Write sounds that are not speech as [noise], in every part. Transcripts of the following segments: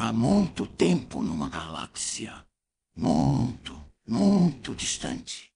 há muito tempo numa galáxia muito, muito distante.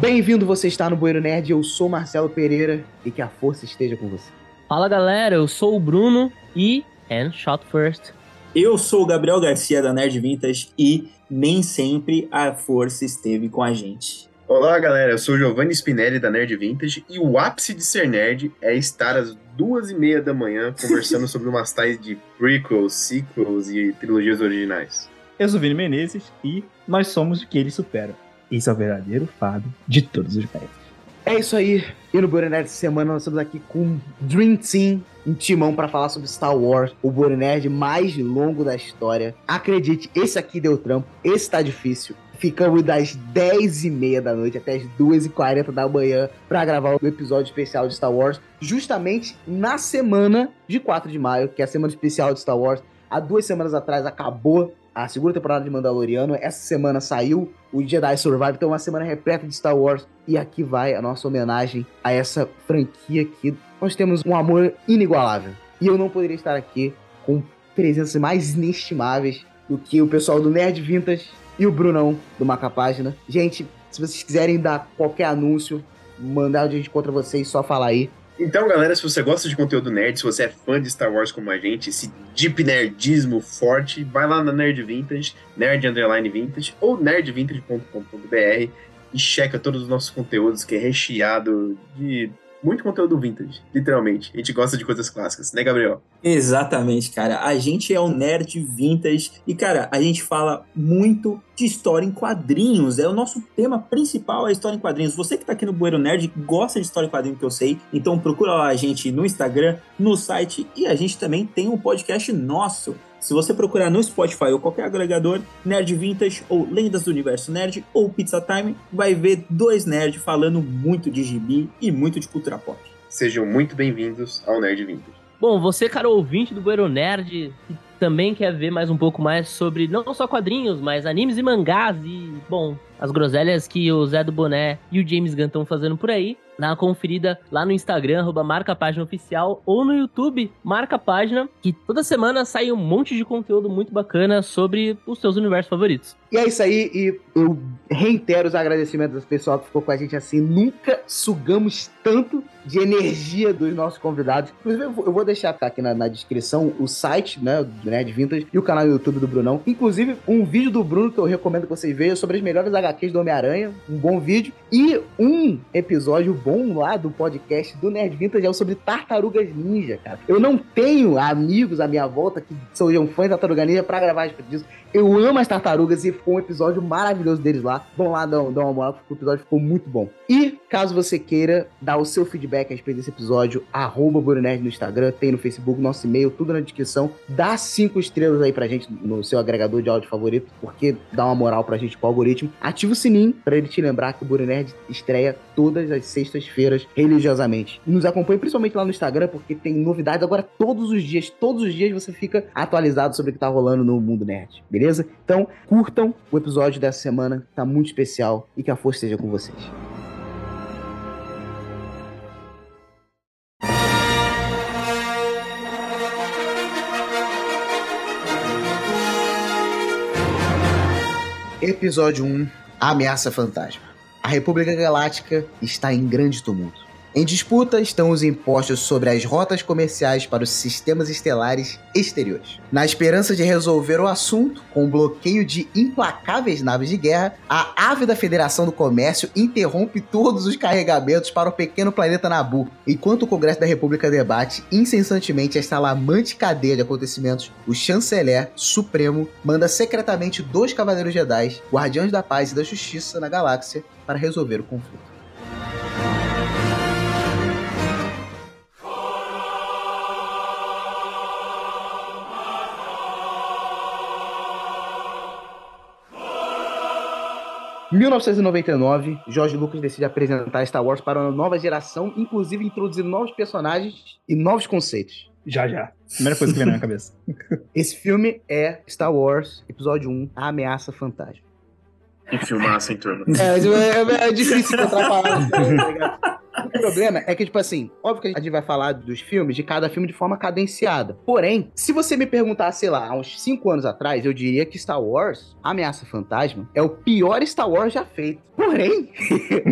Bem-vindo, você está no Bueiro Nerd, eu sou Marcelo Pereira e que a força esteja com você. Fala galera, eu sou o Bruno e. And shot first. Eu sou o Gabriel Garcia da Nerd Vintage e nem sempre a força esteve com a gente. Olá galera, eu sou o Giovanni Spinelli da Nerd Vintage e o ápice de ser nerd é estar às duas e meia da manhã conversando [laughs] sobre umas tais de prequels, sequels e trilogias originais. Eu sou o Vini Menezes e nós somos o que eles superam. Esse é o verdadeiro fado de todos os pés. É isso aí. E no Bueiro Nerd semana nós estamos aqui com Dream Team, um timão para falar sobre Star Wars, o Bueiro Nerd mais longo da história. Acredite, esse aqui deu trampo, esse tá difícil. Ficamos das 10h30 da noite até as 2h40 da manhã para gravar o episódio especial de Star Wars, justamente na semana de 4 de maio, que é a semana especial de Star Wars. Há duas semanas atrás acabou a segunda temporada de Mandaloriano. Essa semana saiu o Jedi Survive, então é uma semana repleta de Star Wars. E aqui vai a nossa homenagem a essa franquia que nós temos um amor inigualável. E eu não poderia estar aqui com presenças mais inestimáveis do que o pessoal do Nerd Vintage e o Brunão do Macapágina. Gente, se vocês quiserem dar qualquer anúncio, mandar onde a gente encontra vocês, só falar aí. Então, galera, se você gosta de conteúdo nerd, se você é fã de Star Wars como a gente, esse deep nerdismo forte, vai lá na Nerd Vintage, Nerd Underline Vintage ou nerdvintage.com.br e checa todos os nossos conteúdos que é recheado de muito conteúdo vintage, literalmente. A gente gosta de coisas clássicas, né, Gabriel? Exatamente, cara. A gente é um nerd vintage e, cara, a gente fala muito de história em quadrinhos. É o nosso tema principal, é história em quadrinhos. Você que tá aqui no Bueiro Nerd gosta de história em quadrinhos, que eu sei. Então procura lá a gente no Instagram, no site e a gente também tem um podcast nosso. Se você procurar no Spotify ou qualquer agregador, Nerd Vintage ou Lendas do Universo Nerd ou Pizza Time, vai ver dois nerds falando muito de gibi e muito de cultura pop. Sejam muito bem-vindos ao Nerd Vintage. Bom, você, cara ouvinte do Bueiro Nerd, que também quer ver mais um pouco mais sobre não só quadrinhos, mas animes e mangás e, bom, as groselhas que o Zé do Boné e o James Gunn estão fazendo por aí. Dá uma conferida lá no Instagram, arroba marca página oficial, ou no YouTube, marca página, que toda semana sai um monte de conteúdo muito bacana sobre os seus universos favoritos. E é isso aí, e eu reitero os agradecimentos do pessoal que ficou com a gente assim. Nunca sugamos tanto de energia dos nossos convidados. Inclusive, eu vou- deixar aqui na, na descrição o site, né, do Nerd Vintage e o canal do YouTube do Brunão. Inclusive, um vídeo do Bruno que eu recomendo que vocês vejam sobre as melhores HQs do Homem-Aranha. Um bom vídeo. E um episódio bom lá do podcast do Nerd Vintage é sobre Tartarugas Ninja, cara. Eu não tenho amigos à minha volta que sejam fãs da Tartaruga Ninja pra gravar disso. Eu amo as tartarugas e ficou um episódio maravilhoso deles lá. Vão lá dar, uma moral, porque o episódio ficou muito bom. E, caso você queira dar o seu feedback a respeito desse episódio, arroba Burinerd no Instagram, tem no Facebook, nosso e-mail, tudo na descrição. Dá cinco estrelas aí pra gente no seu agregador de áudio favorito, porque dá uma moral pra gente com o algoritmo. Ativa o sininho pra ele te lembrar que o Burinerd estreia todas as sextas-feiras, religiosamente. Nos acompanhe principalmente lá no Instagram, porque tem novidades agora todos os dias. Todos os dias você fica atualizado sobre o que tá rolando no mundo nerd, beleza? Então, curtam o episódio dessa semana, tá muito especial, e que a força esteja com vocês. Episódio 1 A Ameaça Fantasma. A República Galáctica está em grande tumulto. Em disputa estão os impostos sobre as rotas comerciais para os sistemas estelares exteriores. Na esperança de resolver o assunto, com o bloqueio de implacáveis naves de guerra, a ave da Federação do Comércio interrompe todos os carregamentos para o pequeno planeta Nabu, enquanto o Congresso da República debate incessantemente esta alarmante cadeia de acontecimentos. O chanceler supremo manda secretamente dois cavaleiros Jedi, guardiões da paz e da justiça na galáxia, para resolver o conflito. 1999, George Lucas decide apresentar Star Wars para uma nova geração, inclusive introduzindo novos personagens e novos conceitos. Já, já. Primeira coisa que vem na minha cabeça. [laughs] Esse filme é Star Wars, episódio 1, A Ameaça Fantasma. Que filmaço, hein, turma? É, é, é difícil encontrar palavras, [laughs] tá ligado? O problema é que, tipo assim, óbvio que a gente vai falar dos filmes, de cada filme de forma cadenciada. Porém, se você me perguntar, sei lá, há uns 5 anos atrás, eu diria que Star Wars, Ameaça Fantasma, é o pior Star Wars já feito. Porém,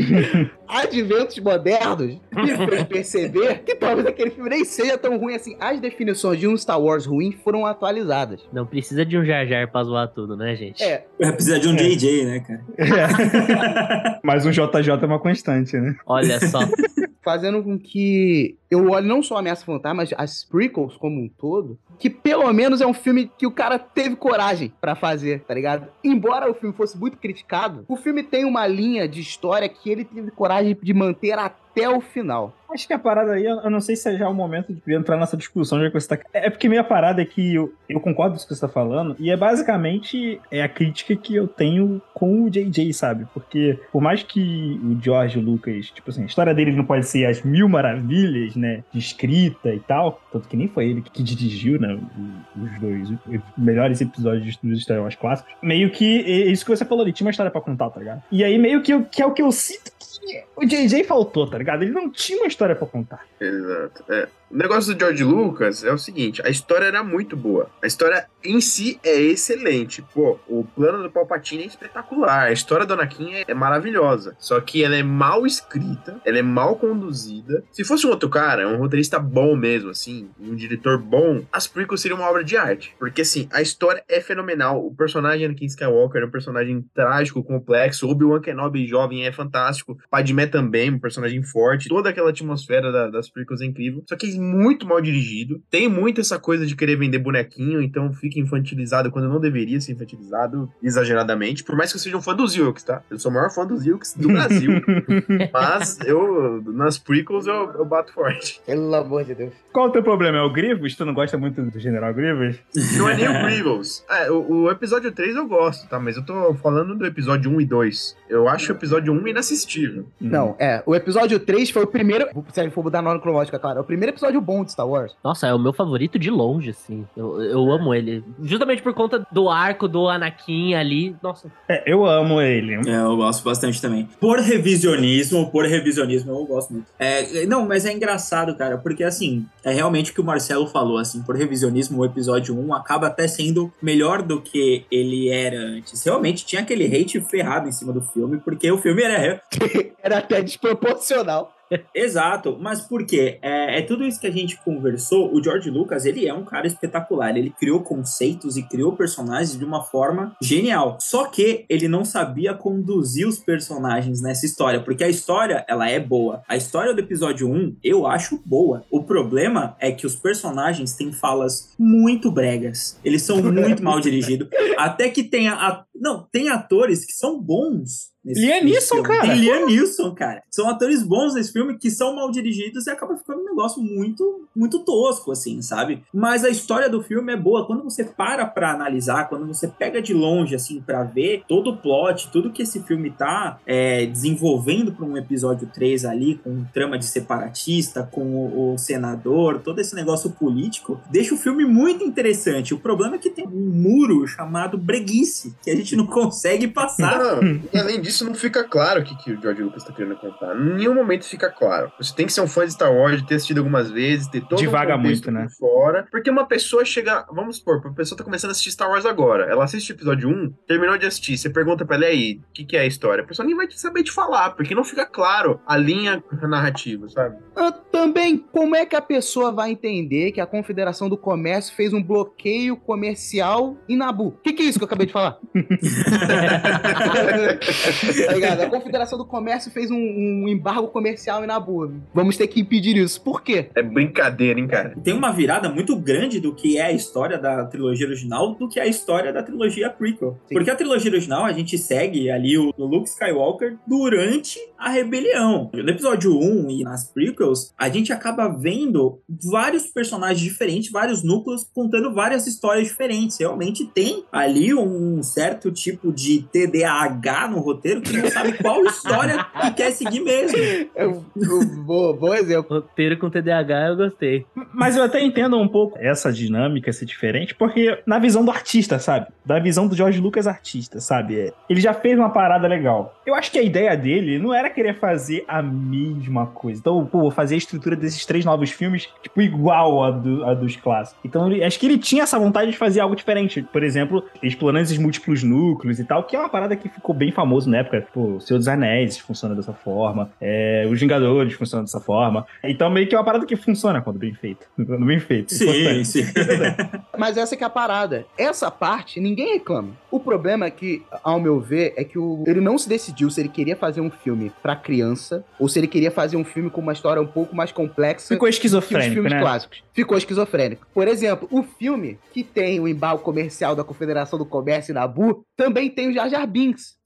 [laughs] adventos modernos me fez perceber que talvez aquele filme nem seja tão ruim assim. As definições de um Star Wars ruim foram atualizadas. Não precisa de um Jar Jar pra zoar tudo, né, gente? É, Vai precisar de um É. JJ, né, cara? [laughs] [laughs] Mas um JJ é uma constante, né? Olha só. [laughs] fazendo com que eu olhe não só a Ameaça Fantasma, mas as prequels como um todo, que pelo menos é um filme que o cara teve coragem pra fazer, tá ligado? Embora o filme fosse muito criticado, o filme tem uma linha de história que ele teve coragem de manter até o final. Acho que a parada aí, eu não sei se é já o momento de entrar nessa discussão, já que você tá. É porque minha parada é que eu, eu concordo com o que você tá falando, e é basicamente é a crítica que eu tenho com o JJ, sabe? Porque por mais que o George Lucas, tipo assim, a história dele não pode ser as mil maravilhas, né? De escrita e tal, tanto que nem foi ele que dirigiu, né? O- Os dois melhores episódios dos Star Wars clássicos. Meio que isso que você falou, ele tinha uma história pra contar, tá ligado? E aí meio que, eu- que é o que eu sinto que o JJ faltou, tá ligado? Ele não tinha uma história pra contar. Exato. É. O negócio do George Lucas é o seguinte: a história era muito boa. A história em si é excelente. Pô, o plano do Palpatine é espetacular. A história do Anakin é, é maravilhosa. Só que ela é mal escrita, ela é mal conduzida. Se fosse um outro cara, um roteirista bom mesmo, assim, um diretor bom, as prequels seriam uma obra de arte. Porque, assim, a história é fenomenal. O personagem Anakin Skywalker é um personagem trágico, complexo. Obi-Wan Kenobi jovem é fantástico. Padmé também, um personagem forte. Toda aquela atmosfera da- das prequels é incrível. Só que muito mal dirigido. Tem muito essa coisa de querer vender bonequinho, então fica infantilizado quando não deveria ser infantilizado exageradamente. Por mais que eu seja um fã dos Wilkes, tá? Eu sou o maior fã dos Wilkes do Brasil. [laughs] mas eu, nas prequels, eu, eu bato forte. Pelo amor de Deus. Qual o teu problema? É o Grievous? Tu não gosta muito do General Grievous? Não é nem o Grievous. É, o, o episódio 3 eu gosto, tá? Mas eu tô falando do episódio 1 e 2. Eu acho o episódio 1 inassistível. Não, é. O episódio 3 foi o primeiro. Se a gente for mudar na ordem cronológica, claro. É o primeiro episódio bom de Star Wars. Nossa, é o meu favorito de longe, assim. Eu, eu amo ele. Justamente por conta do arco do Anakin ali. Nossa, É, eu amo ele. É, eu gosto bastante também. Por revisionismo, por revisionismo, eu gosto muito. É, não, mas é engraçado, cara, porque assim, é realmente o que o Marcelo falou, assim, por revisionismo, o episódio 1 acaba até sendo melhor do que ele era antes. Realmente tinha aquele hate ferrado em cima do filme, porque o filme era [laughs] Era até desproporcional. Exato, mas por quê? É, é tudo isso que a gente conversou. O George Lucas, ele é um cara espetacular. Ele criou conceitos e criou personagens de uma forma genial. Só que ele não sabia conduzir os personagens nessa história, porque a história, ela é boa. A história do episódio 1, eu acho boa. O problema é que os personagens têm falas muito bregas. Eles são muito [laughs] mal dirigidos. Até que tem a... Não, tem atores que são bons. Nesse- Liam Neeson, cara. Tem Liam Neeson, cara. São atores bons nesse filme que são mal dirigidos e acaba ficando um negócio muito, muito tosco, assim, sabe? Mas a história do filme é boa. Quando você para pra analisar, quando você pega de longe, assim, pra ver todo o plot, tudo que esse filme tá é, desenvolvendo pra um episódio 3 ali, com um trama de separatista, com o, o senador, todo esse negócio político, deixa o filme muito interessante. O problema é que tem um muro chamado breguice, que a gente não consegue passar. Não, e além disso, não fica claro o que, que o George Lucas tá querendo contar. Em nenhum momento fica claro. Você tem que ser um fã de Star Wars, ter assistido algumas vezes, ter todo Divaga um contexto muito, né? fora. Porque uma pessoa chega. Vamos supor, a pessoa tá começando a assistir Star Wars agora. Ela assiste o episódio 1, terminou de assistir. Você pergunta pra ela e aí, o que, que é a história? A pessoa nem vai saber te falar, porque não fica claro a linha narrativa, sabe? Ah, também, como é que a pessoa vai entender que a Confederação do Comércio fez um bloqueio comercial em Nabu? O que, que é isso que eu acabei de falar? [laughs] tá ligado? A Confederação do Comércio fez um, um embargo comercial em Nabu. Vamos ter que impedir isso. Por quê? É brincadeira, hein, cara? tem uma virada muito grande do que é a história da trilogia original do que é a história da trilogia prequel. Sim. Porque a trilogia original a gente segue ali o, o Luke Skywalker durante a rebelião. No episódio 1 e nas prequels, a gente acaba vendo vários personagens diferentes, vários núcleos contando várias histórias diferentes. Realmente tem ali um certo tipo de TDAH no roteiro roteiro que não sabe qual história que quer seguir mesmo. É um, um bom, bom exemplo. Roteiro com TDAH eu gostei. Mas eu até entendo um pouco essa dinâmica ser diferente, porque na visão do artista, sabe? Da visão do George Lucas artista, sabe? É, Ele já fez uma parada legal. Eu acho que a ideia dele não era querer fazer a mesma coisa. Então, pô, vou fazer a estrutura desses três novos filmes, tipo, igual a, do- a dos clássicos. Então, ele- acho que ele tinha essa vontade de fazer algo diferente. Por exemplo, explorando esses múltiplos núcleos e tal, que é uma parada que ficou bem famoso na época. Tipo, o Senhor dos Anéis funciona dessa forma, é, os Vingadores funcionam dessa forma. Então, meio que é uma parada que funciona quando bem feito. Quando bem feito. Sim, Importante. sim. [laughs] Mas essa que é a parada. Essa parte, ninguém reclama. O problema é que, ao meu ver, é que o- ele não se decidiu se ele queria fazer um filme pra criança ou se ele queria fazer um filme com uma história um pouco mais complexa Ficou que os esquizofrênico, filmes né? clássicos. Ficou esquizofrênico. Por exemplo, o filme que tem o embalo comercial da Confederação do Comércio e Nabu também tem o Jar Jar Binks.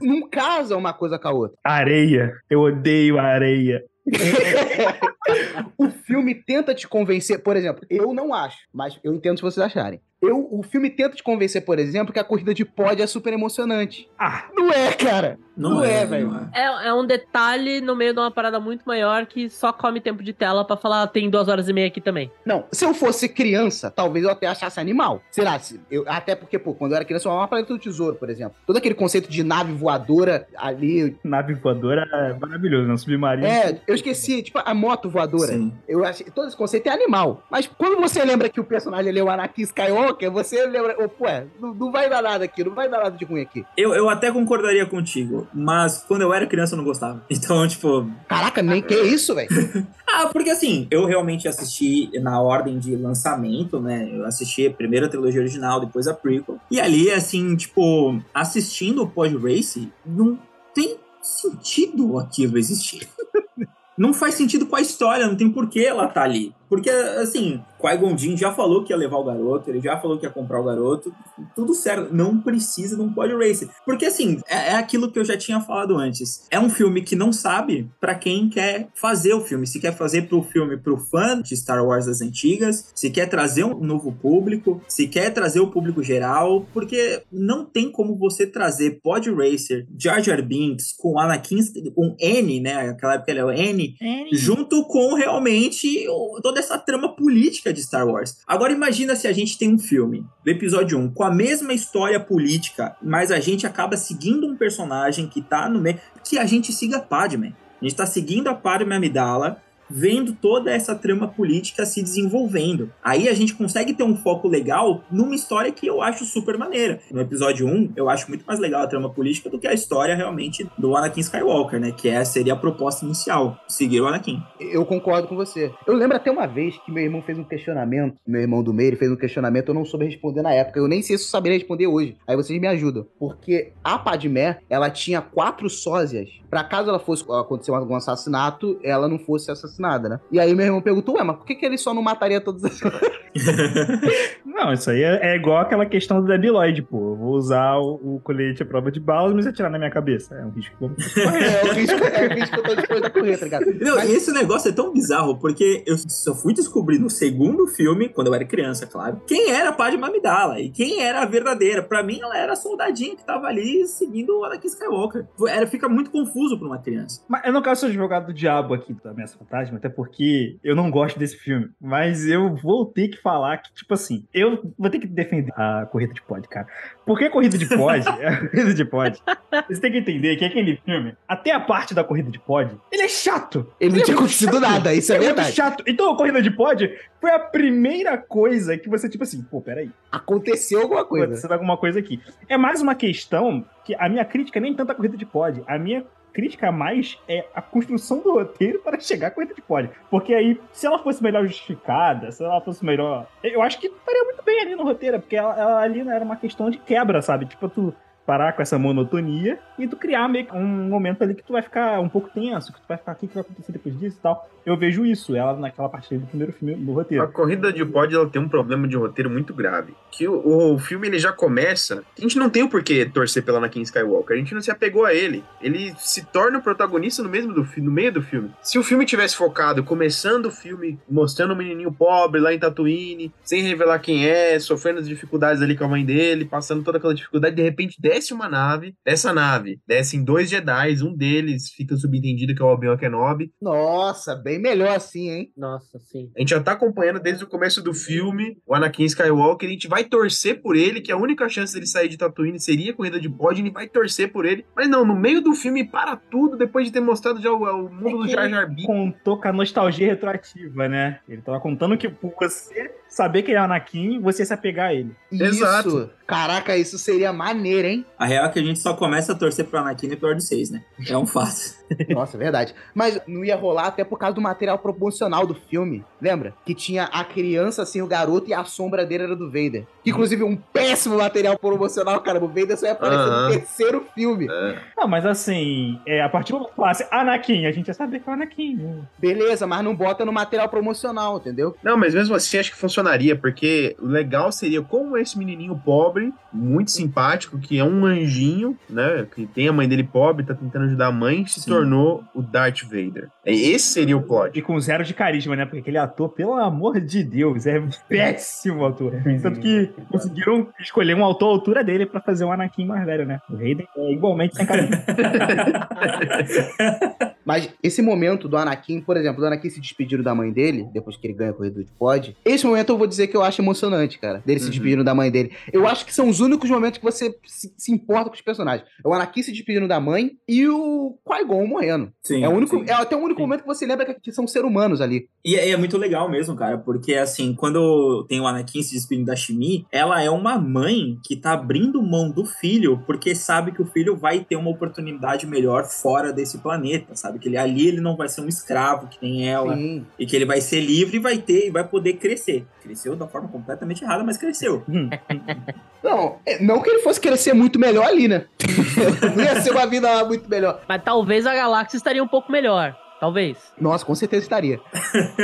Não casa uma coisa com a outra. Areia. Eu odeio a areia. [laughs] o filme tenta te convencer, por exemplo, eu não acho, mas eu entendo se vocês acharem. Eu, o filme tenta te convencer, por exemplo, que a corrida de pódio é super emocionante. Ah, Não é, cara. Não, Não é, é, velho. é. É, é um detalhe no meio de uma parada muito maior que só come tempo de tela pra falar tem duas horas e meia aqui também. Não, se eu fosse criança, talvez eu até achasse animal. Será? Se eu, até porque, pô, quando eu era criança, eu amava Planeta do Tesouro, por exemplo. Todo aquele conceito de nave voadora ali. nave voadora é maravilhoso, né? Submarino. É, eu esqueci, tipo, a moto voadora. Sim. Eu achei, todo esse conceito é animal. Mas quando você lembra que o personagem ali é o Anakin Skywalker, você lembra, pô, é, não, não vai dar nada aqui, não vai dar nada de ruim aqui. Eu, eu até concordaria contigo, mas quando eu era criança eu não gostava. [laughs] Então, tipo, Caraca, nem que isso, velho. [laughs] Ah, porque assim, eu realmente assisti na ordem de lançamento, né? Eu assisti a primeira trilogia original, depois a prequel. E ali, assim, tipo, assistindo o Pod Race, não tem sentido aquilo existir. [laughs] não faz sentido com a história, não tem porquê ela tá ali. Porque, assim, Qui-Gon Jinn já falou que ia levar o garoto, ele já falou que ia comprar o garoto, tudo certo, não precisa de um pod racer. Porque, assim, é, é aquilo que eu já tinha falado antes. É um filme que não sabe pra quem quer fazer o filme. Se quer fazer pro filme pro fã de Star Wars das antigas, se quer trazer um novo público, se quer trazer o público geral, porque não tem como você trazer pod racer, Jar Jar Binks, com Anakin, com N, né? Aquela época ele é o N, junto com realmente o- essa trama política de Star Wars. Agora imagina se a gente tem um filme do episódio 1 com a mesma história política, mas a gente acaba seguindo um personagem que tá no meio, que a gente siga a Padme. A gente tá seguindo a Padme Amidala, vendo toda essa trama política se desenvolvendo. Aí a gente consegue ter um foco legal numa história que eu acho super maneira. No episódio 1, eu acho muito mais legal a trama política do que a história realmente do Anakin Skywalker, né? Que é, seria a proposta inicial, seguir o Anakin. Eu concordo com você. Eu lembro até uma vez que meu irmão fez um questionamento, meu irmão do meio, fez um questionamento, eu não soube responder na época. Eu nem sei se eu saberia responder hoje. Aí vocês me ajudam. Porque a Padmé, ela tinha quatro sósias. Pra caso ela fosse acontecer algum assassinato, ela não fosse assassinada, né? E aí meu irmão perguntou, ué, mas por que, que ele só não mataria todas as [laughs] Não, isso aí é, é igual aquela questão do Debbie Lloyd, pô. Eu vou usar o, o colete à prova de balas, mas atirar na minha cabeça. É um risco. que eu- [laughs] é, o risco, é o risco que eu tô disposto a correr, tá ligado? Não, Mas- e esse negócio é tão bizarro, porque eu só fui descobrir no segundo filme, quando eu era criança, claro, quem era a Padme Amidala e quem era a verdadeira. Pra mim, ela era a soldadinha que tava ali seguindo o Anakin Skywalker. Era, fica muito confuso pra uma criança. Mas eu não quero ser o advogado do diabo aqui da Ameaça Fantasma, até porque eu não gosto desse filme. Mas eu vou ter que falar que, tipo assim, eu vou ter que defender a corrida de pod, cara. Porque a corrida de pod, a [laughs] corrida de pod, você tem que entender que aquele filme, até a parte da corrida de pod, ele é chato. Ele não é tinha acontecido chato. nada, isso é, muito verdade. chato. Então a corrida de pod foi a primeira coisa que você, tipo assim, pô, peraí. Aconteceu alguma coisa. Acontecendo alguma coisa aqui. É mais uma questão que a minha crítica é nem tanto a corrida de pod. A minha crítica mais é a construção do roteiro para chegar à corrida de pod. Porque aí, se ela fosse melhor justificada, se ela fosse melhor. Eu acho que estaria muito bem ali no roteiro, porque ela, ela ali era uma questão de quebra, sabe? Tipo, tu parar com essa monotonia e tu criar meio um momento ali que tu vai ficar um pouco tenso, que tu vai ficar, o que vai acontecer depois disso e tal. Eu vejo isso, ela naquela parte do primeiro filme do A roteiro. corrida de pod ela tem um problema de roteiro muito grave. Que o, o filme ele já começa. A gente não tem o porquê torcer pela Anakin Skywalker. A gente não se apegou a ele. Ele se torna o protagonista no mesmo do no meio do filme. Se o filme tivesse focado começando o filme mostrando o menininho pobre lá em Tatooine, sem revelar quem é, sofrendo as dificuldades ali com a mãe dele, passando toda aquela dificuldade, de repente desce desce uma nave, dessa nave descem dois Jedi, um deles fica subentendido que é o Obi-Wan Kenobi. Nossa, bem melhor assim, hein? Nossa, sim. A gente já tá acompanhando desde o começo do filme o Anakin Skywalker, a gente vai torcer por ele, que a única chance dele sair de Tatooine seria a corrida de pod, a gente vai torcer por ele. Mas não, no meio do filme para tudo, depois de ter mostrado já o, o mundo do É que Jar ele Jar Binks. Contou com a nostalgia retroativa, né? Ele tava contando que você saber que ele é o Anakin, você ia se apegar a ele. Exato. Isso. Caraca, isso seria maneiro, hein? A real é que a gente só começa a torcer pro Anakin no episódio 6, né? É um fato. [laughs] Nossa, é verdade. Mas não ia rolar até por causa do material promocional do filme. Lembra? Que tinha a criança assim, o garoto e a sombra dele era do Vader. Que, inclusive, um péssimo material promocional, cara. O Vader só ia aparecer Aham. no terceiro filme. É. Não, mas assim, é, a partir do momento que falasse Anakin, a gente ia saber que é o Anakin. né? Beleza, mas não bota no material promocional, entendeu? Não, mas mesmo assim acho que funcionaria, porque o legal seria como esse menininho pobre, muito simpático, que é um anjinho, né? Que tem a mãe dele pobre, tá tentando ajudar a mãe, se Sim. tornou o Darth Vader. É, Esse seria o E plot. com zero de carisma, né? Porque aquele ator, pelo amor de Deus, é [laughs] péssimo ator. Tanto que conseguiram escolher um autor à altura dele pra fazer um Anakin mais velho, né? O Hayden é igualmente sem carisma. [laughs] Mas esse momento do Anakin, por exemplo, do Anakin se despedindo da mãe dele, depois que ele ganha a corrida de pod, esse momento eu vou dizer que eu acho emocionante, cara. Dele se Uhum. despedindo da mãe dele. Eu acho que são os únicos momentos que você se, se importa com os personagens. É o Anakin se despedindo da mãe e o Qui-Gon morrendo. Sim, É, o único, sim. é até o único momento que você lembra que, que são seres humanos ali. E é, é muito legal mesmo, cara, porque assim, quando tem o Anakin se despedindo da Shmi, ela é uma mãe que tá abrindo mão do filho porque sabe que o filho vai ter uma oportunidade melhor fora desse planeta, sabe? Que ele ali ele não vai ser um escravo que nem ela Sim. e que ele vai ser livre e vai ter e vai poder crescer. Cresceu da forma completamente errada, mas cresceu. [laughs] Não, é, não que ele fosse crescer muito melhor ali, né? [laughs] não ia ser uma vida lá muito melhor. Mas talvez a galáxia estaria um pouco melhor. Talvez. Nossa, com certeza estaria.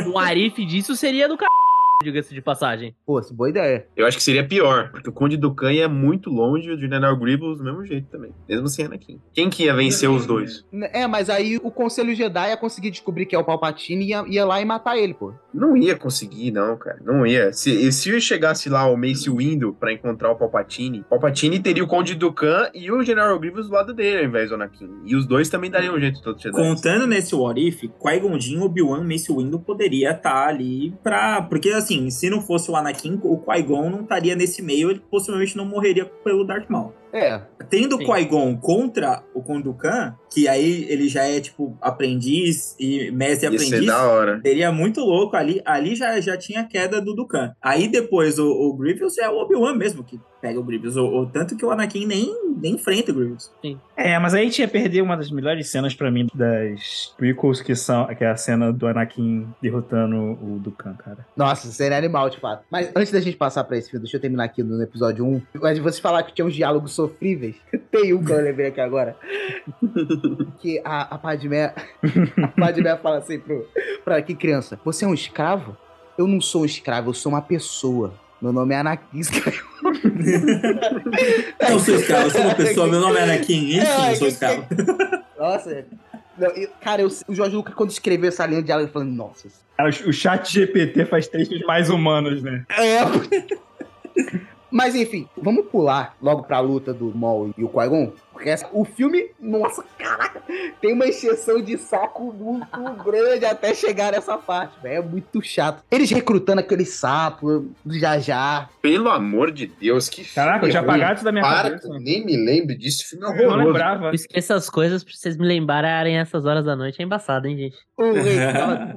Um arife disso seria do c... diga-se de passagem. Pô, essa boa ideia. Eu acho que seria pior, porque o Conde do Khan é muito longe e o General Grievous do mesmo jeito também. Mesmo sem Anakin. Quem que ia vencer os dois? É, mas aí o Conselho Jedi ia conseguir descobrir que é o Palpatine e ia, ia lá e matar ele, pô. Não ia conseguir, não, cara. Não ia. Se, se chegasse lá o Mace Windu pra encontrar o Palpatine, Palpatine teria o Conde do Khan e o General Grievous do lado dele, ao invés do Anakin. E os dois também dariam um jeito todo Jedi. Contando nesse What If, Qui-Gon Jinn, Obi-Wan, Mace Windu poderia estar ali pra... Porque, assim, se não fosse o Anakin, o Qui-Gon não estaria nesse meio, ele possivelmente não morreria pelo Darth Maul. É, Tendo o. Qui-Gon contra o Kondukan, que aí ele já é, tipo, aprendiz e mestre Ia ser aprendiz, da hora. seria muito louco ali. Ali já, já tinha a queda do Dukan. Aí depois o, o Grievous é o Obi-Wan mesmo que pega o Grievous. O, o- tanto que o Anakin nem, nem enfrenta o Grievous. É, mas aí a gente ia perder uma das melhores cenas pra mim das prequels, que, são, que é a cena do Anakin derrotando o Dukan, cara. Nossa, seria animal, de fato. Mas antes da gente passar pra esse filme, deixa eu terminar aqui no episódio 1. Mas vocês falaram que tinha uns diálogos sofríveis. [laughs] Tem um que eu lembrei aqui agora. [laughs] que a, a Padmé. A Padmé fala assim pro. Pra que criança? Você é um escravo? Eu não sou um escravo, eu sou uma pessoa. Meu nome é Anakin [laughs] Skywalker. Eu não sou escravo, eu sou uma pessoa, meu nome é Anakin. Enfim, É, eu sou escravo. Nossa. Não, e, cara, eu- o Jorge Lucas, quando escreveu essa linha de diálogo, eu falei, nossa. Cara, o chat GPT faz textos mais humanos, né? É. Mas enfim, vamos pular logo pra luta do Maul e o Qui-Gon. Porque o filme, nossa, caraca, tem uma exceção de saco muito grande até chegar nessa parte, velho. É muito chato. Eles recrutando aquele sapo Jar Jar. Pelo amor de Deus, que Caraca, já apagaram isso da minha Para, cabeça. que eu nem me lembro disso. Filme é Eu não horroroso. lembrava. Eu esqueço as coisas pra vocês me lembrarem essas horas da noite. É embaçado, hein, gente? [laughs]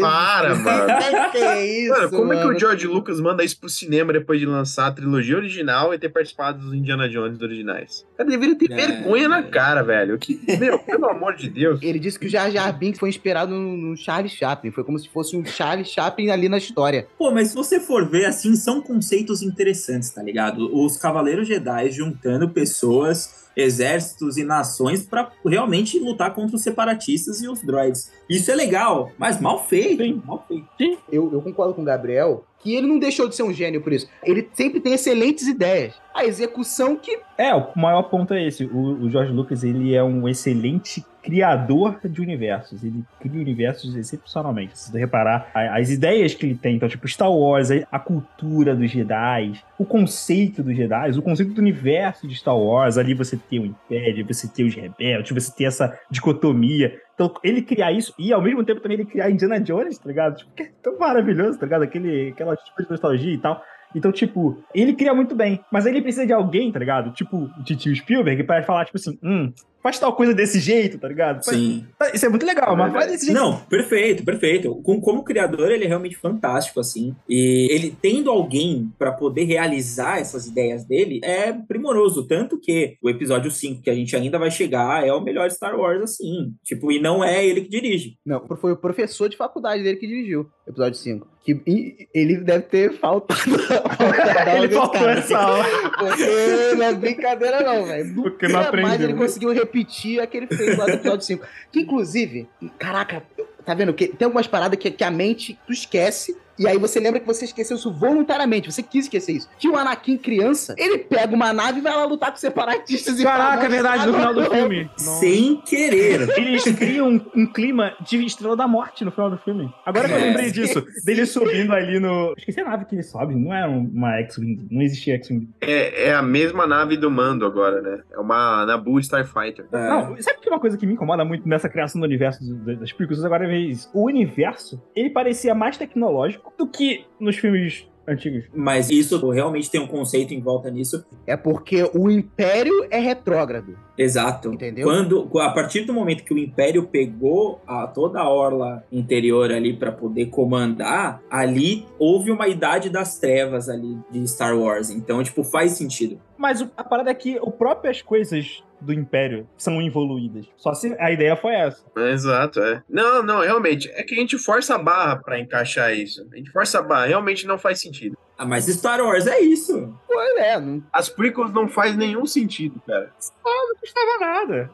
Para, mano. Que é isso, Mano, como é que mano? o George Lucas manda isso pro cinema depois de lançar a trilogia original e ter participado dos Indiana Jones originais? Cara, deveria ter É, vergonha na é. cara, velho. Que, meu, pelo amor de Deus. Ele disse que o Jar Jar Binks foi inspirado no, no Charlie Chaplin. Foi como se fosse um Charlie Chaplin ali na história. Pô, mas se você for ver, assim, são conceitos interessantes, tá ligado? Os Cavaleiros Jedi juntando pessoas, exércitos e nações pra realmente lutar contra os separatistas e os droids. Isso é legal, mas mal feito, Sim. mal feito. Eu, eu concordo com o Gabriel que ele não deixou de ser um gênio por isso. Ele sempre tem excelentes ideias. A execução que É, o maior ponto é esse. O, o George Lucas, ele é um excelente criador de universos. Ele cria universos excepcionalmente. Se você reparar, as ideias que ele tem, então, tipo, Star Wars, a cultura dos Jedi, o conceito dos Jedi, o conceito do universo de Star Wars, ali você tem o Império, você tem os rebeldes, você tem essa dicotomia. Então, ele criar isso e ao mesmo tempo também ele criar Indiana Jones, tá ligado? Tipo, que é tão maravilhoso, tá ligado? Aquele, aquela tipo de nostalgia e tal. Então, tipo, ele cria muito bem, mas ele precisa de alguém, tá ligado? Tipo, o Titio Spielberg, pra falar, tipo assim, hum, faz tal coisa desse jeito, tá ligado? Faz- Sim. Isso é muito legal, mas faz desse jeito. Não, perfeito, perfeito. Com- Como criador, ele é realmente fantástico, assim. E ele tendo alguém pra poder realizar essas ideias dele é primoroso. Tanto que o episódio 5, que a gente ainda vai chegar, é o melhor Star Wars, assim. Tipo, e não é ele que dirige. Não, foi o professor de faculdade dele que dirigiu o episódio 5. Que e- ele deve ter faltado. [laughs] Ele faltou essa aula. Porque não é brincadeira, não, velho. Porque não aprendeu. mais ele conseguiu repetir aquele feito lá do episódio 5. Que inclusive, caraca, tá vendo? Que tem algumas paradas que, que a mente tu esquece. E aí você lembra que você esqueceu isso voluntariamente, você quis esquecer isso. Que o Anakin criança, ele pega uma nave e vai lá lutar com separatistas e Caraca, é verdade, no final do filme. Sem querer. [laughs] Eles criam um, um clima de Estrela da Morte no final do filme. Agora que eu É. lembrei disso, dele subindo ali no. Esqueci a nave que ele sobe, não é uma X-Wing, não existia X-Wing. É, é a mesma nave do Mando agora, né? É uma Naboo Starfighter. É. Não, sabe que uma coisa que me incomoda muito nessa criação do universo das prequels agora é isso. O universo, ele parecia mais tecnológico do que nos filmes antigos. Mas isso realmente tem um conceito em volta nisso. É porque o Império é retrógrado. Exato. Entendeu? Quando, a partir do momento que o Império pegou a, toda a orla interior ali pra poder comandar, ali houve uma idade das trevas ali de Star Wars. Então, tipo, faz sentido. Mas a parada é que o próprias coisas do Império são evoluídas. Só se a ideia foi essa. Exato, é. Não, não, realmente. É que a gente força a barra pra encaixar isso. A gente força a barra. Realmente não faz sentido. Ah, mas Star Wars é isso. Pô, é, não, As prequels não faz nenhum sentido, cara. Não custava nada.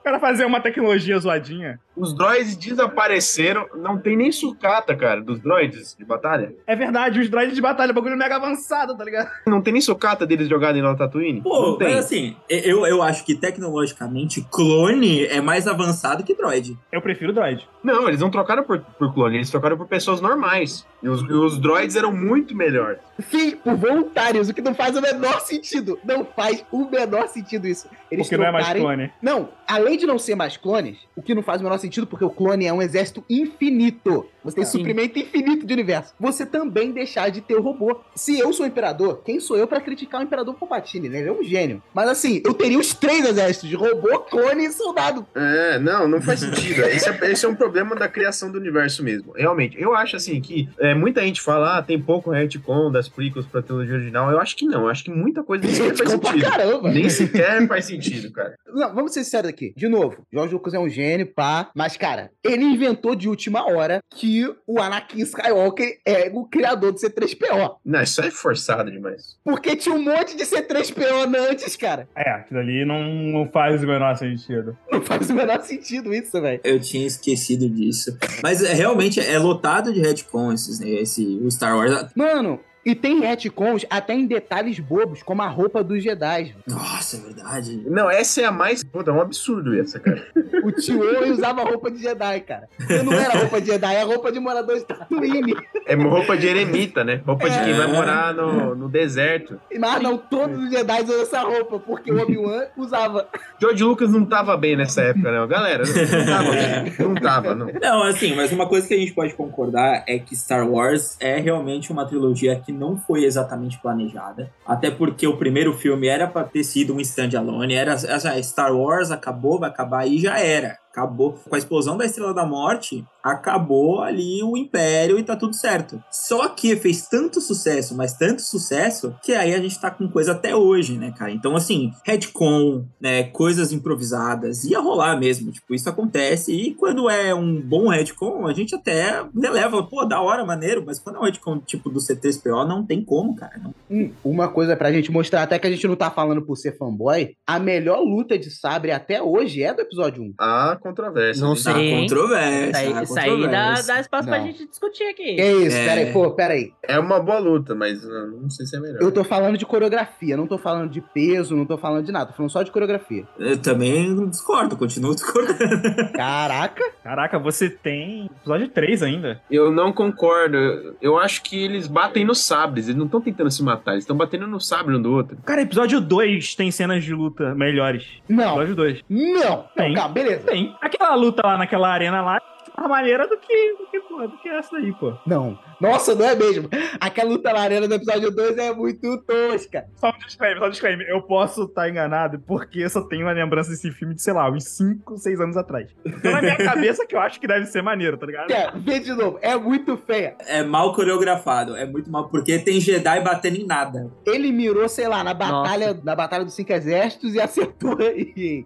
O cara fazer uma tecnologia zoadinha. Os droids desapareceram. Não tem nem sucata, cara, dos droids de batalha. É verdade, os droids de batalha, bagulho mega avançado, tá ligado? Não tem nem sucata deles jogada em Tatooine. Pô, não tem. mas assim, eu, eu acho que tecnologicamente clone é mais avançado que droid. Eu prefiro droid. Não, eles não trocaram por, por clone, eles trocaram por pessoas normais. E os, e os droids eram muito melhores. Sim, por voluntários, o que não faz o menor sentido. Não faz o menor sentido isso. Eles Porque não é mais trocarem- clone. Não, além de não ser mais clones, o que não faz o menor sentido, porque o clone é um exército infinito. Você tem Sim. suprimento infinito de universo. Você também deixar de ter o robô. Se eu sou o imperador, quem sou eu pra criticar o imperador Palpatine, né? Ele é um gênio. Mas assim, eu teria os três exércitos de robô, clone e soldado. É, não, não faz sentido. [laughs] Esse é, esse é um problema da criação do universo mesmo. Realmente, eu acho assim que é, muita gente fala, ah, tem pouco retcon das prequels pra trilogia original. Eu acho que não. Eu acho que muita coisa nem sequer faz sentido. caramba. Nem sequer faz sentido, cara. [laughs] Não, vamos ser sinceros aqui. De novo, George Lucas é um gênio, pá. Mas, cara, ele inventou de última hora que o Anakin Skywalker é o criador do C3PO. Não, isso é forçado demais. Porque tinha um monte de C3PO antes, cara. É, aquilo ali não, não faz o menor sentido. Não faz o menor sentido isso, velho. Eu tinha esquecido disso. Mas é, realmente é lotado de retcon esses, esse, o Star Wars. Mano, e tem retcons até em detalhes bobos, como a roupa dos Jedi. Nossa, é verdade. Não, essa é a mais. Puta, é um absurdo essa, cara. [laughs] O tio usava roupa de Jedi, cara. E não era roupa de Jedi, é roupa de morador de Tatooine. É roupa de eremita, né? Roupa de quem É. vai morar no, no deserto. Mas não, todos os Jedi usam essa roupa, porque o Obi-Wan usava. George Lucas não tava bem nessa época, não. Galera, não tava bem. Não tava, não. Não, assim, mas uma coisa que a gente pode concordar é que Star Wars é realmente uma trilogia que não foi exatamente planejada. Até porque o primeiro filme era pra ter sido um standalone. Era essa Star Wars acabou, vai acabar e já era. Acabou. Com a explosão da Estrela da Morte, acabou ali o Império e tá tudo certo. Só que fez tanto sucesso, mas tanto sucesso, que aí a gente tá com coisa até hoje, né, cara? Então, assim, retcon, né, coisas improvisadas, ia rolar mesmo. Tipo, isso acontece. E quando é um bom retcon, a gente até releva, pô, da hora, maneiro. Mas quando é um retcon tipo do C3PO, não tem como, cara. Não Hum, uma coisa pra gente mostrar, até que a gente não tá falando por ser fanboy, a melhor luta de sabre até hoje é do episódio 1. Ah, controvérsia. Não hein? sei. Há hein? controvérsia. Isso aí, há isso aí dá, dá espaço pra Não. gente discutir aqui. Que isso, É. peraí, pô, peraí. É uma boa luta, mas uh, não sei se é melhor. Eu tô falando de coreografia, não tô falando de peso, não tô falando de nada, tô falando só de coreografia. Eu também discordo, continuo discordando. [laughs] Caraca! Caraca, você tem episódio 3 ainda. Eu não concordo. Eu acho que eles batem nos sabres. Eles não estão tentando se matar. Eles estão batendo no sabre um do outro. Cara, episódio 2 tem cenas de luta melhores. Não, Episódio 2. não! Tem. Não, calma, beleza. Tem. Aquela luta lá naquela arena lá é mais maneira do que, do que, pô, do que essa daí, pô. Não. Nossa, não é mesmo. Aquela luta na arena do episódio 2 é muito tosca. Só um disclaimer, só um disclaimer. Eu posso estar enganado porque eu só tenho uma lembrança desse filme de, sei lá, uns 5, 6 anos atrás. Então na minha [laughs] cabeça que eu acho que deve ser maneiro, tá ligado? É, vê de novo, é muito feia. É mal coreografado, é muito mal, porque tem Jedi batendo em nada. Ele mirou, sei lá, na batalha, na batalha dos cinco exércitos e acertou [laughs] em,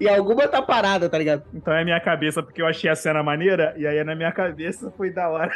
em alguma tá parada, tá ligado? Então é minha cabeça porque eu achei a cena maneira e aí na minha cabeça foi da hora.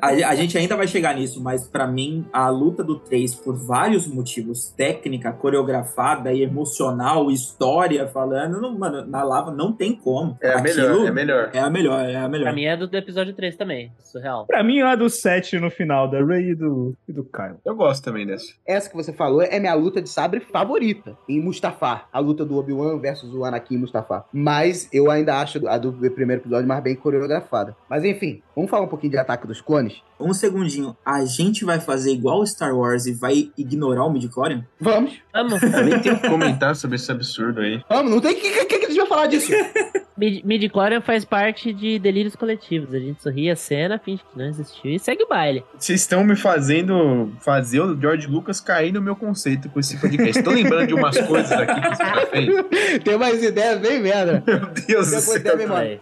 A, a gente ainda vai chegar nisso, mas pra mim, a luta do 3, por vários motivos, técnica, coreografada e emocional, história falando, não, mano, na lava não tem como. É a melhor, Aquilo é a melhor. É a melhor, é a melhor. Pra mim é do, do episódio 3 também. Surreal. Pra mim é a do 7 no final, da Rey e do, e do Kyle. Eu gosto também dessa. Essa que você falou é minha luta de sabre favorita em Mustafar. A luta do Obi-Wan versus o Anakin em Mustafar. Mas eu ainda acho a do primeiro episódio mais bem coreografada. Mas enfim, vamos falar um pouquinho de Ataque dos Clones? Um segundinho, a gente vai fazer igual Star Wars e vai ignorar o midichlorian? Vamos. Vamos. Eu nem tenho que comentar sobre esse absurdo aí. Vamos, não tem que, que, que a gente vai falar disso. [laughs] Mid- Midichlorian faz parte de delírios coletivos. A gente sorri a cena, finge que não existiu e segue o baile. Vocês estão me fazendo fazer o George Lucas cair no meu conceito com esse podcast. Tô lembrando de umas coisas aqui que esse cara fez. tem mais ideias bem merda. Meu Deus do céu.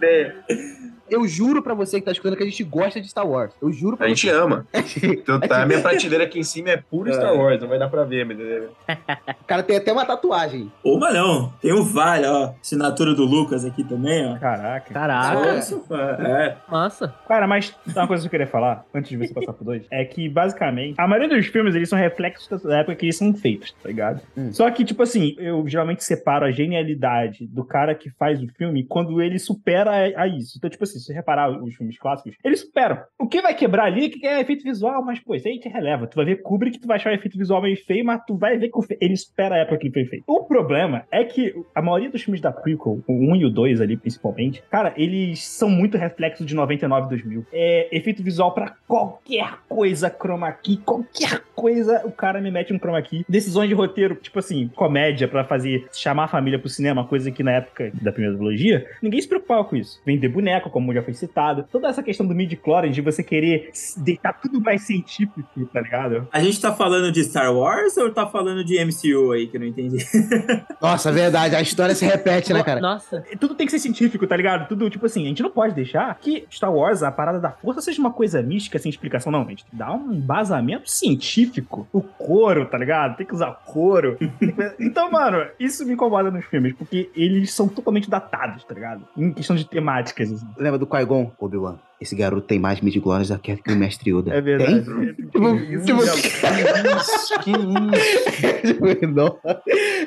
É, Eu juro pra você que tá escutando que a gente gosta de Star Wars. Eu juro pra A gente você. ama. [laughs] Então tá, a minha [laughs] prateleira aqui em cima é puro Star Wars, não vai dar pra ver, mas é, O cara tem até uma tatuagem. Uma não, tem o Vale, ó. Assinatura do Lucas aqui também, ó. Caraca. Caraca. Nossa. É. Nossa. Cara, mas uma coisa que eu queria falar, antes de você passar pro 2, é que, basicamente, a maioria dos filmes, eles são reflexos da época que eles são feitos, tá ligado? Hum. Só que, tipo assim, eu geralmente separo a genialidade do cara que faz o filme quando ele supera a, a isso. Então, tipo assim, se você reparar os filmes clássicos, eles superam. O que vai quebrar ali é que é efeito visual, mas, pô, isso aí te releva. Tu vai ver Kubrick, tu vai achar o efeito visual meio feio, mas tu vai ver que ele supera a época que ele foi feito. O problema é que a maioria dos filmes da prequel, o 1 e o 2 ali, principalmente, cara, eles são muito reflexos de 99 e 2000. É efeito visual pra qualquer coisa, chroma key, qualquer coisa, o cara me mete um chroma key. Decisões de roteiro, tipo assim, comédia pra fazer, chamar a família pro cinema, coisa que na época da primeira trilogia, ninguém se preocupava com isso. Vender boneco, como já foi citado. Toda essa questão do midi-chlorians, de você querer deixar tudo mais científico, tá ligado? A gente tá falando de Star Wars ou tá falando de MCU aí, que eu não entendi? [laughs] Nossa, verdade. A história se repete, né, cara? Nossa. Tudo tem que ser científico, tá ligado? Tudo, tipo assim, a gente não pode deixar que Star Wars, a parada da força, seja uma coisa mística sem explicação, não. A gente dar um embasamento científico. O couro, tá ligado? Tem que usar couro. [laughs] Então, mano, isso me incomoda nos filmes, porque eles são totalmente datados, tá ligado? Em questão de temáticas. assim. Lembra do Qui-Gon? Obi-Wan. Esse garoto tem mais midi-glórias do que o mestre Yoda. É verdade. Tem? Tipo, [laughs] tipo, Que isso? não.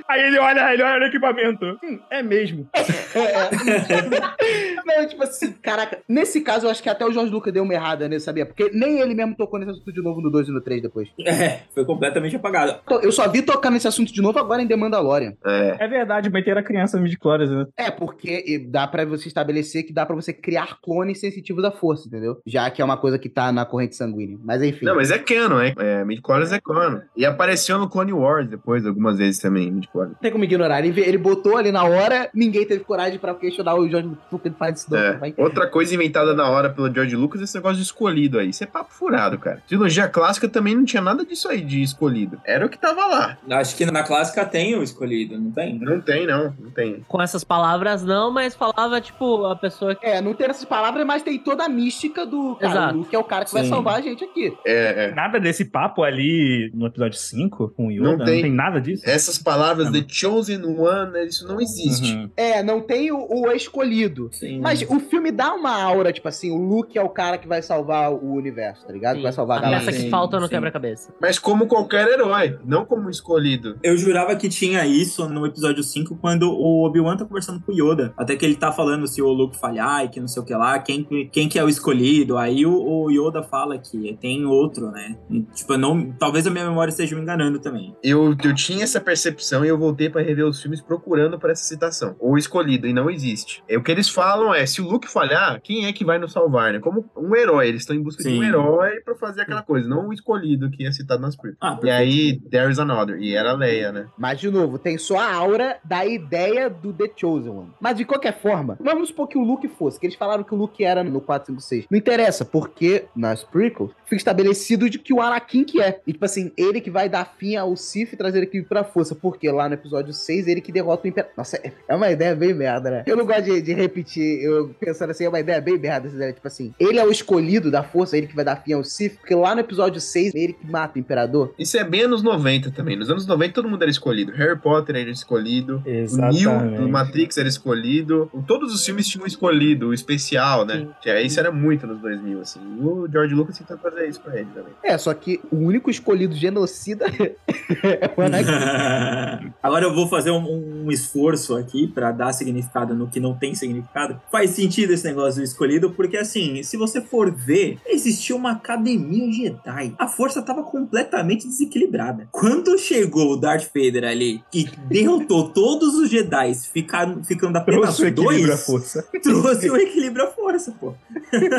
Aí ele olha, ele olha no equipamento. Hum, é mesmo. É. [laughs] Não, tipo assim, caraca. Nesse caso, eu acho que até o Jorge Lucas deu uma errada nesse, sabia? Porque nem ele mesmo tocou nesse assunto de novo no 2 e no 3 depois. É, foi completamente apagado. Eu só vi tocar nesse assunto de novo agora em The Mandalorian. É. É verdade, meter a criança midi-chlorians, né? É, porque dá pra você estabelecer que dá pra você criar clones sensitivos à força, entendeu? Já que é uma coisa que tá na corrente sanguínea. Mas enfim. Não, mas é canon, é. é Midichlorians é canon. E apareceu no Clone Wars depois, algumas vezes também, Midichlorians. Não tem como ignorar. Ele, ele botou ali na hora, ninguém teve coragem pra questionar o Jorge Lucas que ele faz isso. É. vai. Outra coisa inventada na hora pelo George Lucas é esse negócio de escolhido aí. Isso é papo furado, cara. Trilogia clássica também não tinha nada disso aí de escolhido. Era o que tava lá. Acho que na clássica tem o escolhido, não tem? Não tem, não. Não tem. Com essas palavras não, mas falava, tipo, a pessoa que. É, não tem essas palavras, mas tem toda a mística do. Cara, Exato. o Luke é o cara que vai Sim. salvar a gente aqui. É, é. Nada desse papo ali no episódio 5 com o Yoda, Não não tem. tem, nada disso. Essas palavras, Não. The Chosen One, isso não existe. Uhum. É, não tem o, o escolhido. Sim. Mas o filme dá uma aura, tipo assim, o Luke é o cara que vai salvar o universo, tá ligado? Que vai salvar a a galáxia. peça que Sim, falta no sim. quebra-cabeça. Mas como qualquer herói, não como escolhido. Eu jurava que tinha isso no episódio 5, quando o Obi-Wan tá conversando com o Yoda. Até que ele tá falando se o Luke falhar e que não sei o que lá, quem, quem que é o escolhido. Aí o, o Yoda fala que tem outro, né? E, tipo, não, talvez a minha memória esteja me enganando também. Eu, eu tinha essa percepção e eu voltei pra rever os filmes procurando por essa citação. O escolhido, e não existe. É, o que eles falam é, se o Luke falhar, quem é que vai nos salvar, né? Como um herói, eles estão em busca de um Sim. herói pra fazer aquela coisa, não o escolhido que é citado nas prequels. Ah, E aí, there is another. E era a Leia, né? Mas, de novo, tem só a aura da ideia do The Chosen One. Mas, de qualquer forma, vamos supor que o Luke fosse, que eles falaram que o Luke era no 456. Não interessa, porque nas prequels fica estabelecido de que o Anakin que é. E, tipo assim, ele que vai dar fim ao Sith e trazer aqui pra força. Porque lá no episódio 6, ele que derrota o Imperador. Nossa, é- é uma ideia bem merda, né? Eu não gosto de, de repetir, eu pensando assim, é uma ideia bem merda. essa ideia. Tipo assim, ele é o escolhido da força, ele que vai dar fim ao Sith, porque lá no episódio 6, ele que mata o Imperador. Isso é bem anos 90 também. Nos anos 90 todo mundo era escolhido. Harry Potter era escolhido. O Neo Exatamente. do Matrix era escolhido. Todos os filmes tinham escolhido, o especial, né? É, isso era muito nos 2000, assim. E o George Lucas tentou fazer isso pra ele também. É, só que o único escolhido genocida é o Anakin. Agora eu vou fazer um, um esforço aqui pra dar significado no que não tem significado. Faz sentido esse negócio do escolhido, porque assim, se você for ver, existia uma academia Jedi. A força tava completamente desequilibrada. Quando chegou o Darth Vader ali e derrotou [laughs] todos os Jedi, ficaram, ficando apenas Trouxe o equilíbrio à dois, força. trouxe o equilíbrio à força, pô.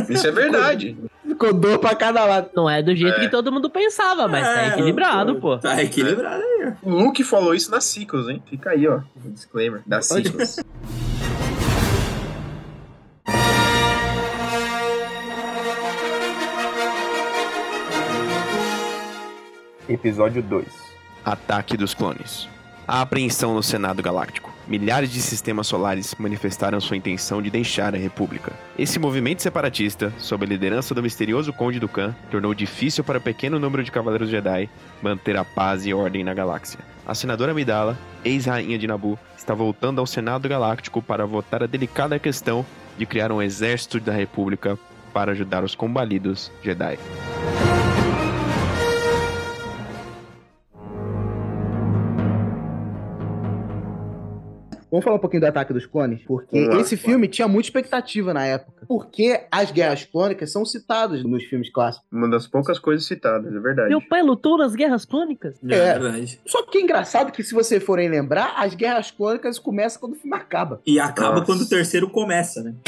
Isso é verdade. Ficou dor pra cada lado. Não é do jeito É. que todo mundo pensava, mas tá É, equilibrado, pô. Tá equilibrado aí. o Luke falou isso nas sequels, hein? Fica aí, ó. O disclaimer das Onde- sequels. Episódio 2 Ataque dos Clones A apreensão no Senado Galáctico. Milhares de sistemas solares manifestaram sua intenção de deixar a República. Esse movimento separatista, sob a liderança do misterioso Conde Dukan, tornou difícil para um pequeno número de Cavaleiros Jedi manter a paz e ordem na galáxia. A senadora Amidala, ex-rainha de Nabu, está voltando ao Senado Galáctico para votar a delicada questão de criar um exército da República para ajudar os combalidos Jedi. Vamos falar um pouquinho do Ataque dos Clones? Porque esse claro. filme tinha muita expectativa na época. Porque as guerras clônicas são citadas nos filmes clássicos. Uma das poucas coisas citadas, é verdade. Meu pai lutou nas guerras clônicas. É. verdade. Só que é engraçado que, se vocês forem lembrar, as guerras clônicas começam quando o filme acaba. E acaba Nossa. quando o terceiro começa, né? [laughs]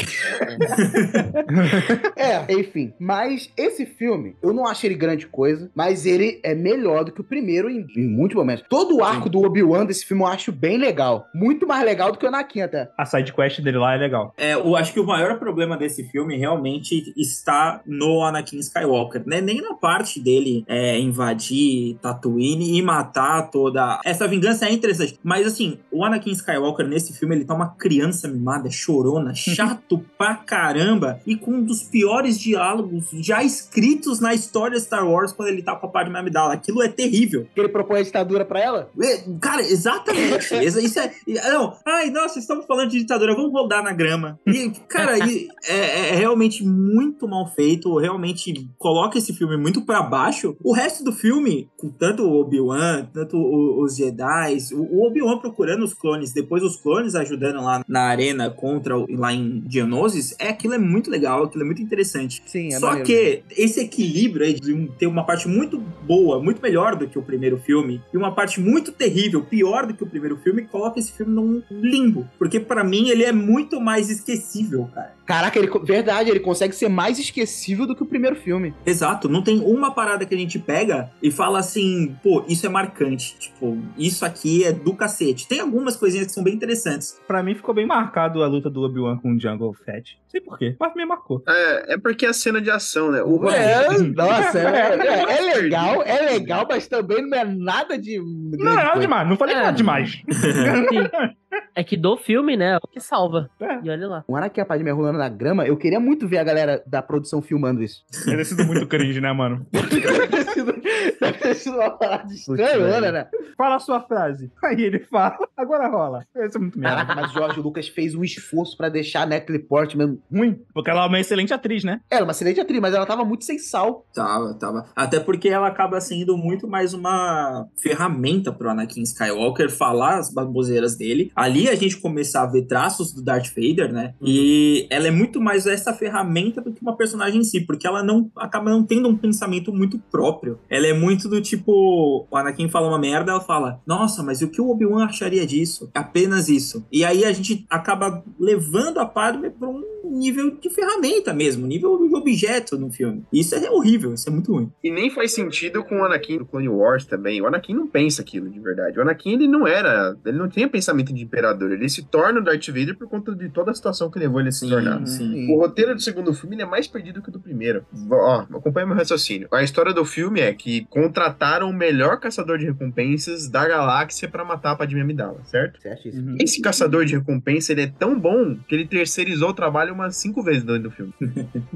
É, enfim. Mas esse filme, eu não acho ele grande coisa, mas ele é melhor do que o primeiro em, em muitos momentos. Todo o arco do Obi-Wan desse filme eu acho bem legal. Muito mais legal do que o Anakin até. A sidequest dele lá é legal. É, eu acho que o maior problema desse filme realmente está no Anakin Skywalker, né? Nem na parte dele é, invadir Tatooine e matar toda. Essa vingança é interessante, mas assim, o Anakin Skywalker nesse filme ele tá uma criança mimada, chorona, [laughs] chato pra caramba e com um dos piores diálogos já escritos na história de Star Wars quando ele tá com a Padme Amidala. Aquilo é terrível. Que ele propõe a ditadura pra ela? É, Cara, exatamente. [laughs] Isso isso é. Não, ai, nossa, estamos falando de ditadura, vamos rodar na grama. E, cara, e é, é realmente muito mal feito. Realmente coloca esse filme muito pra baixo. O resto do filme, com tanto o Obi-Wan, tanto os Jedi, o Obi-Wan procurando os clones, depois os clones ajudando lá na arena contra o- lá em Geonosis, é aquilo é muito legal, aquilo é muito interessante. Sim, Só que esse equilíbrio aí de ter uma parte muito boa, muito melhor do que o primeiro filme, e uma parte muito terrível, pior do que o primeiro filme, coloca esse filme num limbo. Porque pra mim ele é muito mais esquecível, cara. Caraca, ele, verdade, ele consegue ser mais esquecível do que o primeiro filme. Exato, não tem uma parada que a gente pega e fala assim, pô, isso é marcante. Tipo, isso aqui é do cacete. Tem algumas coisinhas que são bem interessantes. Pra mim ficou bem marcado a luta do Obi-Wan com o Jungle Fett. Não sei porquê, mas me marcou. É, é porque é a cena de ação, né? O É, nossa, é, é- é [laughs] legal, é legal, mas também não é nada de. Não é nada demais, não falei É. nada demais. Sim. [laughs] [laughs] É que do filme, né? É o que salva. É. E olha lá. O Anakin e a Padmé rolando na grama, eu queria muito ver a galera da produção filmando isso. Deve ter sido muito cringe, né, mano? [laughs] Deve ter sido, deve ter sido uma parada estranha, né, né? Fala a sua frase. Aí ele fala, agora rola. Isso é muito merda. Caraca, mas George Lucas fez um esforço pra deixar a Natalie Portman... Ruim, porque ela é uma excelente atriz, né? Ela é uma excelente atriz, mas ela tava muito sem sal. Tava, tava. Até porque ela acaba sendo muito mais uma ferramenta pro Anakin Skywalker falar as baboseiras dele. Ali a gente começar a ver traços do Darth Vader, né? E ela é muito mais essa ferramenta do que uma personagem em si, porque ela não acaba não tendo um pensamento muito próprio. Ela é muito do tipo, o Anakin fala uma merda, ela fala: "Nossa, mas o que o Obi-Wan acharia disso?" Apenas isso. E aí a gente acaba levando a Padme para um nível de ferramenta mesmo, nível de objeto no filme. Isso é horrível, isso é muito ruim. E nem faz sentido com o Anakin do Clone Wars também. O Anakin não pensa aquilo de verdade. O Anakin, ele não era. Ele não tinha pensamento de imperador. Ele se torna o Darth Vader por conta de toda a situação que levou ele a se tornar. sim. O roteiro do segundo filme ele é mais perdido que o do primeiro. Ó, acompanha meu raciocínio. A história do filme é que contrataram o melhor caçador de recompensas da galáxia pra matar a Padmé Amidala, certo? Certíssimo. Esse caçador de recompensa ele é tão bom que ele terceirizou o trabalho umas cinco vezes dentro do filme. [laughs]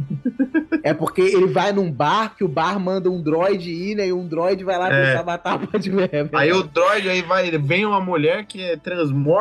É porque ele vai num bar que o bar manda um droid ir, né? E um droid vai lá É. tentar matar a Padmé. Aí o droid aí vai, vem uma mulher que é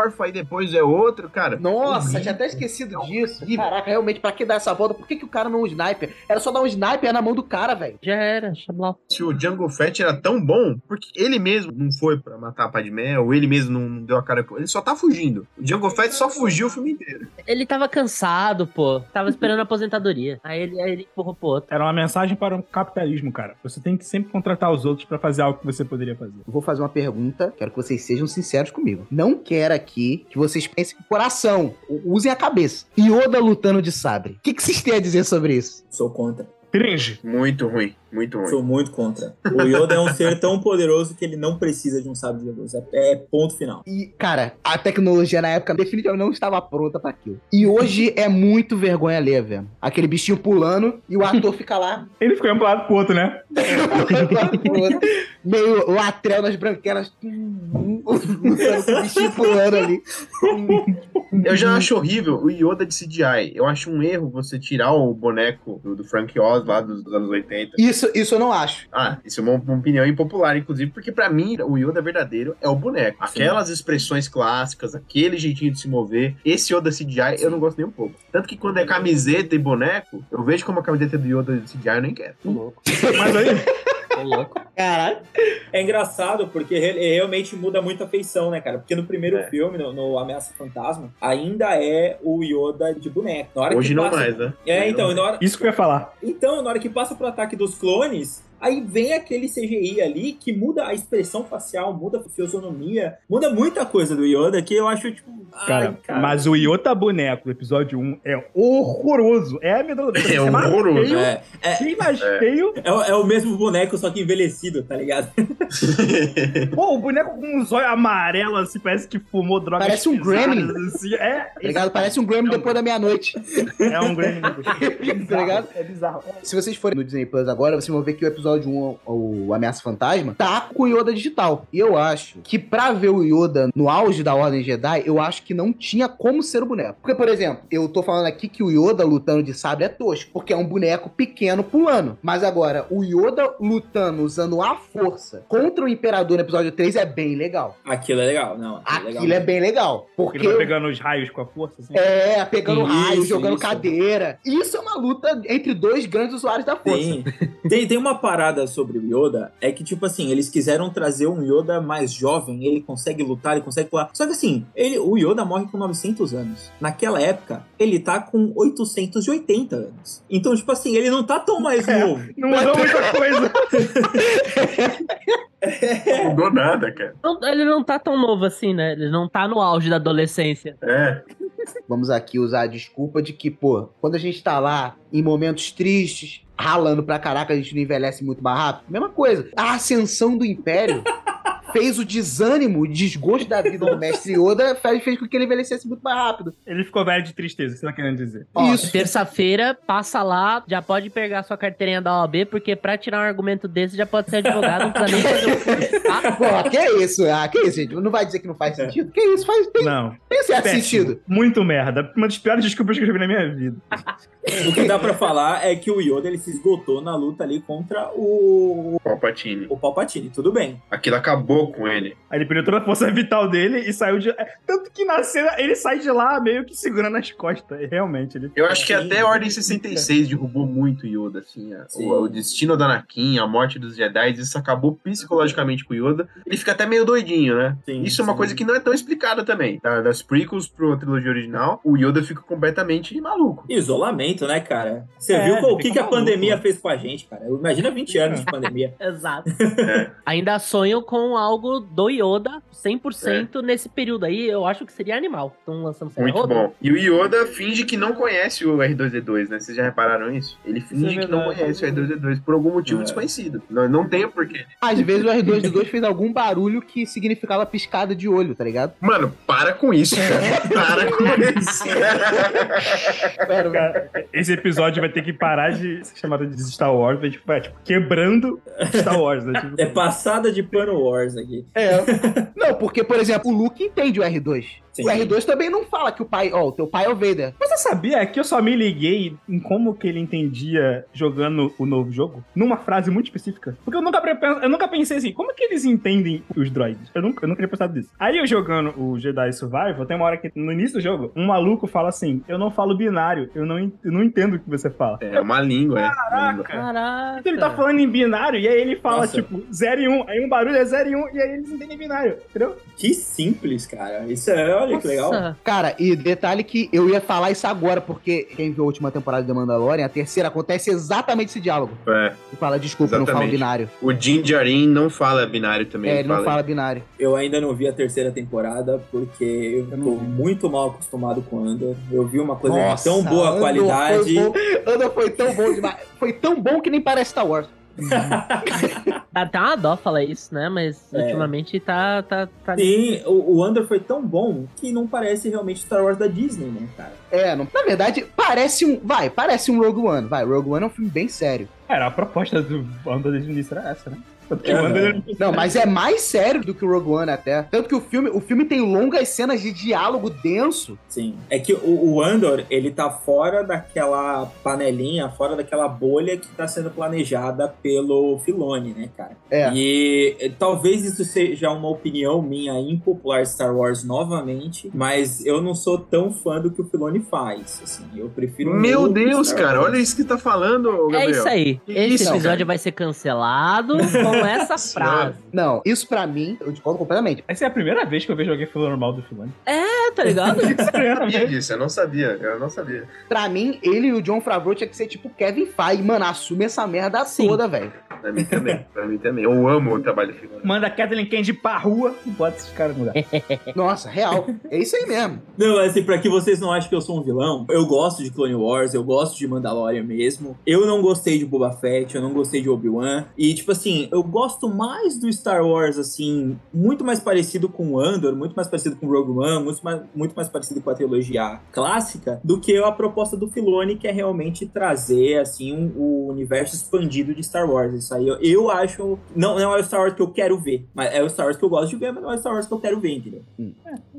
transmorfa e depois é outro, cara. Nossa, tinha até esquecido disso. Caraca, realmente, pra que dar essa volta? Por que, que o cara não um sniper? Era só dar um sniper na mão do cara, velho. Já era, Xablau. Se o Django Fett era tão bom, porque ele mesmo não foi pra matar a Padmé, ou ele mesmo não deu a cara. Ele só tá fugindo. O Django Fett só fugiu o filme inteiro. Ele tava cansado, pô. Tava esperando a aposentadoria. Aí ele, aí ele empurrou pro outro. Era uma mensagem para o capitalismo, cara. Você tem que sempre contratar os outros pra fazer algo que você poderia fazer. Eu vou fazer uma pergunta, quero que vocês sejam sinceros comigo. Não quero aqui que vocês pensem com o coração, usem a cabeça. Yoda lutando de sabre. O que, que vocês têm a dizer sobre isso? Sou contra. Cringe. Muito ruim, muito ruim. Sou muito contra. O Yoda é um ser tão poderoso que ele não precisa de um sábio de luz. É, é ponto final. E, cara, a tecnologia na época definitivamente não estava pronta pra aquilo. E hoje é muito vergonha ler, velho. Aquele bichinho pulando e o ator fica lá, Ele ficou um lado pro outro, né? [laughs] meio latrel nas branquelas, o bichinho pulando ali. [laughs] Eu já acho horrível o Yoda de CGI. Eu acho um erro você tirar o boneco do, do Frank Oz lá dos, dos anos 80. Isso, isso eu não acho. Ah, isso é uma, uma opinião impopular, inclusive, porque pra mim o Yoda verdadeiro é o boneco. Aquelas expressões clássicas, aquele jeitinho de se mover. Esse Yoda CGI eu não gosto nem um pouco. Tanto que quando é camiseta e boneco, eu vejo como a camiseta do Yoda de CGI eu nem quero. Mas aí, [laughs] Caralho. É engraçado porque re- realmente muda muito a feição, né, cara? Porque no primeiro É. filme, no, no Ameaça Fantasma, ainda é o Yoda de boneco. Na hora Hoje que não passa- mais, né? É, então, na hora, isso que eu ia falar. então, na hora que passa pro ataque dos clones, aí vem aquele CGI ali que muda a expressão facial, muda a fisionomia, muda muita coisa do Yoda que eu acho, tipo. ai, Cara, mas o Iota Boneco do episódio 1 é horroroso. É a minha É horroroso. É, é, Bem mais É. feio. é, o- é o mesmo boneco, só que envelhecido, tá ligado? [laughs] Pô, o boneco com um zóio amarelo, assim, parece que fumou drogas Parece um Gremlin. Assim. É, Tá ligado? Parece um Grammy depois da meia-noite. é um Gremlin. [laughs] Tá ligado? É bizarro. Se vocês forem no Disney Plus agora, vocês vão ver que o episódio 1, o Ameaça Fantasma, tá com o Yoda digital. E eu acho que pra ver o Yoda no auge da Ordem Jedi, eu acho que não tinha como ser o boneco. Porque, por exemplo, eu tô falando aqui que o Yoda lutando de sabre é tosco, porque é um boneco pequeno pulando. Mas agora, o Yoda lutando usando a força contra o Imperador no episódio 3 é bem legal. Aquilo é legal, não. Aquilo, é Aquilo legal. é bem legal. Porque Ele vai pegando os raios com a força, assim. é, pegando Isso, raio, jogando isso. cadeira. Isso é uma luta entre dois grandes usuários da força. Tem, tem, tem uma parada sobre o Yoda, é que, tipo assim, eles quiseram trazer um Yoda mais jovem, ele consegue lutar, ele consegue pular. Só que assim, ele, o Yoda morre com 900 anos. Naquela época, ele tá com 880 anos. Então, tipo assim, ele não tá tão mais É. novo. Não mudou muita coisa. [laughs] Não mudou nada, cara. Não- ele não tá tão novo assim, né? Ele não tá no auge da adolescência. É. Vamos aqui usar a desculpa de que, pô, quando a gente tá lá em momentos tristes, ralando pra caraca, a gente não envelhece muito mais rápido. Mesma coisa. A ascensão do Império fez o desânimo, o desgosto da vida do mestre Yoda, fez, fez com que ele envelhecesse muito mais rápido. Ele ficou velho de tristeza, você tá querendo dizer. Ó, Isso. Terça-feira, passa lá, já pode pegar sua carteirinha da OAB, porque pra tirar um argumento desse já pode ser advogado, não precisa nem fazer o curso, tá? [laughs] Pô, que isso? Ah, que isso, gente? Não vai dizer que não faz sentido? Que isso? Faz, tem, Não. tem certo péssimo. sentido. Muito merda. Uma das piores desculpas que eu já vi na minha vida. O que dá pra falar é que o Yoda ele se esgotou na luta ali contra o, Palpatine. o Palpatine. Tudo bem. Aquilo acabou com ele. Aí ele perdeu toda a força vital dele e saiu de. é, Tanto que na cena ele sai de lá meio que segurando as costas. Realmente, ele. Eu acho que Sim. até a Ordem 66 derrubou muito o Yoda, assim. a- Sim. o, o destino do Anakin, a morte dos Jedi, isso acabou psicologicamente com o Yoda. Ele fica até meio doidinho, né? Sim, isso é uma sim. coisa que não é tão explicada também. Tá? Das prequels pro trilogia original, o Yoda fica completamente maluco. Isolamento, né, cara? Você É, viu o que, que a maluco, pandemia né? fez com a gente, cara? Imagina 20 anos de [laughs] pandemia. Exato. Ainda sonho com algo do Yoda 100% nesse período aí. Eu acho que seria animal. Estão lançando série Muito Yoda? bom. E o Yoda finge que não conhece o R2D2, né? Vocês já repararam isso? Ele finge que não conhece o R2D2 por algum motivo É. desconhecido. Não, não tem porquê. Às vezes o R2D2 fez algum barulho que significava piscada de olho, tá ligado? Mano, para com isso, cara. para com isso. Cara, esse episódio vai ter que parar de ser chamado de Star Wars, vai, tipo, vai, tipo, quebrando Star Wars, né? Tipo, É passada de pano Wars aqui. É. [laughs] Não, porque, por exemplo, o Luke entende o R2. Sim. O R2 também não fala que o pai, ó, o teu pai é o Vader. Você sabia que eu só me liguei em como que ele entendia jogando o novo jogo? Numa frase muito específica. Porque eu nunca, eu nunca pensei assim, como que eles entendem os droids? Eu nunca, eu nunca tinha pensado nisso. Aí eu jogando o Jedi Survival, tem uma hora que no início do jogo, um maluco fala assim, eu não falo binário, eu não, eu não entendo o que você fala. É uma língua, é. Língua. Caraca. Então ele tá falando em binário, e aí ele fala, Nossa. tipo, 0 e 1, um, aí um barulho é 0 e 1, um, e aí eles entendem binário, entendeu? Que simples, cara. Isso é, olha que legal. Nossa. Cara, e detalhe que eu ia falar isso agora, porque quem viu a última temporada de The Mandalorian, a terceira, acontece exatamente esse diálogo. É. Ele fala, desculpa, eu não Exatamente. binário. O Din Djarin não fala binário também. É, ele não fala fala binário. Eu ainda não vi a terceira temporada, porque eu não tô muito mal acostumado com Andor. Eu vi uma coisa Nossa, de tão boa Andor qualidade. Foi, bom, Andor foi tão bom demais. Foi tão bom que nem parece Star Wars. [laughs] Dá até uma dó falar isso, né? Mas É. ultimamente tá. tá, tá... Sim, o, o Andor foi tão bom que não parece realmente Star Wars da Disney, né, cara? É, não, na verdade, parece um. Vai, parece um Rogue One. Vai, Rogue One é um filme bem sério. Era a proposta do Andor desde o início era essa, né? Tanto que É, o Andor, ele- Não, mas é mais sério do que o Rogue One até. Tanto que o filme, o filme tem longas cenas de diálogo denso. Sim. É que o, o Andor, ele tá fora daquela panelinha, fora daquela bolha que tá sendo planejada pelo Filoni, né, cara? É. E eh, talvez isso seja uma opinião minha impopular Star Wars novamente, mas eu não sou tão fã do que o Filoni faz, assim. Eu prefiro... Meu Deus, Star cara, Wars. olha isso que tá falando, Gabriel. É isso aí. Esse isso, episódio cara? vai ser cancelado [laughs] com essa frase. Não, isso pra mim, eu discordo completamente. Essa é a primeira vez que eu vejo alguém falando mal do Filoni. É, tá ligado? [laughs] É Eu sabia vez. disso, eu não sabia, eu não sabia. Pra mim, ele e o John Favreau tinha que ser tipo Kevin Feige. Mano, assume essa merda Sim. toda, velho. Pra mim também, pra mim também. Eu amo o trabalho do Filoni. Manda a Kathleen Kennedy pra rua e bota esses caras no lugar. [laughs] Nossa, real. É isso aí mesmo. Não, assim, pra que vocês não achem que eu sou um vilão, eu gosto de Clone Wars, eu gosto de Mandalorian mesmo. Eu não gostei de Boba Fett, eu não gostei de Obi-Wan. E, tipo assim, eu gosto mais do Star Wars, assim, muito mais parecido com Andor, muito mais parecido com Rogue One, muito mais, muito mais parecido com a trilogia clássica, do que a proposta do Filoni, que é realmente trazer, assim, um- o universo expandido de Star Wars. Isso aí eu, eu acho. Não, não é o Star Wars que eu quero ver, mas é o Star Wars que eu gosto de ver, mas não é o Star Wars que eu quero ver, entendeu?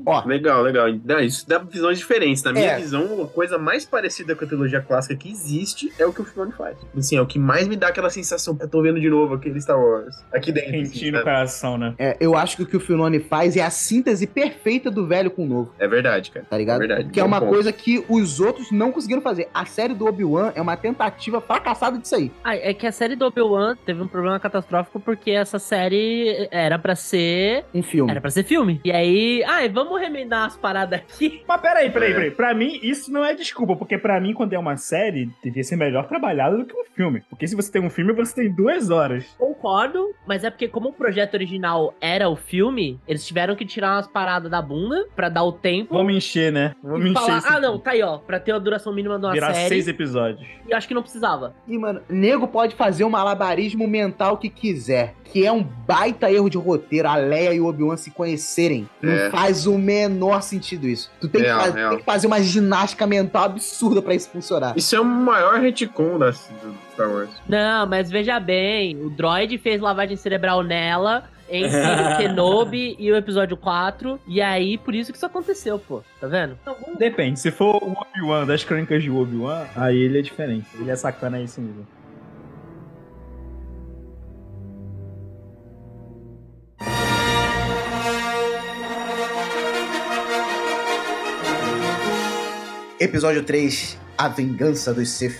Ó, Legal, legal. Isso dá visões diferentes. Na minha É. visão, a coisa mais parecida com a trilogia clássica que existe é o que o Filoni faz. Assim, é o que mais me dá aquela sensação. Eu tô vendo de novo aquele Star Wars. Aqui dentro. assim, Quentinho no sabe? coração, né? é, eu acho que o que o Filoni faz é a síntese perfeita do velho com o novo, É verdade, cara. tá ligado? É verdade. Que é uma ponto. coisa que os outros não conseguiram fazer. A série do Obi-Wan é uma tentativa fracassada disso aí. Ah, é que a série do Obi-Wan teve um problema catastrófico porque essa série era pra ser. Um filme. Era pra ser filme. E aí, ai, vamos remendar as paradas aqui. [laughs] Mas peraí, peraí, É. peraí. Pra mim, isso não é desculpa, porque pra mim, quando é uma série, devia ser melhor trabalhado do que um filme. Porque se você tem um filme, você tem duas horas. Concordo, mas é porque, como o projeto original era o filme, eles tiveram que tirar umas paradas da bunda pra dar o tempo. Vamos encher, né? Vamos e encher falar, ah, não, tá aí, ó, pra ter a duração mínima de uma Virar série. seis episódios. E eu acho que não precisava. E, mano, nego pode fazer um malabarismo mental que quiser, que é um baita erro de roteiro, a Leia e o Obi-Wan se conhecerem, É. não faz o menor sentido isso. Tu tem, Real, que, faz- tem que fazer uma ginástica mental absurda pra isso funcionar. Isso é o maior retcon da, Star Wars. Não, mas veja bem, o droid fez lavagem cerebral nela entre o [laughs] Kenobi e o episódio 4, e aí por isso que isso aconteceu, pô. Tá vendo? Depende, se for o Obi-Wan das crônicas de Obi-Wan, aí ele é diferente. Ele é sacana a esse nível. Episódio 3: A Vingança dos Sith.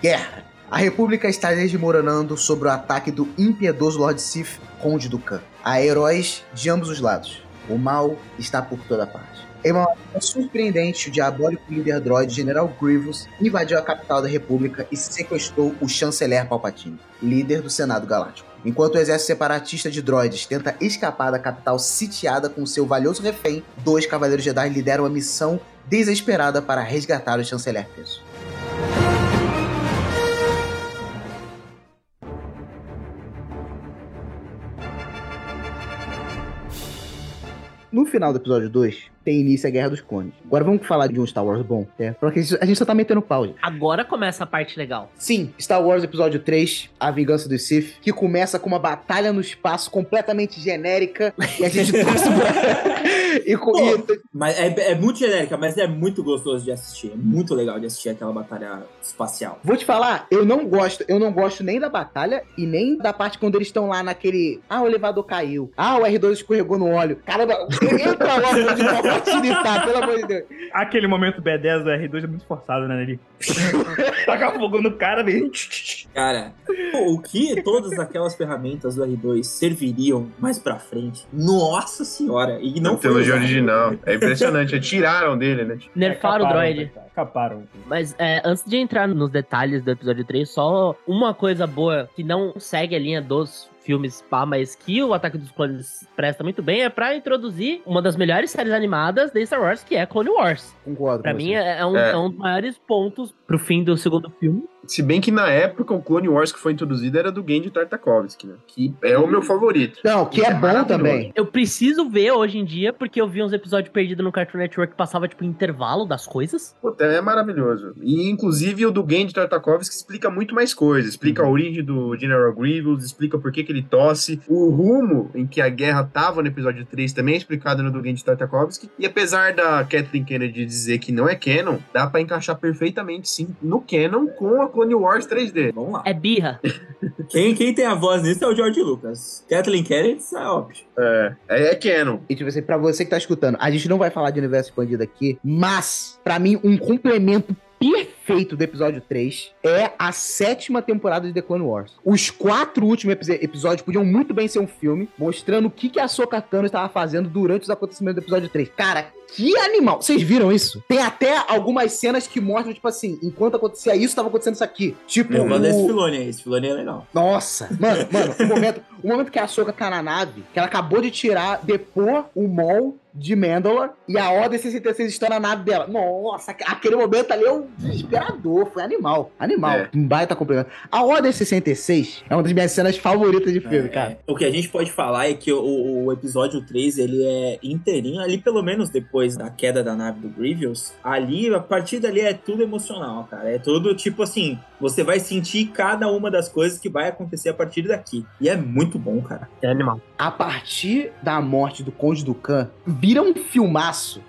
Guerra. A República está desmoronando sobre o ataque do impiedoso Lord Sith, Conde Dukan. Há heróis de ambos os lados. O mal está por toda parte. Em uma maneira surpreendente, o diabólico líder droid General Grievous invadiu a capital da República e sequestrou o chanceler Palpatine, líder do Senado Galáctico. Enquanto o exército separatista de droids tenta escapar da capital sitiada com seu valioso refém, dois Cavaleiros Jedi lideram a missão desesperada para resgatar o chanceler preso. No final do episódio 2, tem início a Guerra dos Clones. Agora vamos falar de um Star Wars bom, né? Porque a gente- só tá metendo pau. gente. Agora começa a parte legal. Sim, Star Wars Episódio 3, A Vingança dos Sith, que começa com uma batalha no espaço completamente genérica e a gente [laughs] pra... e, com- e- Mas é, é muito genérica, mas é muito gostoso de assistir. É muito legal de assistir aquela batalha espacial. Vou te falar, eu não gosto, eu não gosto nem da batalha e nem da parte quando eles estão lá naquele. Ah, o elevador caiu. Ah, o R2 escorregou no óleo. Caramba, entra logo de [laughs] pelo amor de Deus. Aquele momento B10 do R2 é muito forçado, né? Ele [laughs] taca fogo no cara, velho. Cara, o que todas aquelas ferramentas do R2 serviriam mais pra frente? Nossa senhora! E não Não foi trilogia original. É impressionante. Tiraram dele, né? [laughs] Nerfaram o droid. Caparam. Mas é, antes de entrar nos detalhes do episódio 3, só uma coisa boa que não segue a linha dos filmes pá, mas que o Ataque dos Clones presta muito bem é pra introduzir uma das melhores séries animadas da Star Wars, que é Clone Wars. Concordo. Pra com mim você. é, é um, É. é um dos maiores pontos pro fim do segundo filme. Se bem que na época o Clone Wars que foi introduzido era do Gendy Tartakovsky, né? Que é o meu favorito. Não, que é é bom também. Eu preciso ver hoje em dia, porque eu vi uns episódios perdidos no Cartoon Network que passava, tipo, intervalo das coisas. Puta, é maravilhoso. E inclusive o do Gendy Tartakovsky explica muito mais coisas. Explica a origem do General Grievous, explica por que, que ele tosse. O rumo em que a guerra tava no episódio 3 também é explicado no do Gendy Tartakovsky. E apesar da Kathleen Kennedy dizer que não é canon, dá pra encaixar perfeitamente sim no canon com a Clone Wars 3D. Vamos lá. É birra. Quem, quem tem a voz nisso é o George Lucas. Kathleen Kennedy, isso é óbvio. É, é, é canon. E tipo assim, pra você que tá escutando, a gente não vai falar de universo expandido aqui, mas, pra mim, um complemento perfeito do episódio 3 é a sétima temporada de The Clone Wars. Os quatro últimos epi- episódios podiam muito bem ser um filme, mostrando o que, que a Ahsoka Tano estava fazendo durante os acontecimentos do episódio 3. Cara, que animal! Vocês viram isso? Tem até algumas cenas que mostram, tipo assim, enquanto acontecia isso, tava acontecendo isso aqui. Tipo, Eu mando esse o... Filone aí. Esse Filone é legal. Nossa, mano, mano, o momento, o momento que a Ahsoka tá na nave, que ela acabou de tirar, depor o Mol de Mandalore e a Ordem 66 está na nave dela. Nossa, aquele momento ali é um desesperador, foi animal, animal, É. um baita complemento. A Ordem 66 é uma das minhas cenas favoritas de filme, É, cara. é. O que a gente pode falar é que o, o episódio 3, ele é inteirinho, ali pelo menos depois da queda da nave do Grievous, ali, a partir dali é tudo emocional, cara. É tudo tipo assim, você vai sentir cada uma das coisas que vai acontecer a partir daqui. E é muito bom, cara. É animal. A partir da morte do Conde Dukan, vira um filmaço.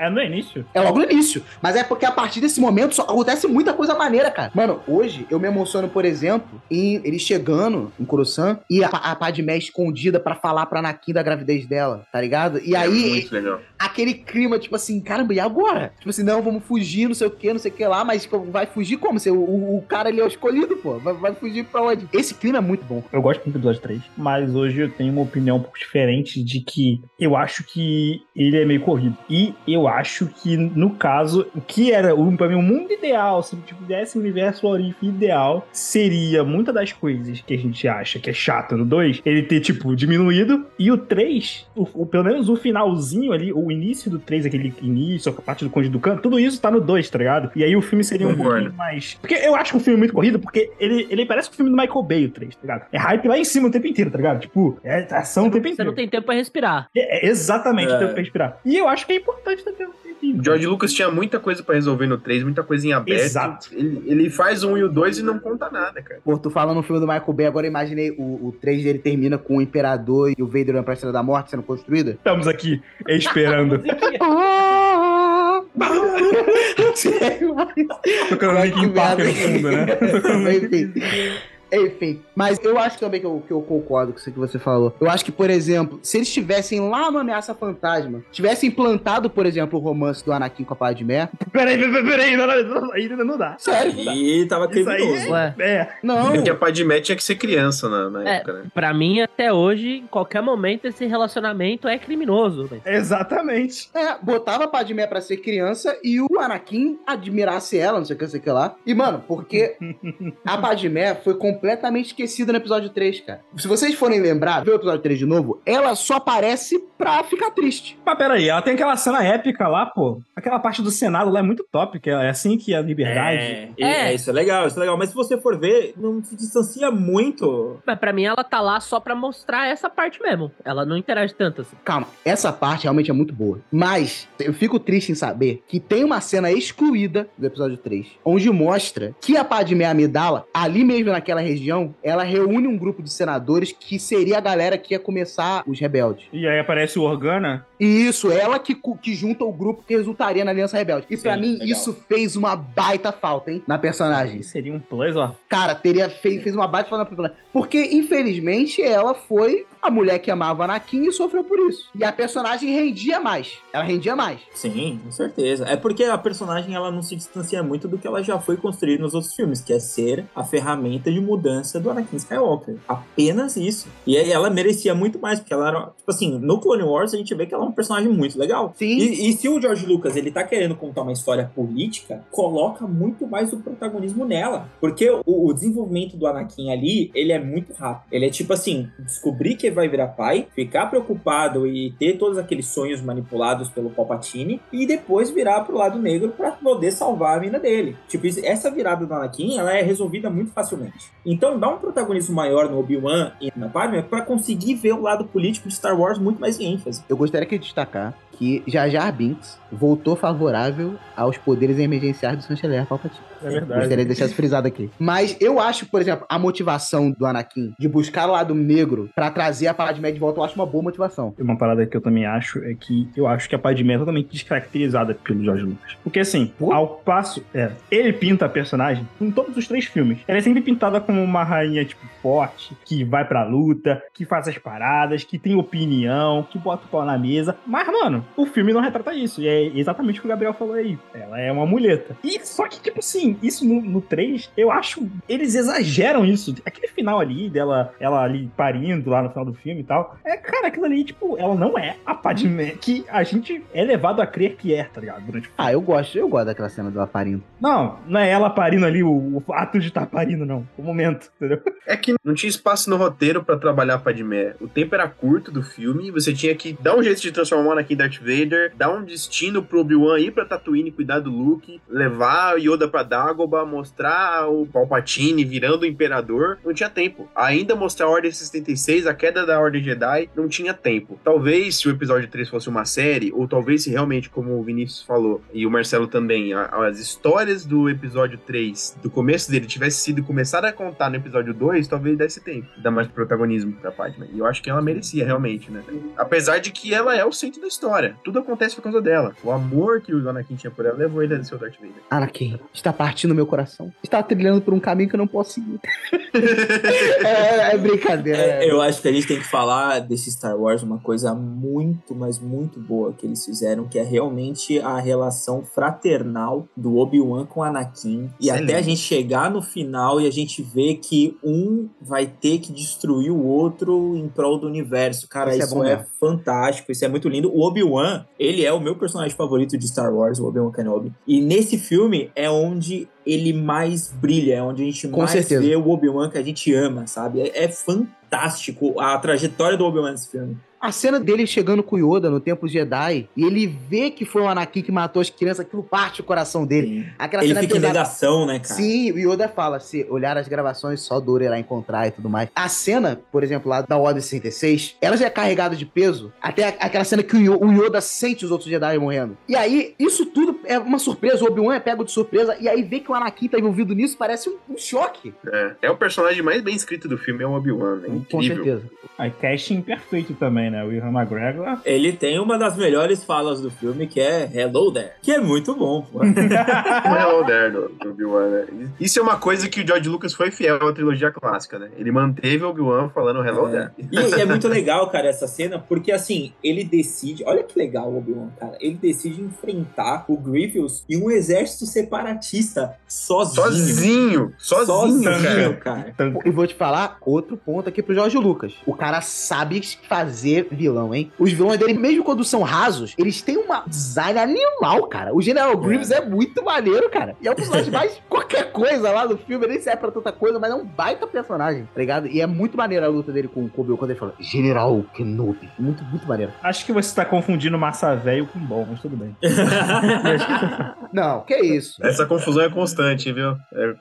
É no início. É logo no início. Mas é porque a partir desse momento só acontece muita coisa maneira, cara. Mano, hoje eu me emociono, por exemplo, em ele chegando em Coruscant e a, a Padmé escondida pra falar pra Anakin da gravidez dela, tá ligado? E É aí, muito legal. aquele clima, tipo assim, caramba, e agora? Tipo assim, não, vamos fugir, não sei o que, não sei o que lá, mas vai fugir como? Se o, o, o cara ali é o escolhido, pô. Vai, vai fugir pra onde? Esse clima é muito bom. Eu gosto muito do episódio 3, mas hoje eu tenho uma opinião um pouco diferente de que eu acho que ele é meio corrido. E eu acho que, no caso, o que era o- pra mim o mundo ideal, se tipo, desse um universo Orif ideal, seria muitas das coisas que a gente acha que é chato no 2, ele ter, tipo, diminuído. E o 3, o, o- pelo menos o finalzinho ali, o o início do 3, aquele início, a parte do Conde do Canto, tudo isso tá no 2, tá ligado? E aí o filme seria um Concordo. pouquinho mais. Porque eu acho que o filme é muito corrido, porque ele, ele parece que o filme do Michael Bay, o 3, tá ligado? É hype lá em cima o tempo inteiro, tá ligado? Tipo, é ação o tempo Você inteiro. não tem tempo pra respirar. É, é exatamente É. o tempo pra respirar. E eu acho que é importante ter tempinho. O George Lucas tinha muita coisa pra resolver no 3, muita coisa em aberto. Exato. Ele, ele faz um e o 2 e não conta nada, cara. Pô, tu fala no filme do Michael Bay, agora imaginei o, o 3 dele termina com o Imperador e o Vader na Praça da Morte sendo construída. Estamos aqui esperando. [laughs] Tocando Linkin que Park no fundo, né? [laughs] Enfim. [laughs] Enfim, mas eu acho também que eu, que eu concordo com isso que você falou. Eu acho que, por exemplo, se eles estivessem lá no Ameaça Fantasma, tivessem implantado, por exemplo, o romance do Anakin com a Padmé. [laughs] Peraí, peraí, peraí, não, não, não, ainda não dá. Sério? E tava Isso aí criminoso. Ué, É, Não. Porque a Padmé tinha que ser criança na, na É. época, né? pra mim, até hoje, em qualquer momento, esse relacionamento é criminoso. velho. exatamente. É, botava a Padmé pra ser criança e o Anakin admirasse ela, não sei o que, não sei o que lá. E, mano, porque [laughs] a Padmé foi completamente esquecida no episódio 3, cara. Se vocês forem lembrar, ver o episódio 3 de novo, ela só aparece pra ficar triste. Mas peraí, ela tem aquela cena épica lá, pô. Aquela parte do Senado lá é muito top, que é assim que é a liberdade. É, É. é, isso é legal, isso é legal. Mas se você for ver, não se distancia muito. Mas pra mim, ela tá lá só pra mostrar essa parte mesmo. Ela não interage tanto assim. Calma, essa parte realmente é muito boa. Mas eu fico triste em saber que tem uma cena excluída do episódio 3, onde mostra que a Padmé Amidala, ali mesmo naquela região, ela reúne um grupo de senadores que seria a galera que ia começar os rebeldes. E aí aparece o Organa. E isso, ela que, que junta o grupo que resultaria na Aliança Rebelde. E pra Sim, mim, legal. isso fez uma baita falta, hein? Na personagem. Seria um plus, ó. Cara, teria fez, fez uma baita falta na personagem. Porque, infelizmente, ela foi a mulher que amava Anakin e sofreu por isso. E a personagem rendia mais. Ela rendia mais. Sim, com certeza. É porque a personagem ela não se distancia muito do que ela já foi construída nos outros filmes, que é ser a ferramenta de mudança do Anakin Skywalker. Apenas isso. E ela merecia muito mais, porque ela era. Tipo assim, no Clone Wars a gente vê que ela é um personagem muito legal. Sim. E, e se o George Lucas ele tá querendo contar uma história política, coloca muito mais o protagonismo nela. Porque o, o desenvolvimento do Anakin ali, ele é muito rápido. Ele é tipo assim, descobrir que vai virar pai, ficar preocupado e ter todos aqueles sonhos manipulados pelo Palpatine e depois virar pro lado negro pra poder salvar a mina dele. Tipo, essa virada do Anakin, ela é resolvida muito facilmente. Então, dá um protagonismo maior no Obi-Wan e na Padme pra conseguir ver o lado político de Star Wars muito mais em ênfase. Eu gostaria de destacar que Jar Jar Binks voltou favorável aos poderes emergenciais do chanceler Palpatine. É verdade. Gostaria de deixar isso frisado aqui. Mas eu acho, por exemplo, a motivação do Anakin de buscar o lado negro pra trazer a Padmé de volta, eu acho uma boa motivação. Uma parada que eu também acho é que eu acho que a Padmé é totalmente descaracterizada pelo George Lucas. Porque assim, ao passo, é, ele pinta a personagem em todos os três filmes. Ela é sempre pintada como uma rainha, tipo, forte, que vai pra luta, que faz as paradas, que tem opinião, que bota o pau na mesa. Mas, mano, o filme não retrata isso. E é exatamente o que o Gabriel falou aí. Ela é uma muleta. E só que, tipo assim, isso no, no 3, eu acho. Eles exageram isso. Aquele final ali dela, ela ali parindo lá no final do filme e tal. É, cara, aquilo ali, tipo, ela não é a Padmé que a gente é levado a crer que é, tá ligado? Durante o filme. Ah, eu gosto, eu gosto daquela cena do Aparindo. Não, não é ela parindo ali, o, o ato de estar parindo, não. O momento, entendeu? É que não tinha espaço no roteiro pra trabalhar a Padmé. O tempo era curto do filme, você tinha que dar um jeito de transformar em Darth Vader, dar um destino pro Obi-Wan ir pra Tatooine cuidar do Luke, levar Yoda pra Dagobah, mostrar o Palpatine virando o Imperador. Não tinha tempo. Ainda mostrar a Ordem 66, a queda da Ordem Jedi, não tinha tempo. Talvez se o episódio 3 fosse uma série, ou talvez se realmente, como o Vinícius falou, e o Marcelo também, as histórias do episódio 3, do começo dele, tivesse sido começar a contar no episódio 2, talvez desse tempo. Dar mais protagonismo pra Padme. E eu acho que ela merecia, realmente, né? Apesar de que ela é o centro da história. Tudo acontece por causa dela. O amor que o Anakin tinha por ela levou ele a ser o Darth Vader. Anakin, está partindo meu coração. Está trilhando por um caminho que eu não posso seguir. [laughs] é, é brincadeira. É, é. eu acho que a gente tem que falar desse Star Wars uma coisa muito, mas muito boa que eles fizeram, que é realmente a relação fraternal do Obi-Wan com Anakin. E Excelente. até a gente chegar no final e a gente ver que um vai ter que destruir o outro em prol do universo. Cara, Isso é isso, bom é, mesmo. fantástico, isso é muito lindo. O Obi-Wan, ele é o meu personagem favorito de Star Wars, o Obi-Wan Kenobi. E nesse filme é onde ele mais brilha, é onde a gente Com mais certeza. vê o Obi-Wan que a gente ama, sabe? É, é fantástico a trajetória do Obi-Wan nesse filme. A cena dele chegando com o Yoda no Templo Jedi e ele vê que foi o Anakin que matou as crianças, aquilo parte o coração dele. Aquela Ele cena fica em negação, né, cara? Sim, o Yoda fala, se olhar as gravações, só Dora irá encontrar e tudo mais. A cena, por exemplo, lá da Ordem 66, ela já é carregada de peso, até a- aquela cena que o Yo- o Yoda sente os outros Jedi morrendo. E aí, isso tudo é uma surpresa, o Obi-Wan é pego de surpresa, e aí vê que o Anakin tá envolvido nisso, parece um, um choque. É, é o personagem mais bem escrito do filme, é o Obi-Wan, né? Com Incrível. certeza. Aí casting perfeito também, né? O Ian McGregor. Ele tem uma das melhores falas do filme, que é Hello There, que é muito bom. [laughs] Hello [laughs] There do, do Obi-Wan, né? Isso é uma coisa que o George Lucas foi fiel à trilogia clássica, né? Ele manteve o Obi-Wan falando Hello É. There. E, e é muito [laughs] legal, cara, essa cena, porque assim, ele decide. Olha que legal o Obi-Wan, cara. Ele decide enfrentar o Grievous e um exército separatista sozinho. Sozinho! Sozinho, cara. cara. Tanto- E vou te falar outro ponto aqui pro Jorge Lucas. O cara sabe fazer vilão, hein? Os vilões dele, mesmo quando são rasos, eles têm uma design animal, cara. O General Grievous é, muito maneiro, cara. E é o personagem [laughs] mais qualquer coisa lá no filme, nem serve pra tanta coisa, mas é um baita personagem, tá ligado? E é muito maneiro a luta dele com o Kobe quando ele fala General Kenobi. Muito, muito maneiro. Acho que você tá confundindo massa velho com bom, mas tudo bem. [laughs] Não, que isso. Essa confusão é constante, viu? É,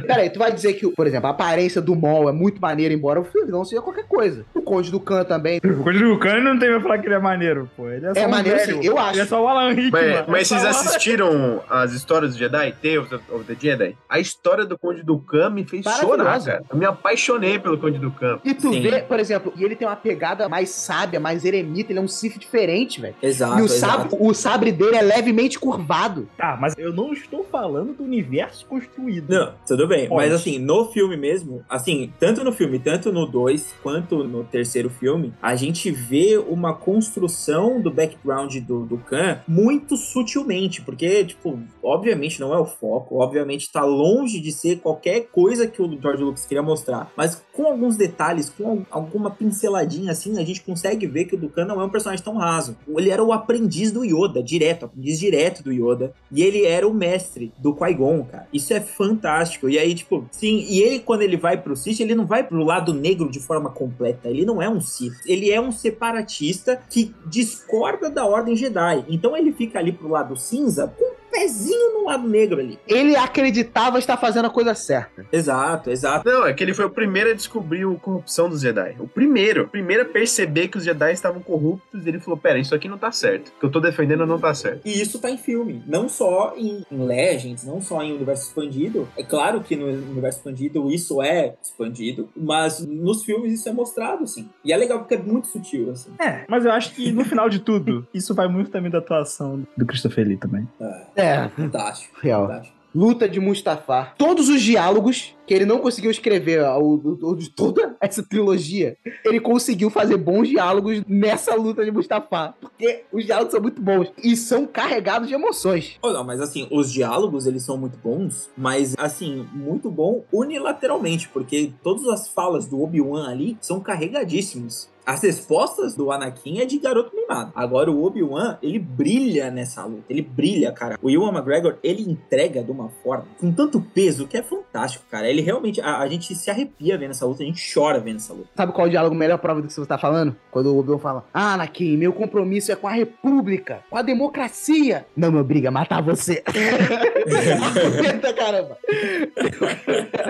Pera aí, tu vai dizer que, por exemplo, a aparência do Mol é muito maneira, embora o vilão seja qualquer coisa. O Conde do Khan também. O Cody Khan não tem pra falar que ele é maneiro, pô. Ele é só É um maneiro, velho. sim, eu acho. Ele é só o Alan Rickman. Mas, mas É vocês assistiram as histórias do Jedi? Tales of, the Jedi? A história do Conde do Khan me fez chorar, cara. Eu me apaixonei pelo Conde do Khan. E tu Sim. vê, por exemplo, e ele tem uma pegada mais sábia, mais eremita, ele é um Sith diferente, velho. Exato, E o exato. sabre, o sabre dele é levemente curvado. Tá, mas eu não estou falando do universo construído. Não, tudo bem. Pode. Mas assim, no filme mesmo, assim, tanto no filme, tanto no 2, quanto no terceiro filme, a gente vê uma construção do background do, do Khan muito sutilmente, porque, tipo, obviamente não é o foco, obviamente tá longe de ser qualquer coisa que o George Lucas queria mostrar, mas com alguns detalhes, com al- alguma pinceladinha assim, a gente consegue ver que o Dukan não é um personagem tão raso. Ele era o aprendiz do Yoda, direto, aprendiz direto do Yoda, e ele era o mestre do Qui-Gon, cara. Isso é fantástico. E aí, tipo, sim, e ele quando ele vai pro Sith, ele não vai pro lado negro de forma completa, ele não é um Sith. Ele é um separatista que discorda da Ordem Jedi. Então ele fica ali pro lado cinza com pezinho no lado negro ali. Ele acreditava estar fazendo a coisa certa. Exato, exato. Não, é que ele foi o primeiro a descobrir a corrupção dos Jedi. O primeiro. O primeiro a perceber que os Jedi estavam corruptos. E ele falou: Pera, isso aqui não tá certo. O que eu tô defendendo não tá certo. E isso tá em filme, não só em, em Legends, não só em Universo Expandido. É claro que no Universo Expandido isso é expandido, mas nos filmes isso é mostrado, assim. E é legal porque é muito sutil, assim. É, mas eu acho que no final de tudo, [laughs] isso vai muito também da atuação do Christopher Lee também. É, É, fantástico. real. fantástico. Luta de Mustafar. Todos os diálogos que ele não conseguiu escrever ao, de toda essa trilogia, ele conseguiu fazer bons diálogos nessa luta de Mustafar. Porque os diálogos são muito bons e são carregados de emoções. Oh, não, mas assim, os diálogos eles são muito bons, mas assim, muito bom unilateralmente, porque todas as falas do Obi-Wan ali são carregadíssimas. As respostas do Anakin é de garoto mimado. Agora o Obi-Wan, ele brilha nessa luta. Ele brilha, cara. O Ewan McGregor, ele entrega de uma forma com tanto peso que é fantástico, cara. Ele realmente. A, a gente se arrepia vendo essa luta, a gente chora vendo essa luta. Sabe qual é o diálogo melhor prova do que você tá falando? Quando o Obi-Wan fala: Ah, Anakin, meu compromisso é com a República, com a democracia. Não me obriga a matar você. [laughs] Argumenta, caramba.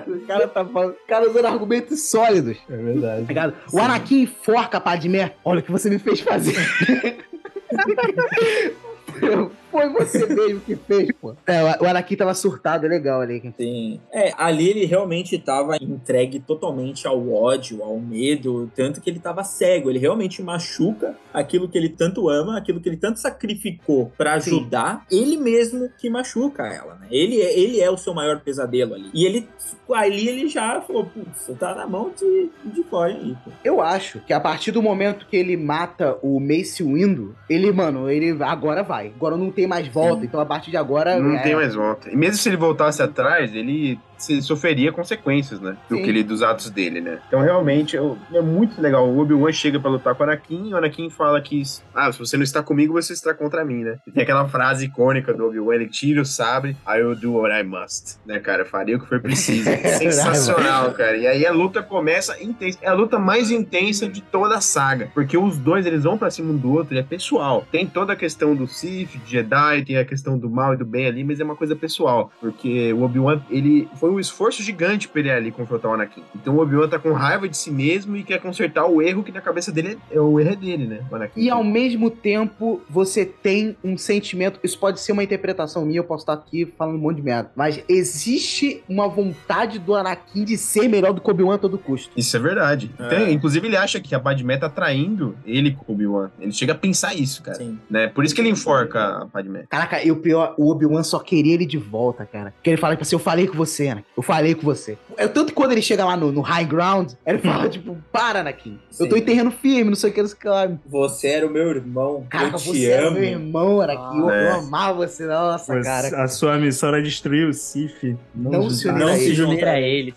o cara tá falando. O cara usando argumentos sólidos. É verdade. Tá ligado? O Anakin enforca a Padmé. Olha o que você me fez fazer. [laughs] Foi você mesmo que fez, pô. É, o Anakin tava surtado, é legal ali. Sim. É, ali ele realmente tava entregue totalmente ao ódio, ao medo, tanto que ele tava cego. Ele realmente machuca aquilo que ele tanto ama, aquilo que ele tanto sacrificou pra ajudar, ele mesmo que machuca ela, né? Ele é, ele é o seu maior pesadelo ali. E ele, ali ele já falou, putz, você tá na mão de, de fora aí, pô. Eu acho que a partir do momento que ele mata o Mace Windu, ele, mano, ele agora vai. Agora não tem tem mais volta. Então a partir de agora. Não é, tem mais volta. E mesmo se ele voltasse atrás, ele se- sofreria consequências, né? Do Sim. que ele, dos atos dele, né? Então, realmente, é muito legal. O Obi-Wan chega pra lutar com o Anakin, e o Anakin fala que, ah, se você não está comigo, você está contra mim, né? E tem aquela frase icônica do Obi-Wan, ele tira o sabre, I will do what I must, né, cara? Eu faria o que for preciso. [laughs] Sensacional, cara. E aí a luta começa intensa. É a luta mais intensa de toda a saga, porque os dois, eles vão pra cima um do outro, é pessoal. Tem toda a questão do Sith, de Jedi, tem a questão do mal e do bem ali, mas é uma coisa pessoal, porque o Obi-Wan, ele foi um esforço gigante pra ele ali confrontar o Anakin. Então o Obi-Wan tá com raiva de si mesmo e quer consertar o erro que na cabeça dele é o erro é dele, né? O Anakin. E ao mesmo tempo, você tem um sentimento. Isso pode ser uma interpretação minha, eu posso estar aqui falando um monte de merda. Mas existe uma vontade do Anakin de ser melhor do que o Obi-Wan a todo custo. Isso é verdade. É. Tem- inclusive, ele acha que a Padmé tá traindo ele com o Obi-Wan. Ele chega a pensar isso, cara. Sim. Né? Por isso que ele enforca a Padmé. Caraca, e o pior, o Obi-Wan só queria ele de volta, cara. Porque ele fala, tipo assim, eu falei com você, Anakin. Eu falei com você. É tanto que quando ele chega lá no, no high ground, ele fala, tipo, para, Anakin. Eu tô Sim. em terreno firme, não sei o que, não sei o que lá. Você era o meu irmão. Caraca, eu te você era amo. meu irmão, Anakin. eu, É. eu amava você, nossa, cara. A sua missão era destruir o Sif. Não se juntar. unir Não a se ele. a ele.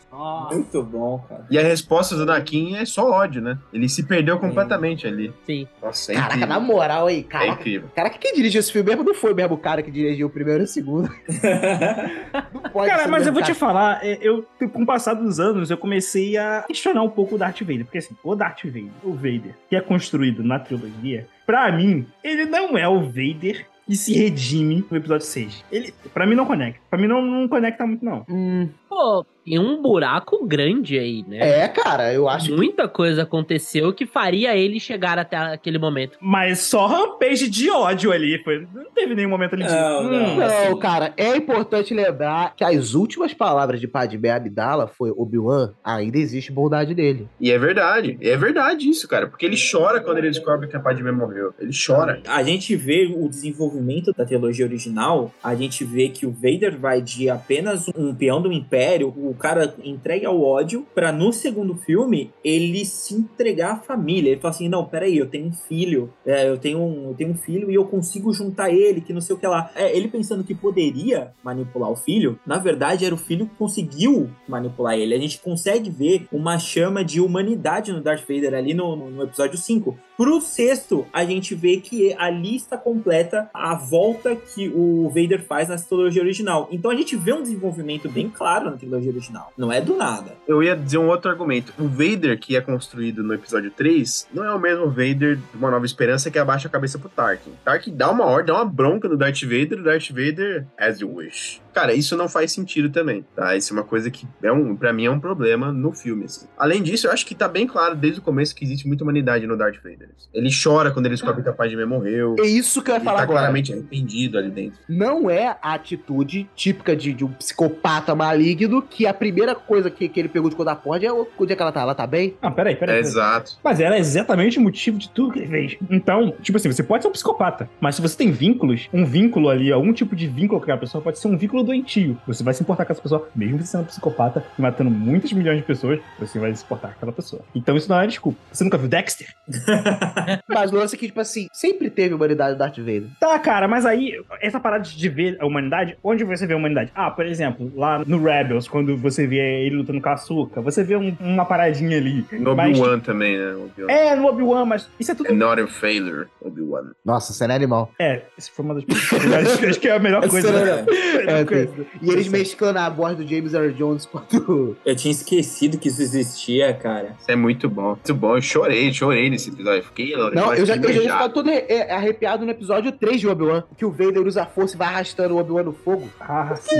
Muito bom, cara. E a resposta do Anakin é só ódio, né? Ele se perdeu completamente ali. Sim. Nossa, é Caraca, incrível. na moral aí, É caraca. incrível. Caraca, quem dirigiu esse filme mesmo não foi mesmo o cara que dirigiu o primeiro e o segundo. [laughs] Não pode Cara, ser mas eu vou te falar, é, eu, com o passar dos anos, eu comecei a questionar um pouco o Darth Vader. Porque assim, o Darth Vader, o Vader, que é construído na trilogia, pra mim, ele não é o Vader que se redime no episódio 6. Ele, pra mim, não conecta. Pra mim, não, não conecta muito, não. Hum, Pô, tem um buraco grande aí, né? é, cara, eu acho que. Muita coisa aconteceu que faria ele chegar até aquele momento. Mas só rampage de ódio ali. Foi, não teve nenhum momento ali de. Não, hum, não. Não, assim- cara, é importante lembrar que as últimas palavras de Padmé Amidala foi Obi-Wan, ainda existe bondade nele. E é verdade. E é verdade isso, cara. Porque ele chora quando ele descobre que a Padmé morreu. Ele chora. A gente vê o desenvolvimento da trilogia original, a gente vê que o Vader vai de apenas um peão do Império, o cara entrega ao ódio, pra no segundo filme ele se entregar à família. Ele fala assim: não, peraí, eu tenho um filho, é, eu, tenho um, eu tenho um filho e eu consigo juntar ele, que não sei o que lá. É, ele pensando que poderia manipular o filho, na verdade era o filho que conseguiu manipular ele. A gente consegue ver uma chama de humanidade no Darth Vader ali no, no- no episódio 5. Pro sexto, a gente vê que a lista completa a volta que o Vader faz na trilogia original. Então a gente vê um desenvolvimento bem claro na trilogia original. Não é do nada. Eu ia dizer um outro argumento. O Vader que é construído no episódio 3 não é o mesmo Vader de Uma Nova Esperança que abaixa a cabeça pro Tarkin. Tarkin dá uma ordem, dá uma bronca no Darth Vader, o Darth Vader, as you wish. Cara, isso não faz sentido também, tá? Isso é uma coisa que, é um, pra mim, é um problema no filme, assim. Além disso, eu acho que tá bem claro desde o começo que existe muita humanidade no Darth Vader. Ele chora quando ele descobre que a Padmé morreu. É isso que eu ia Ele falar tá agora. claramente arrependido ali dentro. Não é a atitude típica de, de um psicopata maligno que a primeira coisa que, que ele pegou de conta pode é o- onde é que ela tá? Ela tá bem? Ah, peraí, peraí. É exato. Mas era exatamente o motivo de tudo que ele fez. Então, tipo assim, você pode ser um psicopata, mas se você tem vínculos, um vínculo ali, algum tipo de vínculo com aquela pessoa pode ser um vínculo doentio. Você vai se importar com essa pessoa, mesmo você sendo um psicopata e matando muitas milhões de pessoas, você vai se importar com aquela pessoa. Então isso não é desculpa. Você nunca viu Dexter? [laughs] Mas o lance é que, tipo assim, sempre teve humanidade do Darth Vader. Tá, cara, mas aí, essa parada de ver a humanidade, onde você vê a humanidade? Ah, por exemplo, lá no Rebels, quando você vê ele lutando com a Açúcar, você vê um- uma paradinha ali. No Mas- Obi-Wan também, né? Obi-Wan. É, no Obi-Wan, mas isso é tudo É not a failure, Obi-Wan. Nossa, cena é animal. É, isso foi uma das acho, acho que é a melhor Essa [laughs] coisa. né? [laughs] É, coisa. E eles mesclando a voz do James Earl Jones com a do... Eu tinha esquecido que isso existia, cara. Isso é muito bom. Muito bom. Eu chorei, chorei nesse episódio. Fiquei Não, eu já, eu já ficar todo é, arrepiado no episódio 3 de Obi-Wan, que o Vader usa a força e vai arrastando o Obi-Wan no fogo. Ah, sim.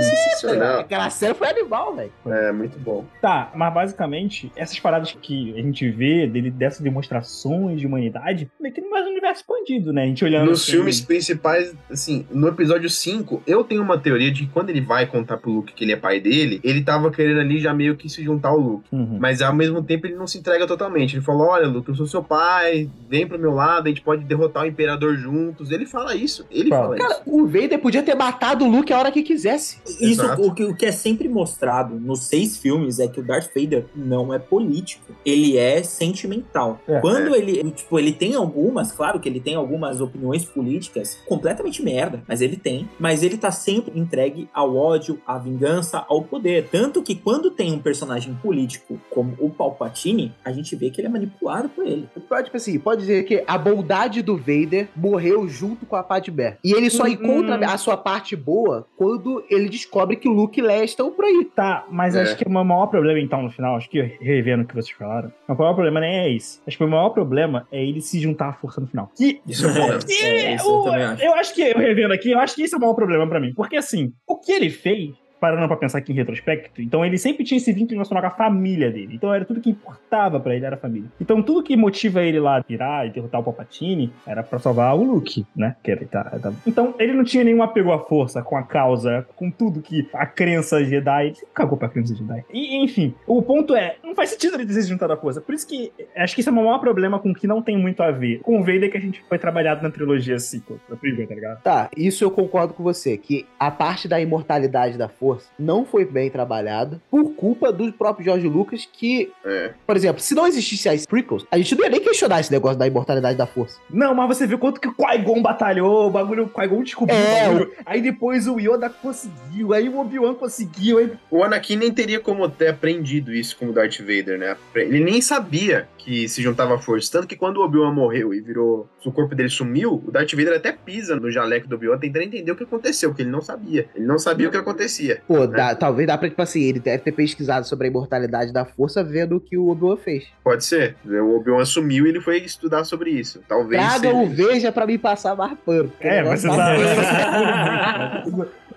Aquela cena foi animal, velho. É, muito bom. Tá, mas basicamente, essas paradas que a gente vê dele, dessas demonstrações de humanidade, meio que mais um universo expandido, né? A gente olhando. Nos assim, filmes principais, assim, no episódio 5, eu tenho uma teoria de que quando ele vai contar pro Luke que ele é pai dele, ele tava querendo ali já meio que se juntar ao Luke. Uhum. Mas ao mesmo tempo ele não se entrega totalmente. Ele falou: Olha, Luke, eu sou seu pai, vem pro meu lado, a gente pode derrotar o Imperador juntos. Ele fala isso. Ele Fala. fala isso. Cara, o Vader podia ter matado o Luke a hora que quisesse. Isso, o que, o que é sempre mostrado nos seis filmes é que o Darth Vader não é político. Ele é sentimental. É. Quando ele, tipo, ele tem algumas, claro que ele tem algumas opiniões políticas completamente merda, mas ele tem. Mas ele tá sempre entregue ao ódio, à vingança, ao poder. Tanto que quando tem um personagem político como o Palpatine, a gente vê que ele é manipulado por ele. Pode, tipo assim, pode dizer que a bondade do Vader morreu junto com a Padmé. E ele só Hum. encontra a sua parte boa quando ele descobre que o Luke e Leia estão por aí. Tá, mas É. acho que o meu maior problema, então, no final, acho que revendo o que vocês falaram, o maior problema nem é isso. Acho que o maior problema é ele se juntar à força no final. Que. Isso é bom. É, isso eu o- também acho. eu acho que, eu revendo aqui, eu acho que esse é o maior problema pra mim. Porque, assim, o que ele fez. Parando pra pensar aqui em retrospecto, então ele sempre tinha esse vínculo emocional com a família dele. Então era tudo que importava pra ele, era a família. Então tudo que motiva ele lá a virar e derrotar o Palpatine era pra salvar o Luke, né? Que ele tá, tá- Então ele não tinha nenhum apego à força, com a causa, com tudo que a crença Jedi. Ele cagou pra crença Jedi. E, enfim, o ponto é, não faz sentido ele ter se juntado força. Por isso que acho que esse é o maior problema com o que não tem muito a ver com o Vader que a gente foi trabalhado na trilogia sequel, na tá ligado? Tá, isso eu concordo com você, que a parte da imortalidade da força não foi bem trabalhada por culpa do próprio George Lucas, que, É. por exemplo, se não existisse as prequels, a gente não ia nem questionar esse negócio da imortalidade da força. Não, mas você viu quanto que o Qui-Gon batalhou, o bagulho, o Qui-Gon descobriu É, o bagulho. Aí depois o Yoda conseguiu, aí o Obi-Wan conseguiu, aí... O Anakin nem teria como ter aprendido isso com o Darth Vader, né? Ele nem sabia que se juntava a força. Tanto que quando o Obi-Wan morreu e virou. O corpo dele sumiu, o Darth Vader até pisa no jaleco do Obi-Wan tentando entender o que aconteceu, porque ele não sabia. Ele não sabia o que acontecia. Pô, dá- talvez dá pra, tipo assim, ele deve ter pesquisado sobre a imortalidade da força vendo o que o Obi-Wan fez. Pode ser. O Obi-Wan sumiu e ele foi estudar sobre isso. Talvez. Traga seja o. Veja pra me passar mais pano. É, você negócio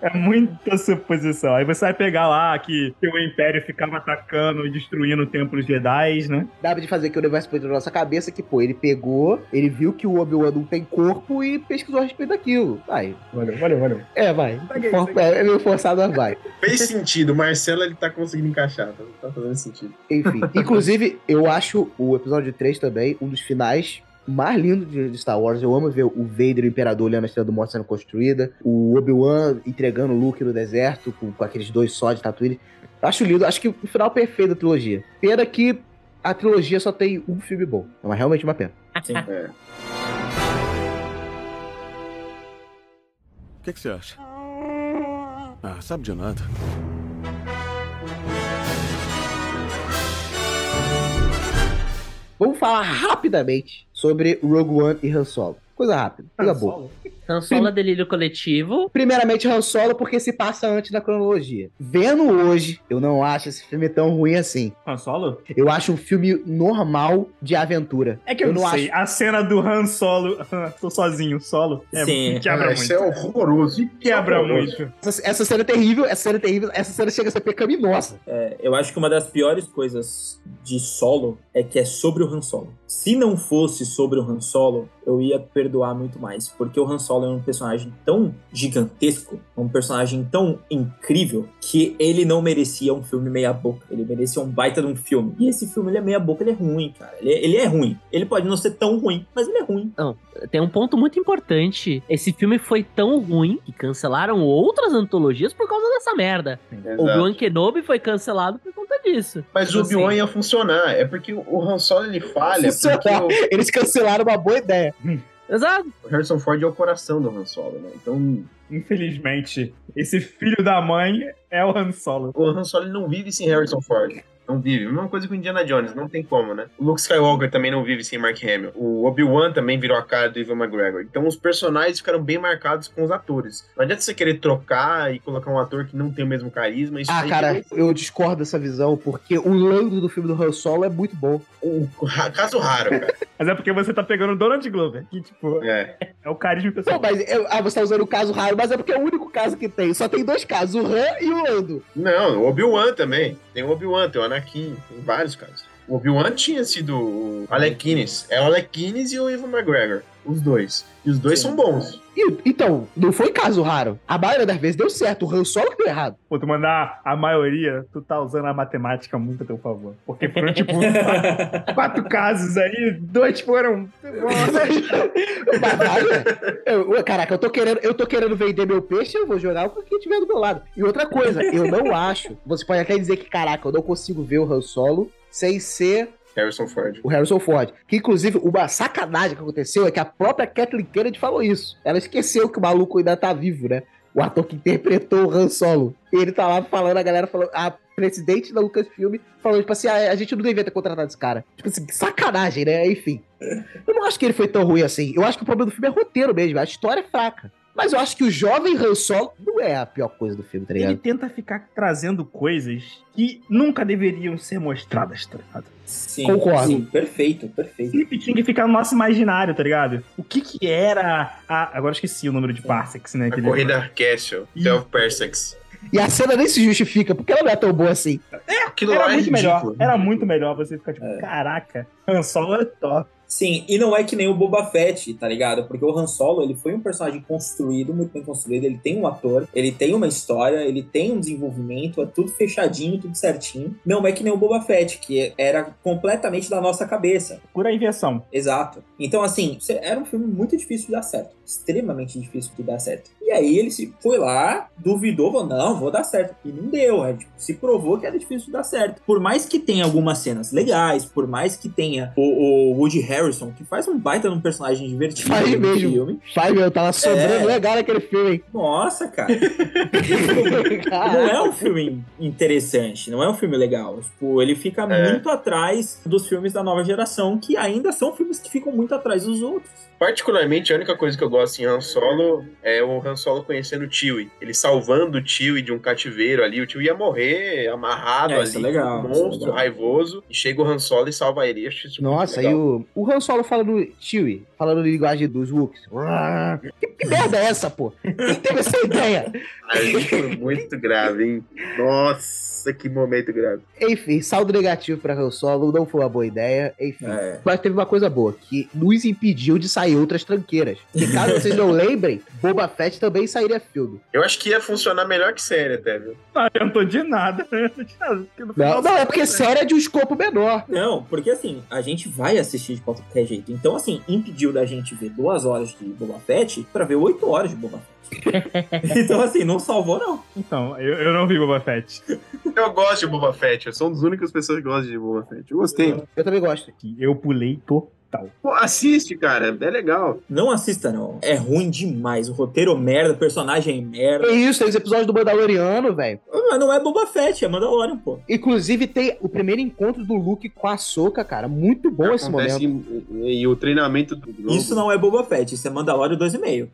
tá... tá- tá- É muita suposição. Aí você vai pegar lá que, que o Império ficava atacando e destruindo templos Jedi, né? Dá de fazer que o universo foi na nossa cabeça que, pô, ele pegou, ele viu que o Obi-Wan não tem corpo e pesquisou a respeito daquilo. Vai. Valeu, valeu, valeu. É, vai. Paguei, For-. É, é meio forçado, mas vai. [laughs] Fez sentido. O Marcelo ele tá conseguindo encaixar. Tá, tá fazendo sentido. Enfim. Inclusive, eu acho o episódio 3 também um dos finais mais lindos de de Star Wars. Eu amo ver o Vader, o Imperador, olhando a Estrela do Morte sendo construída. O Obi-Wan entregando o Luke no deserto, com, com aqueles dois só de Tatooine. Acho lindo. Acho que o final perfeito da trilogia. Pena que a trilogia só tem um filme bom. É uma- realmente uma pena. [laughs] Sim. É. O que, que você acha? Ah, sabe de nada. Vamos falar rapidamente sobre Rogue One e Han Solo. Coisa rápida, coisa boa. Han Solo é delírio coletivo. Primeiramente, Han Solo, porque se passa antes da cronologia. Vendo hoje, eu não acho esse filme tão ruim assim. Han Solo? Eu acho um filme normal de aventura. É que eu, Eu não, sei. A cena do Han Solo, [laughs] tô sozinho, solo, é, Sim. quebra Ah, muito. isso é horroroso. Quebra Horroroso. muito. Essa, essa cena é terrível, essa cena é terrível, essa cena chega a ser pecaminosa. É, eu acho que uma das piores coisas de Solo é que é sobre o Han Solo. Se não fosse sobre o Han Solo, eu ia perdoar muito mais, porque o Han Solo é um personagem tão gigantesco, um personagem tão incrível, que ele não merecia um filme meia boca. Ele merecia um baita de um filme. E esse filme, ele é meia boca, ele é ruim, cara. Ele, ele é ruim. Ele pode não ser tão ruim, mas ele é ruim. Tem um ponto muito importante. Esse filme foi tão ruim que cancelaram outras antologias por causa dessa merda. Exato. Obi-Wan Kenobi foi cancelado por conta disso. Mas o Assim, Obi-Wan ia funcionar. É porque o Han Solo ele falha. [laughs] Eles cancelaram uma boa ideia. [laughs] Exato. o Harrison Ford é o coração do Han Solo, né? Então Infelizmente, esse filho da mãe é o Han Solo. o Han Solo não vive sem Harrison Ford. Não vive. Mesma coisa com o Indiana Jones, não tem como, né? O Luke Skywalker também não vive sem Mark Hamill. O Obi-Wan também virou a cara do Ivan McGregor. Então os personagens ficaram bem marcados com os atores. Não adianta você querer trocar e colocar um ator que não tem o mesmo carisma. Isso Ah, cara, virou eu discordo dessa visão, porque o Lando do filme do Han Solo é muito bom. ra- caso raro, cara. [laughs] Mas é porque você tá pegando o Donald Glover, que, tipo, É. é o carisma Não, pessoal. mas eu- ah, você tá usando o caso raro, mas é porque é o único caso que tem. Só tem dois casos, o Han e o Lando. Não, o Obi-Wan também. Tem o Obi-Wan, tem o Anakin, tem vários casos. O Obi-Wan tinha sido o Alec Guinness. É o Alec Guinness e o Ivan McGregor. Os dois. E os dois Sim. são bons. E- então, não foi caso raro. A maioria das vezes deu certo. O Han Solo que deu errado. Pô, tu mandar a maioria, tu tá usando a matemática muito a teu favor. Porque foram, tipo, quatro, [laughs] quatro casos aí, dois foram. Eu- eu- caraca, eu tô, querendo, eu tô querendo vender meu peixe, eu vou jogar com quem tiver do meu lado. E outra coisa, eu não acho. Você pode até dizer que, caraca, eu não consigo ver o Han Solo sem ser Harrison Ford. o Harrison Ford. Que, inclusive, uma sacanagem que aconteceu é que a própria Kathleen Kennedy falou isso. Ela esqueceu que o maluco ainda tá vivo, né? O ator que interpretou o Han Solo. Ele tá lá falando, a galera falou, a presidente da Lucasfilm falou, tipo assim, ah, a gente não devia ter contratado esse cara. Tipo assim, sacanagem, né? Enfim. Eu não acho que ele foi tão ruim assim. Eu acho que o problema do filme é roteiro mesmo. A história é fraca. Mas eu acho que o jovem Han Solo não é a pior coisa do filme, tá Ele ligado? tenta ficar trazendo coisas que nunca deveriam ser mostradas, tá ligado? Sim, Concordo. Sim, perfeito, perfeito. Sempre tinha que ficar no nosso imaginário, tá ligado? O que que era a... Agora eu esqueci o número de parsecs, né? A que ele- corrida Castle, 12 Parsecs. E a cena nem se justifica, porque ela não é tão boa assim. Aquilo Era é muito ridículo. melhor. Era muito melhor você ficar tipo, caraca, Han Solo é top. Sim, e não é que nem o Boba Fett, tá ligado? Porque o Han Solo, ele foi um personagem construído, muito bem construído, ele tem um ator, ele tem uma história, ele tem um desenvolvimento, é tudo fechadinho, tudo certinho. Não é que nem o Boba Fett, que era completamente da nossa cabeça. Pura inversão. Exato. Então, assim, era um filme muito difícil de dar certo. Extremamente difícil de dar certo. E aí ele se foi lá, duvidou, falou, não, vou dar certo. E não deu, é, tipo, se provou que era difícil de dar certo. Por mais que tenha algumas cenas legais, por mais que tenha o, o Woody Harrison, que faz um baita de um personagem divertido Faz no mesmo. filme. Vai, meu, tava sobrando É. legal naquele filme, hein? Nossa, cara. [laughs] não é um filme interessante, não é um filme legal. Tipo, ele fica É. muito atrás dos filmes da nova geração, que ainda são filmes que ficam muito atrás dos outros. Particularmente, a única coisa que eu gosto em Han Solo é o Han Solo conhecendo o Chewie. Ele salvando o Chewie de um cativeiro ali. O Chewie ia morrer amarrado É, ali, é legal, um é monstro legal. raivoso. E chega o Han Solo e salva ele. Nossa, e o, o Han Solo falando Chewie, falando linguagem dos Wooks. [laughs] Que, que merda é essa, pô? Quem teve essa ideia? Aí foi muito grave, hein? Nossa, que momento grave. Enfim, saldo negativo pra Han Solo, não foi uma boa ideia. Enfim. É. Mas teve uma coisa boa, que nos impediu de sair outras tranqueiras. E caso [laughs] vocês não lembrem, Boba Fett também sairia filme. Eu acho que ia funcionar melhor que série até, viu? Não adiantou de nada. [laughs] Não adiantou de nada. porque no Não, é porque série é de um escopo menor. Não, porque assim, a gente vai assistir de qualquer jeito. Então, assim, impediu da gente ver duas horas de Boba Fett pra ver oito horas de Boba Fett. [laughs] então, assim, não salvou, não. Então, eu, eu não vi Boba Fett. Eu gosto de Boba Fett. Eu sou uma das únicas pessoas que gostam de Boba Fett. Eu gostei. Eu também gosto. Eu pulei total. Pô, assiste, cara. É legal. Não assista, não. É ruim demais. O roteiro é merda, o personagem é merda. É isso, tem os episódios do Mandaloriano, velho. Mas não é Boba Fett, é Mandalorian, pô. Inclusive tem o primeiro encontro do Luke com a Soca, cara. Muito bom esse Acontece momento. e, e o treinamento do Grogu. Isso não é Boba Fett, isso é Mandalorian 2,5.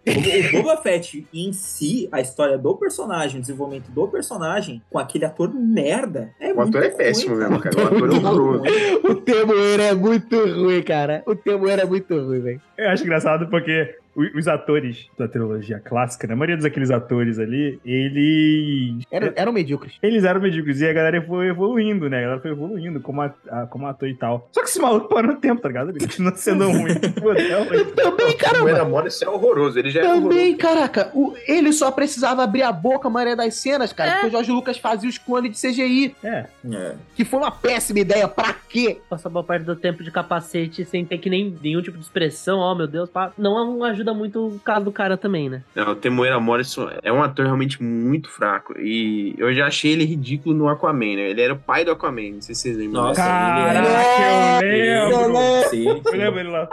O, o [laughs] Boba Fett em si, a história do personagem, o desenvolvimento do personagem, com aquele ator merda, é O muito ator é ruim, péssimo mesmo, cara. O ator é [laughs] Muito horroroso. ruim. O Temoeiro é muito ruim, cara. O Temoeiro é muito ruim, velho. Eu acho engraçado porque os atores da trilogia clássica, né, a maioria daqueles atores ali, eles. Era- Eram medíocres. Eles eram medíocres e a galera foi evoluindo, né? A galera foi evoluindo como, a- a- como ator e tal. Só que esse maluco parou no tempo, tá ligado? Ele continua sendo [laughs] ruim. Pô, realmente. Também, O caramba. Era Morris é horroroso. Ele já é. Também, caraca, o- ele só precisava abrir a boca a maioria das cenas, cara, porque o Jorge Lucas fazia os clones de CGI, É. É. que foi uma péssima ideia, pra quê? Passar boa parte do tempo de capacete sem ter que nem nenhum tipo de expressão, ó meu Deus, pá. não ajuda muito o caso do cara também, né? Não, o Temuera Morrison é um ator realmente muito fraco. E eu já achei ele ridículo no Aquaman, né? Ele era o pai do Aquaman, não sei se vocês lembram. Nossa, Caraca, ele é- eu lembro. Sim, Eu lembro ele lá.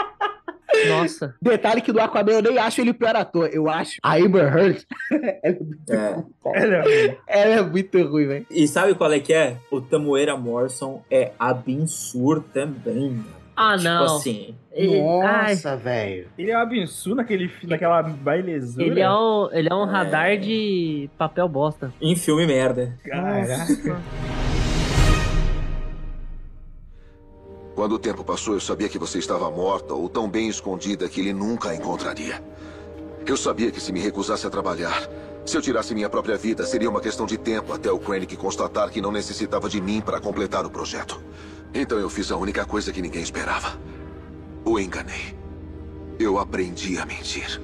Nossa. Detalhe que do Aquaman eu nem acho ele o pior ator, eu acho a Amber Heard, [laughs] ela é muito, É. Ele é- ela é muito ruim, velho. E sabe qual é que é? O Tamuera Morrison é absurdo também. Ah, tipo não. assim. Ele, Nossa, velho. Ele é um absurdo naquele, naquela bailezura. ele é um, ele é um radar de papel bosta. Em filme merda. Caraca. Quando o tempo passou, eu sabia que você estava morta ou tão bem escondida que ele nunca a encontraria. Eu sabia que se me recusasse a trabalhar, se eu tirasse minha própria vida, seria uma questão de tempo até o Krennic constatar que não necessitava de mim para completar o projeto. Então eu fiz a única coisa que ninguém esperava. O enganei. Eu aprendi a mentir.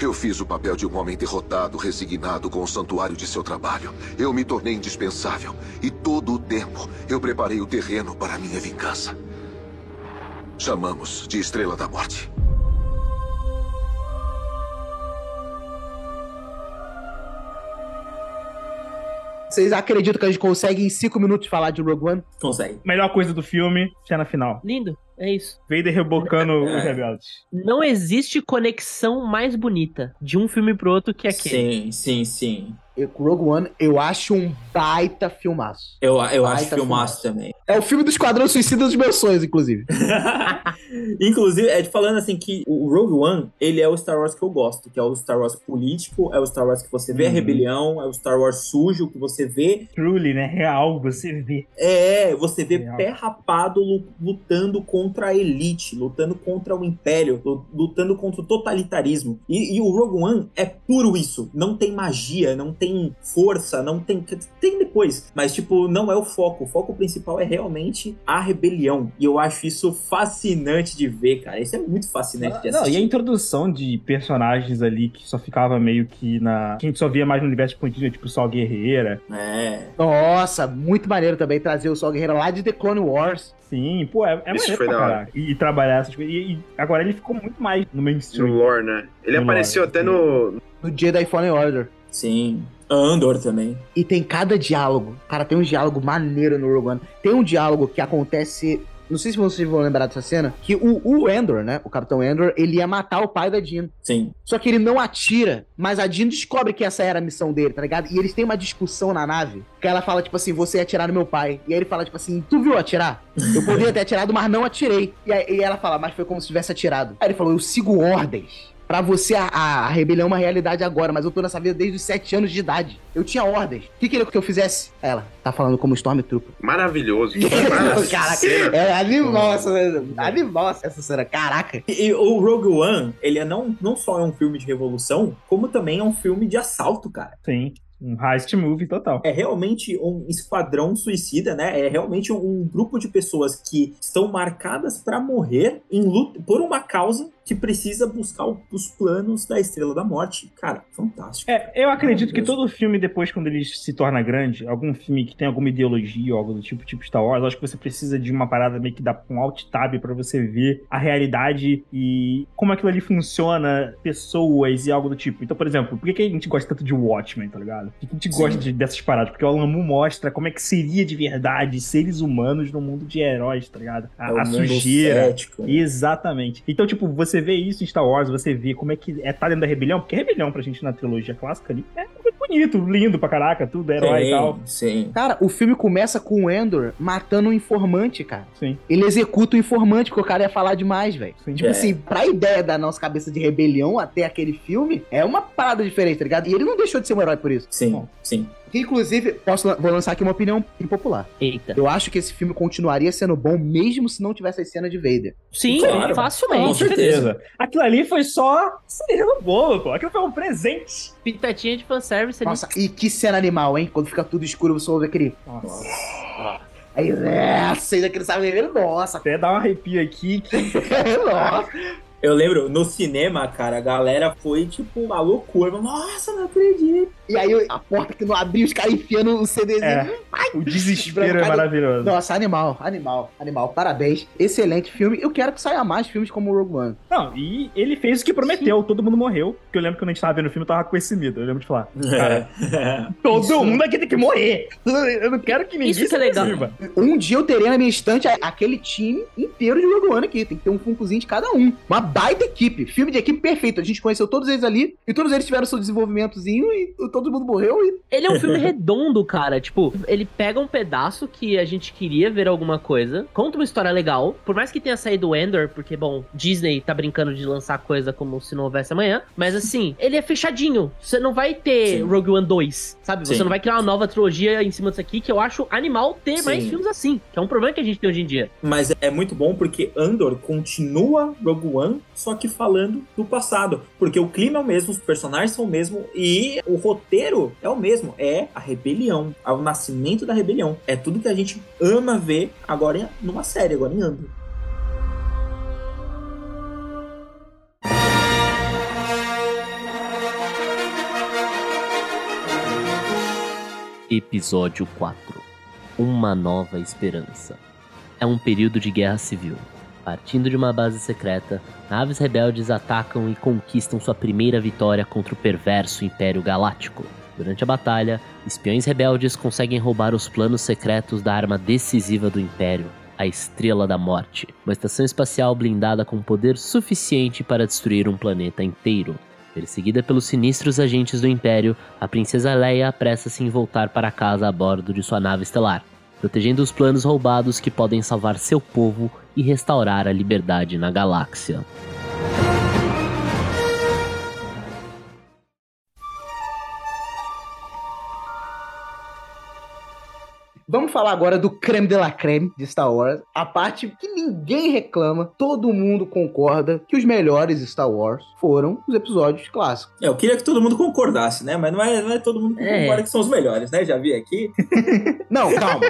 Eu fiz o papel de um homem derrotado, resignado com o santuário de seu trabalho. Eu me tornei indispensável. E todo o tempo eu preparei o terreno para minha vingança. Chamamos de Estrela da Morte. Vocês acreditam que a gente consegue em cinco minutos falar de Rogue One? Consegue. Melhor coisa do filme, cena final. Lindo, é isso. Vader rebocando É. os rebeldes. Não existe conexão mais bonita de um filme pro outro que aquele. Sim, sim, sim. Rogue One, eu acho um baita filmaço. Eu, eu Baita acho filmaço também. É o filme do Esquadrão Suicida dos meus sonhos, inclusive. [laughs] Inclusive, é de falando assim que o Rogue One, ele é o Star Wars que eu gosto, que é o Star Wars político, é o Star Wars que você vê a Uhum. rebelião, é o Star Wars sujo que você vê, Truly, né? Real, você vê. é, você vê Real. pé rapado lu- lutando contra a elite, lutando contra o império, lu- lutando contra o totalitarismo. E, e o Rogue One é puro isso, não tem magia, não tem força, não tem tem depois, mas tipo, não é o foco. O foco principal é realmente a rebelião. E eu acho isso fascinante de ver, cara. Isso é muito fascinante de Não, assistir. e a introdução de personagens ali que só ficava meio que na. Que a gente só via mais no universo expandido, tipo Sol Guerreira. É. Nossa, muito maneiro também trazer o Sol Guerreiro lá de The Clone Wars. Sim, pô, é, é maneiro pra. E, e trabalhar essas coisas. E, e agora ele ficou muito mais no No mainstream. lore, né? Ele No apareceu lore, até sim. no. No Jedi Fallen Order. Sim. Andor também. E tem cada diálogo. Cara, tem um diálogo maneiro no Rogue One. Tem um diálogo que acontece. Não sei se vocês vão lembrar dessa cena. Que o, o Endor, né? O Capitão Endor, ele ia matar o pai da Jean. Sim. Só que ele não atira, mas a Jean descobre que essa era a missão dele, tá ligado? E eles têm uma discussão na nave, que ela fala, tipo assim, você ia atirar no meu pai. E aí ele fala, tipo assim, tu viu atirar? Eu poderia ter atirado, mas não atirei. E aí e ela fala, mas foi como se tivesse atirado. Aí ele falou, eu sigo ordens. Pra você, a, a rebelião é uma realidade agora, mas eu tô nessa vida desde os sete anos de idade. Eu tinha ordens. O que queria que eu fizesse? Ela, tá falando como Stormtrooper. Maravilhoso. [laughs] Maravilhoso. Caraca, é animal essa. Animal essa cena, caraca. E, e o Rogue One, ele é não, não só é um filme de revolução, como também é um filme de assalto, cara. Sim. Um heist movie total. É realmente um esquadrão suicida, né? É realmente um grupo de pessoas que estão marcadas pra morrer em luta por uma causa que precisa buscar os planos da Estrela da Morte. Cara, fantástico. É, eu acredito que todo filme, depois, quando ele se torna grande, algum filme que tem alguma ideologia ou algo do tipo, tipo Star Wars, acho que você precisa de uma parada meio que dá um alt tab pra você ver a realidade e como aquilo ali funciona, pessoas e algo do tipo. Então, por exemplo, por que, a gente gosta tanto de Watchmen, tá ligado? Por que a gente Sim. gosta de- dessas paradas? Porque o Moore mostra como é que seria de verdade seres humanos no mundo de heróis, tá ligado? A, É a sujeira. cético, né? Exatamente. Então, tipo, você vê isso em Star Wars, você vê como é que é tá dentro da rebelião, porque rebelião pra gente na trilogia clássica ali é muito bonito, lindo pra caraca, tudo, herói e tal. Sim, sim. Cara, o filme começa com o Endor matando um informante, cara. Sim. Ele executa o informante porque o cara ia falar demais, velho. Sim. Tipo É. assim, pra ideia da nossa cabeça de rebelião até aquele filme, é uma parada diferente, tá ligado? E ele não deixou de ser um herói por isso. Sim, Bom. sim. Inclusive, posso, vou lançar aqui uma opinião impopular. Eita. Eu acho que esse filme continuaria sendo bom mesmo se não tivesse a cena de Vader. Sim, Claro. facilmente. Com certeza. Aquilo ali foi só cereja no bolo, pô. Aquilo foi um presente. Pitatinha de fanservice ali. Nossa, e que cena animal, hein? Quando fica tudo escuro, você ouve aquele. Nossa. Aí, nossa, ainda aquele sabe nossa, Até dá um arrepio aqui. Que... [laughs] nossa. Eu lembro, no cinema, cara, a galera foi tipo uma loucura. Nossa, não acredito. E aí a porta que não abriu, os caras enfiando o CDzinho. É. O desespero é maravilhoso. Nossa, animal, animal, animal. Parabéns. Excelente filme. Eu quero que saia mais filmes como o Rogue One. Não, e ele fez o que prometeu, todo mundo morreu. Porque eu lembro que quando a gente tava vendo o filme, eu tava com esse medo. Eu lembro de falar. Cara, [laughs] todo Isso- mundo aqui tem que morrer. Eu não quero que ninguém Isso que é legal. Um dia eu terei na minha estante aquele time inteiro de Rogue One aqui. Tem que ter um funkozinho de cada um. Uma baita equipe. Filme de equipe perfeito. A gente conheceu todos eles ali. E todos eles tiveram seu desenvolvimentozinho. E todo mundo morreu. E Ele é um filme [laughs] redondo, cara. Tipo, ele pega um pedaço que a gente queria ver alguma coisa, conta uma história legal. Por mais que tenha saído o Ender, porque, bom, Disney tá brincando de lançar coisa como se não houvesse amanhã. Mas assim, [laughs] ele é fechadinho. Você não vai ter Sim. Rogue One 2, sabe? Você Sim. não vai criar uma nova trilogia em cima disso aqui, que eu acho animal ter mais Sim. filmes assim. Que é um problema que a gente tem hoje em dia. Mas é muito bom porque Andor continua Rogue One, só que falando do passado. Porque o clima é o mesmo, os personagens são o mesmo e o roteiro é o mesmo. É a rebelião, é o nascimento da rebelião. É tudo que a gente ama ver agora em, numa série, agora em Andor. Episódio 4 Uma Nova Esperança. É um período de guerra civil, Partindo de uma base secreta, naves rebeldes atacam e conquistam sua primeira vitória contra o perverso Império Galáctico. Durante a batalha, espiões rebeldes conseguem roubar os planos secretos da arma decisiva do Império, a Estrela da Morte, uma estação espacial blindada com poder suficiente para destruir um planeta inteiro. Perseguida pelos sinistros agentes do Império, a princesa Leia apressa-se em voltar para casa a bordo de sua nave estelar, protegendo os planos roubados que podem salvar seu povo e restaurar a liberdade na galáxia. Vamos falar agora do creme de la creme de Star Wars. A parte que ninguém reclama, todo mundo concorda que os melhores Star Wars foram os episódios clássicos. É, eu queria que todo mundo concordasse, né? Mas não é, não é todo mundo que É. concorda que são os melhores, né? Já vi aqui. [laughs] Não, calma.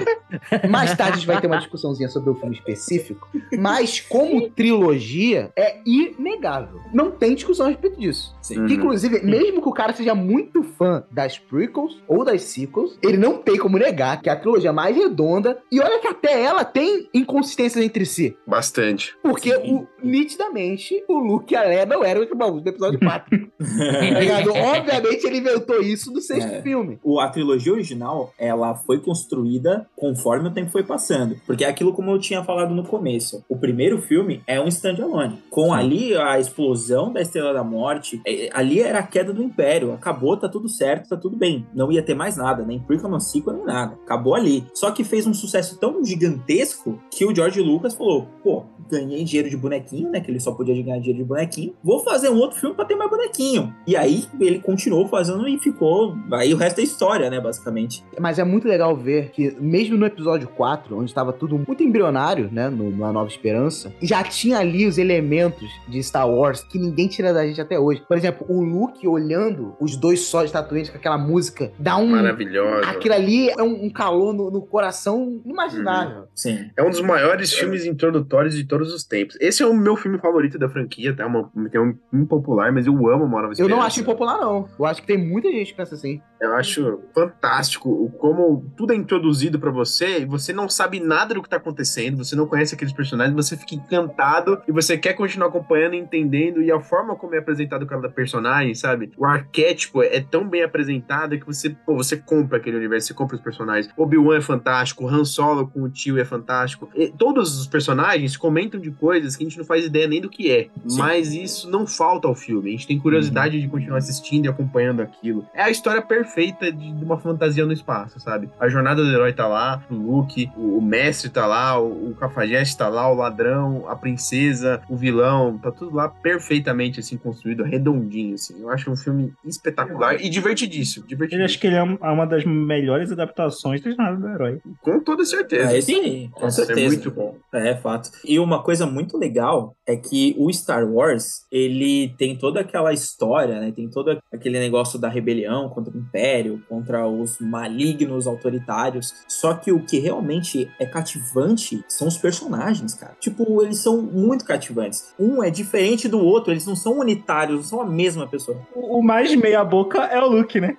Mais tarde a gente vai ter uma discussãozinha sobre o filme específico. Mas como trilogia, é inegável. Não tem discussão a respeito disso. Sim. Que, inclusive, mesmo que o cara seja muito fã das prequels ou das sequels, ele não tem como negar que a trilogia mais redonda. E olha que até ela tem inconsistências entre si. Bastante. Porque, o, nitidamente, o Luke e a Leia não eram irmãos do episódio 4. [laughs] tá ligado? Obviamente, ele inventou isso no sexto É. filme. O- a trilogia original, ela foi construída conforme o tempo foi passando. Porque é aquilo como eu tinha falado no começo. O primeiro filme é um standalone. Com ali a explosão da Estrela da Morte, é, ali era a queda do Império. Acabou, tá tudo certo, tá tudo bem. Não ia ter mais nada, nem prequel, nem sequel, nem nada. Acabou ali. Só que fez um sucesso tão gigantesco que o George Lucas falou, pô, ganhei dinheiro de bonequinho, né? Que ele só podia ganhar dinheiro de bonequinho. Vou fazer um outro filme pra ter mais bonequinho. E aí ele continuou fazendo e ficou... Aí o resto é história, né, basicamente. Mas é muito legal ver que, mesmo no episódio 4, onde estava tudo muito embrionário, né? No, na Nova Esperança, já tinha ali os elementos de Star Wars que ninguém tira da gente até hoje. Por exemplo, o Luke olhando os dois sóis de Tatooine com aquela música, dá um. Maravilhosa. Aquilo ali é um, um calor no, no coração inimaginável. Sim. É um dos maiores filmes introdutórios de todos os tempos. Esse é o meu filme favorito da franquia, tá? Uma, tem um impopular, mas eu amo Uma Nova Eu não acho impopular, não. Eu acho que tem muita gente que pensa assim. Eu acho fantástico como tudo é introduzido pra você e você não sabe nada do que tá acontecendo, você não conhece aqueles personagens, você fica encantado e você quer continuar acompanhando e entendendo e a forma como é apresentado cada personagem, sabe? O arquétipo é tão bem apresentado que você, pô, você compra aquele universo, você compra os personagens. Obi-Wan é fantástico, Han Solo com o tio é fantástico. E todos os personagens comentam de coisas que a gente não faz ideia nem do que é, Sim. mas isso não falta ao filme. A gente tem curiosidade de continuar assistindo e acompanhando aquilo. É a história perfeita de, uma fantasia no espaço, sabe? A jornada do herói tá lá, o Luke, o, o mestre tá lá, o, o cafajeste tá lá, o ladrão, a princesa, o vilão, tá tudo lá perfeitamente assim construído, redondinho assim. Eu acho um filme espetacular e divertidíssimo, Eu divertidíssimo. acho que ele é um- uma das melhores adaptações do Jornada do Herói. Com toda certeza. É isso aí, com Nossa, certeza. É muito bom. É, fato. E uma coisa muito legal é que o Star Wars, ele tem toda aquela história, né? Tem todo aquele negócio da rebelião contra o Império, contra os malignos autoritários. Só que o que realmente é cativante são os personagens, cara. Tipo, eles são muito cativantes. Um é diferente do outro, eles não são unitários, não são a mesma pessoa. O, mais meia-boca é o Luke, né?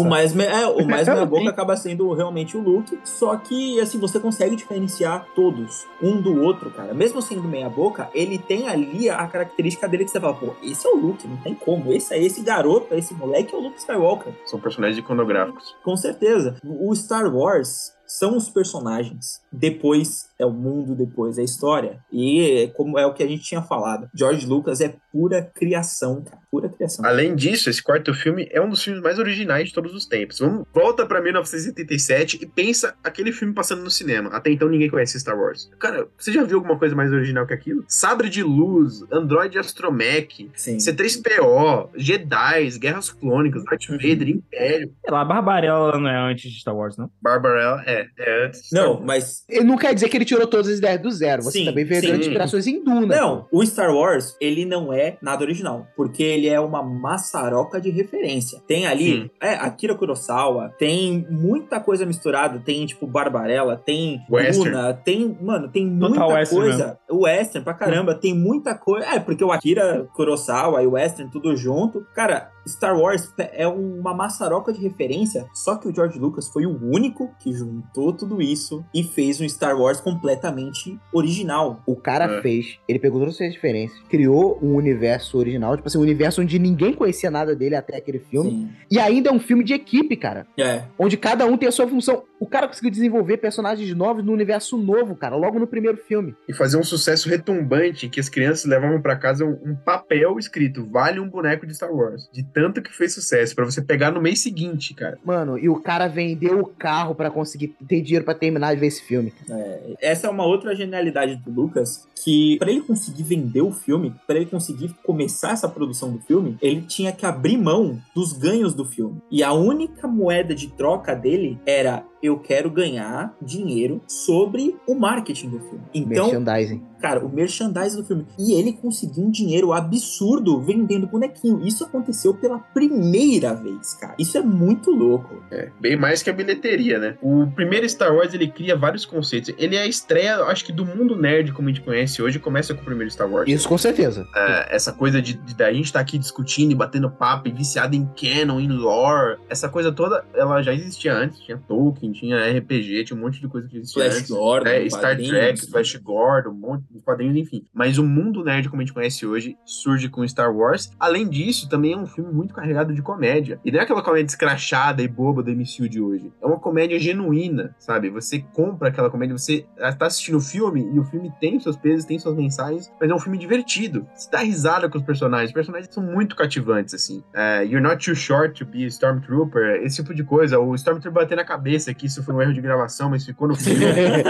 O mais, me- é, o mais meia [laughs] boca acaba sendo realmente o Luke, só que assim, você consegue diferenciar todos, um do outro, cara. Mesmo sendo meia boca, ele tem ali a característica dele que você fala, pô, esse é o Luke, não tem como. Esse é esse garoto, esse moleque é o Luke Skywalker. São personagens iconográficos. Com certeza. O Star Wars são os personagens, depois é o mundo, depois é a história. E é como é o que a gente tinha falado. George Lucas é pura criação, cara. Pura criação. Além disso, esse quarto filme é um dos filmes mais originais de todos os tempos. Vamos, volta pra 1977 e pensa aquele filme passando no cinema. Até então ninguém conhece Star Wars. Cara, você já viu alguma coisa mais original que aquilo? Sabre de luz, Android Astromech, Sim. C3PO, Jedi, Guerras Clônicas, Darth Uhum. Vader, Império. Sei lá, Barbarella não é antes de Star Wars, não? Barbarella, é, é antes. de Star Não, Wars. mas não quer dizer que ele tirou todas as ideias do zero. Você Sim, também veio sim. grandes inspirações em Duna. Não, o Star Wars, ele não é nada original, porque ele é uma maçaroca de referência. Tem ali, Sim. é, Akira Kurosawa, tem muita coisa misturada, tem, tipo, Barbarella, tem Western. Duna, tem, mano, tem muita Total western coisa. O Western, pra caramba, tem muita coisa. É, porque o Akira Kurosawa e o Western tudo junto. Cara, Star Wars é uma maçaroca de referência, só que o George Lucas foi o único que juntou tudo isso e fez um Star Wars completamente original. O cara É. fez, ele pegou todas essas referências, criou um universo original, tipo assim, um universo onde ninguém conhecia nada dele até aquele filme. Sim. E ainda é um filme de equipe, cara. É. Onde cada um tem a sua função. O cara conseguiu desenvolver personagens novos no universo novo, cara, logo no primeiro filme. E fazer um sucesso retumbante que as crianças levavam pra casa um, um papel escrito vale um boneco de Star Wars. De tanto que fez sucesso, pra você pegar no mês seguinte, cara. Mano, e o cara vendeu o carro pra conseguir ter dinheiro pra terminar de ver esse filme. É, essa é uma outra genialidade do Lucas, que pra ele conseguir vender o filme, pra ele conseguir começar essa produção do filme, ele tinha que abrir mão dos ganhos do filme. E a única moeda de troca dele era eu quero ganhar dinheiro sobre o marketing do filme. Então, Merchandising. Cara, o merchandising do filme. E ele conseguiu um dinheiro absurdo vendendo bonequinho. Isso aconteceu pela primeira vez, cara. Isso é muito louco. É, bem mais que a bilheteria, né? O primeiro Star Wars, ele cria vários conceitos. Ele é a estreia, acho que do mundo nerd como a gente conhece hoje, começa com o primeiro Star Wars. Isso com certeza. É, essa coisa de, de da gente estar aqui discutindo e batendo papo e viciado em canon, em lore, essa coisa toda, ela já existia antes. Tinha Tolkien, tinha RPG, tinha um monte de coisa que existia Flash antes. Gordon, né? Star. Trek, Flash Gordon, um monte de quadrinhos, enfim. Mas o mundo nerd como a gente conhece hoje surge com Star Wars. Além disso, também é um filme muito carregado de comédia. E não é aquela comédia escrachada e boba do MCU de hoje. É uma comédia genuína, sabe? Você compra aquela comédia, você tá assistindo o filme e o filme tem seus pesos, tem suas mensagens, mas é um filme divertido. Você dá risada com os personagens. Os personagens são muito cativantes, assim. É, You're not too short to be a Stormtrooper, esse tipo de coisa. O Stormtrooper bater na cabeça, que isso foi um erro de gravação, mas ficou no [laughs] filme.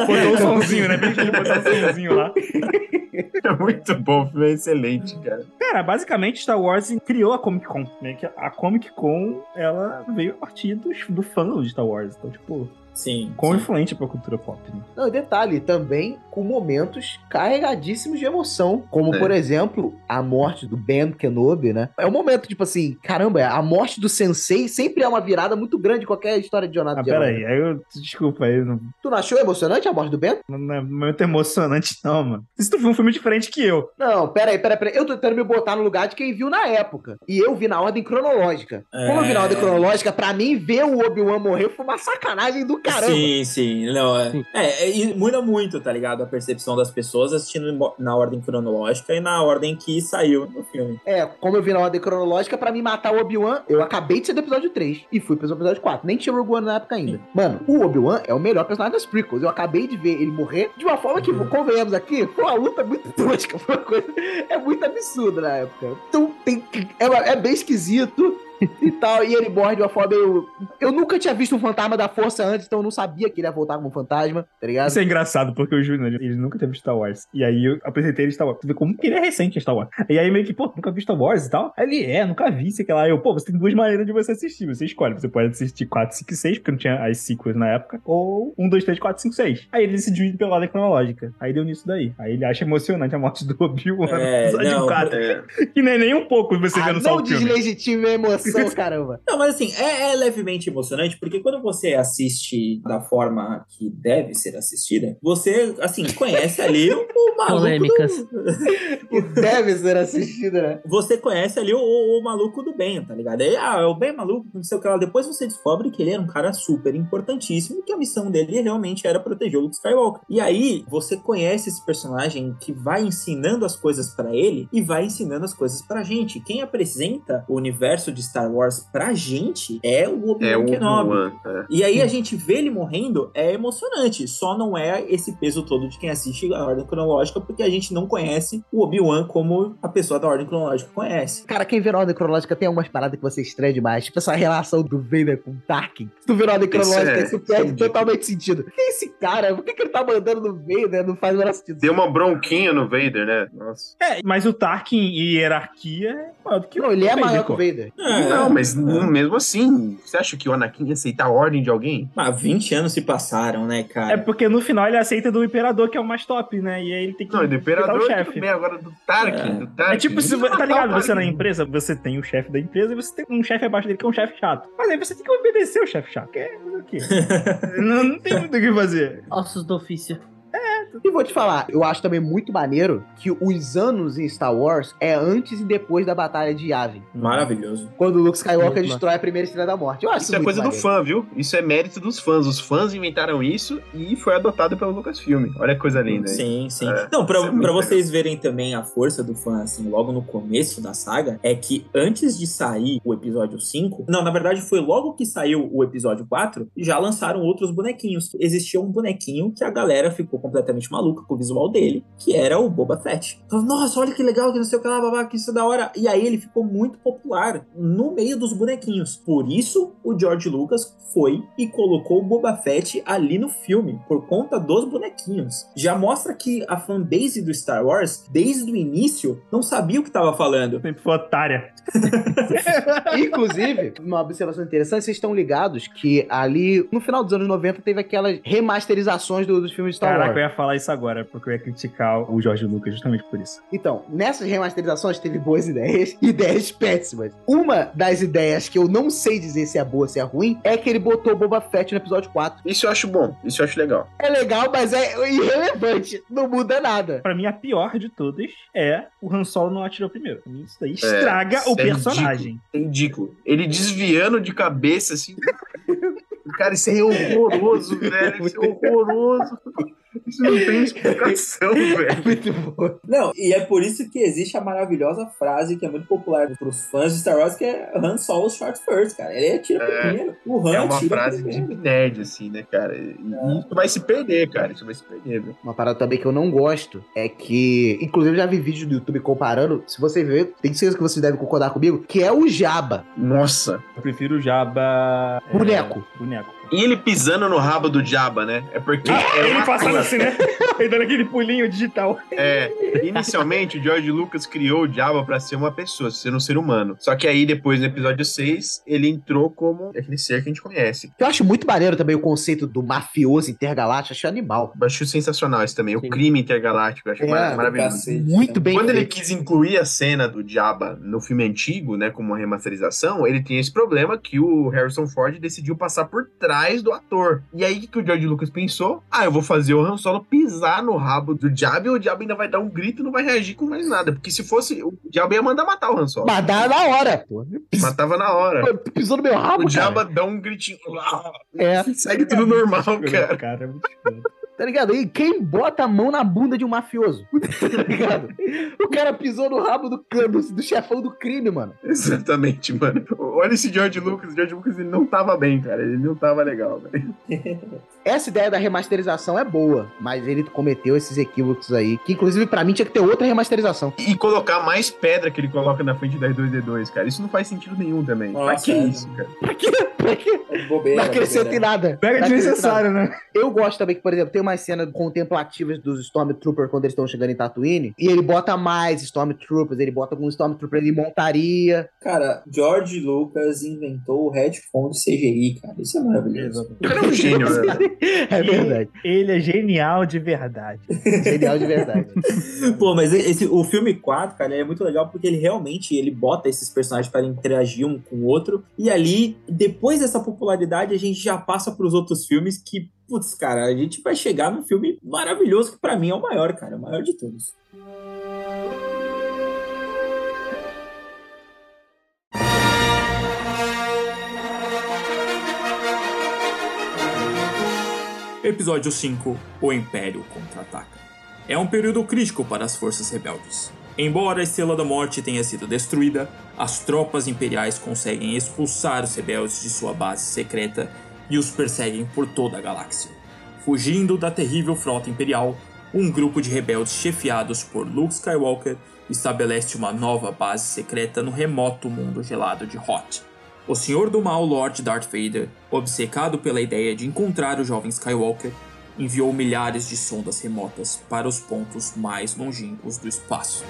Botou o somzinho, né? Bem que ele botou o somzinho lá. [laughs] é muito bom, filme é excelente, cara. Cara, basicamente Star Wars criou a Comic Con, né? Que a Comic Con, ela veio a partir dos, do fã de Star Wars. Então, tipo, Sim. quão sim. influente pra cultura pop, né? Não, e detalhe, também com momentos carregadíssimos de emoção. Como, É. por exemplo, a morte do Ben Kenobi, né? É um momento, tipo assim, caramba, a morte do Sensei sempre é uma virada muito grande qualquer história de Jonathan Ah, Jedi. pera aí. Eu, desculpa aí, não, Tu não achou emocionante a morte do Ben? não é muito emocionante não, mano. Se tu viu um filme diferente que eu. Não, pera aí, pera aí, pera aí. Eu tô tentando me botar no lugar de quem viu na época. E eu vi na ordem cronológica. Como eu vi na ordem É. cronológica, pra mim, ver o Obi-Wan morrer foi uma sacanagem do caramba. Sim, sim. Não, é, é, é, e muda muito, tá ligado? A percepção das pessoas assistindo na ordem cronológica e na ordem que saiu no filme. É, como eu vi na ordem cronológica, pra mim matar o Obi-Wan, eu acabei de ser do episódio 3 e fui pro episódio 4. Nem tinha Rogue One na época ainda. Mano, o Obi-Wan é o melhor personagem das prequels. Eu acabei de ver ele morrer de uma forma que, convenhamos aqui, foi uma luta muito [laughs] tosca. Foi uma coisa. É muito absurda na época. Então tem. que- É, é bem esquisito. E tal, e ele morre de uma forma. Eu, eu nunca tinha visto um fantasma da força antes, então eu não sabia que ele ia voltar como um fantasma, tá ligado? Isso é engraçado, porque o Júnior, ele nunca teve Star Wars. E aí eu apresentei ele Star Wars. Tu vê como que ele é recente em Star Wars. E aí meio que, pô, nunca vi Star Wars e tal. Aí ele, é, nunca vi, sei lá. Eu, pô, você tem duas maneiras de você assistir. Você escolhe. Você pode assistir 4, 5 e 6, porque não tinha as sequels na época. Ou 1, 2, 3, 4, 5, 6. Aí ele decidiu ir pela ordem cronológica. Aí deu nisso daí. Aí ele acha emocionante a morte do Obi-Wan no É, [laughs] episódio não, 4. É, Que nem, nem um pouco você Ah, vendo só não o filme. deslegitime a emoção, caramba. Não, mas assim, é, é levemente emocionante, porque quando você assiste da forma que deve ser assistida, você, assim, conhece ali o, o [laughs] maluco. Polêmicas. Do, [laughs] Que deve ser assistido, né? você conhece ali o, o maluco do bem, tá ligado? Aí, ah, é o bem maluco, não sei o que lá. Depois você descobre que ele era um cara super importantíssimo, que a missão dele realmente era proteger o Luke Skywalker. E aí você conhece esse personagem que vai ensinando as coisas pra ele e vai ensinando as coisas pra gente. Quem apresenta o universo de Star Wars pra gente é o Obi-Wan é o Kenobi. Obi-Wan. é. E aí a gente vê ele morrendo, é emocionante. Só não é esse peso todo de quem assiste a ordem cronológica, porque a gente não conhece o Obi-Wan como a pessoa da ordem cronológica conhece. Cara, quem vê na ordem cronológica tem algumas paradas que você estranha demais. Tipo essa relação do Vader com o Tarkin. Se tu vê na ordem Isso cronológica, é- isso é perde totalmente sentido. Quem é esse cara? Por que, que ele tá mandando no Vader? Não faz o menor sentido. Deu uma bronquinha no Vader, né? Nossa. É, mas o Tarkin e hierarquia é maior do que Não, ele é Vader, maior que o Vader. É, É. Não, mas mesmo assim, você acha que o Anakin ia aceitar a ordem de alguém? Ah, 20 anos se passaram, né, cara? É porque no final ele aceita do Imperador, que é o mais top, né? E aí ele tem que. Não, do Imperador o chefe. Bem, agora do Tarkin, é. do Tarkin. É tipo, se, tá ligado? Você na empresa, você tem o chefe da empresa e você tem um chefe abaixo dele que é um chefe chato. Mas aí você tem que obedecer o chefe chato. Que é o quê? [laughs] não, não tem muito o que fazer. Ossos do ofício. E vou te falar, eu acho também muito maneiro que os anos em Star Wars é antes e depois da Batalha de Yavin. Maravilhoso. Quando o Luke Skywalker muito destrói a primeira Estrela da Morte. Eu acho isso, é coisa maneiro. do fã, viu? Isso é mérito dos fãs. Os fãs inventaram isso e foi adotado pelo Lucasfilm. Olha que coisa linda. Aí. Sim, sim. É, Não, pra, é pra vocês verem também a força do fã, assim, logo no começo da saga, é que antes de sair o episódio 5, não, na verdade foi logo que saiu o episódio 4, já lançaram outros bonequinhos. Existia um bonequinho que a galera ficou completamente maluca com o visual dele, que era o Boba Fett. Falou, nossa, olha que legal, que não sei o que lá, babá, que isso é da hora. E aí ele ficou muito popular no meio dos bonequinhos. Por isso, o George Lucas foi e colocou o Boba Fett ali no filme, por conta dos bonequinhos. Já mostra que a fanbase do Star Wars, desde o início, não sabia o que estava falando. Sempre foi otária. [laughs] Inclusive, uma observação interessante, vocês estão ligados que ali, no final dos anos 90, teve aquelas remasterizações do, dos filmes de Star Caraca, Wars. Caraca, eu ia falar isso agora, porque eu ia criticar o Jorge Lucas justamente por isso. Então, nessas remasterizações teve boas ideias [laughs] e ideias péssimas. Uma das ideias que eu não sei dizer se é boa ou se é ruim é que ele botou o Boba Fett no episódio 4. Isso eu acho bom, isso eu acho legal. É legal, mas é irrelevante, não muda nada. Pra mim, a pior de todas é o Han Solo não atirou primeiro. Isso daí estraga é, o é personagem. Ridículo, é ridículo. Ele desviando de cabeça, assim. [laughs] Cara, isso é horroroso, [laughs] velho. Isso é horroroso. Isso não tem explicação, [laughs] velho. Muito bom. Não, e é por isso que existe a maravilhosa frase que é muito popular pros fãs de Star Wars, que é Han Solo short first, cara. Ele atira é, primeiro. O Han É uma frase de nerd, assim, né, cara? E é. isso vai se perder, cara. Isso vai se perder, viu? Uma parada também que eu não gosto é que, inclusive, eu já vi vídeo do YouTube comparando. Se você ver, tem certeza que vocês devem concordar comigo, que é o Jabba. Nossa. Eu prefiro o Jabba. Boneco. É, boneco. E ele pisando no rabo do Jabba, né? É porque. [laughs] Ah, é ele passando assim, né? [laughs] ele dando aquele pulinho digital. É. Inicialmente, o George Lucas criou o Jabba pra ser uma pessoa, ser um ser humano. Só que aí, depois, no episódio 6, ele entrou como aquele ser que a gente conhece. Eu acho muito maneiro também o conceito do mafioso intergaláctico. Acho animal. Eu acho sensacional isso também. Sim. O crime intergaláctico. Eu acho é, maravilhoso. Muito bem Quando feito. ele quis incluir a cena do Jabba no filme antigo, né, como uma remasterização, ele tinha esse problema que o Harrison Ford decidiu passar por trás do ator. E aí, o que o George Lucas pensou? Ah, eu vou fazer o Han Solo pisar no rabo do Diabo e o Diabo ainda vai dar um grito e não vai reagir com mais nada. Porque se fosse, o Diabo ia mandar matar o Han Solo. Matar na hora, pô. Matava na hora. Pisou no meu rabo, O Diabo dá um gritinho. É. Segue tudo normal, cara. Cara, é muito Tá ligado? E quem bota a mão na bunda de um mafioso? [laughs] tá ligado? O cara pisou no rabo do, do, do chefão do crime, mano. Exatamente, mano. Olha esse George Lucas. O George Lucas ele não tava bem, cara. Ele não tava legal, velho. [laughs] Essa ideia da remasterização é boa, mas ele cometeu esses equívocos aí, que inclusive para mim tinha que ter outra remasterização. E colocar mais pedra que ele coloca na frente da R2D2, cara. Isso não faz sentido nenhum também. Nossa, pra que é. isso, cara? Pra quê? Pra quê? É bobeira, não acrescenta em nada. Pega desnecessário, né? Eu gosto também que, por exemplo, tem umas cenas contemplativas dos Stormtroopers quando eles estão chegando em Tatooine, e ele bota mais Stormtroopers, ele bota alguns Stormtroopers em montaria. Cara, George Lucas inventou o headphone de CGI, cara. Isso é maravilhoso. Ele é um [laughs] gênio, né? É verdade. Ele é genial de verdade. [laughs] genial de verdade. [laughs] Pô, mas esse, o filme 4, cara, é muito legal porque ele realmente ele bota esses personagens para interagir um com o outro. E ali, depois dessa popularidade, a gente já passa para os outros filmes que, putz, cara, a gente vai chegar num filme maravilhoso que para mim é o maior, cara, o maior de todos. Episódio 5 O Império Contra-Ataca. É um período crítico para as forças rebeldes. Embora a Estrela da Morte tenha sido destruída, as tropas imperiais conseguem expulsar os rebeldes de sua base secreta e os perseguem por toda a galáxia. Fugindo da terrível frota imperial, um grupo de rebeldes chefiados por Luke Skywalker estabelece uma nova base secreta no remoto mundo gelado de Hoth o Senhor do Mal Lord Darth Vader, obcecado pela ideia de encontrar o jovem Skywalker, enviou milhares de sondas remotas para os pontos mais longínquos do espaço.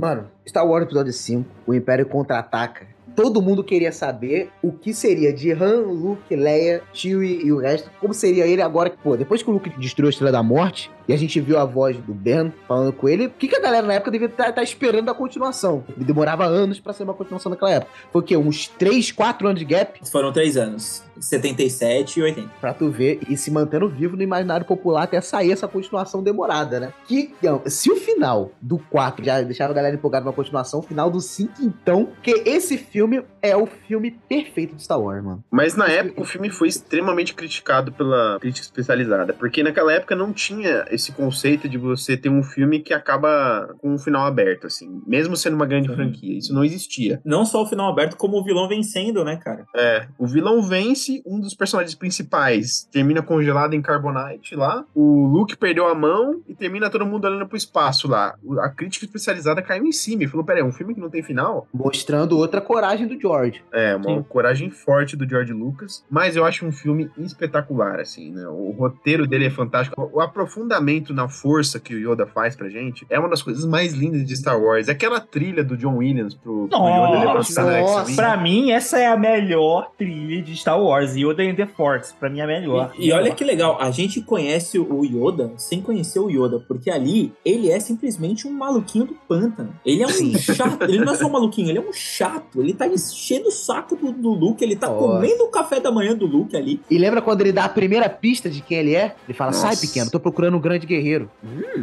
Mano, Star Wars Episódio 5, o Império Contra-Ataca. Todo mundo queria saber o que seria de Han, Luke, Leia, Chewie e o resto. Como seria ele agora que, pô, depois que o Luke destruiu a Estrela da Morte, e a gente viu a voz do Ben falando com ele, o que, que a galera na época devia estar esperando a continuação? Ele demorava anos pra ser uma continuação naquela época. Foi o quê? Uns 3, 4 anos de gap? Foram três anos. 77 e 80. Pra tu ver e se mantendo vivo no imaginário popular até sair essa continuação demorada, né? Que, se o final do 4 já deixava a galera empolgada na continuação, o final do 5, então, que esse filme é o filme perfeito de Star Wars, mano. Mas na época o filme foi extremamente criticado pela crítica especializada, porque naquela época não tinha esse conceito de você ter um filme que acaba com um final aberto, assim, mesmo sendo uma grande Sim. franquia. Isso não existia. Não só o final aberto, como o vilão vencendo, né, cara? É, o vilão vence, um dos personagens principais termina congelado em Carbonite lá, o Luke perdeu a mão e termina todo mundo olhando pro espaço lá. A crítica especializada caiu em cima e falou: peraí, é um filme que não tem final? Mostrando outra coragem do George. É, uma Sim. coragem forte do George Lucas, mas eu acho um filme espetacular, assim, né? O roteiro dele é fantástico. O aprofundamento na força que o Yoda faz pra gente é uma das coisas mais lindas de Star Wars. Aquela trilha do John Williams pro, pro Yoda Nossa, levantando a nossa. X-Wing. Pra mim, essa é a melhor trilha de Star Wars. Yoda and the Force. Pra mim, é a melhor. E, e olha que legal, a gente conhece o Yoda sem conhecer o Yoda, porque ali ele é simplesmente um maluquinho do pântano. Ele é um chato, ele não é só um maluquinho, ele é um chato. Ele tá enchendo o saco do, do Luke, ele tá Nossa. comendo o café da manhã do Luke ali. E lembra quando ele dá a primeira pista de quem ele é? Ele fala: sai, pequeno, tô procurando um grande guerreiro.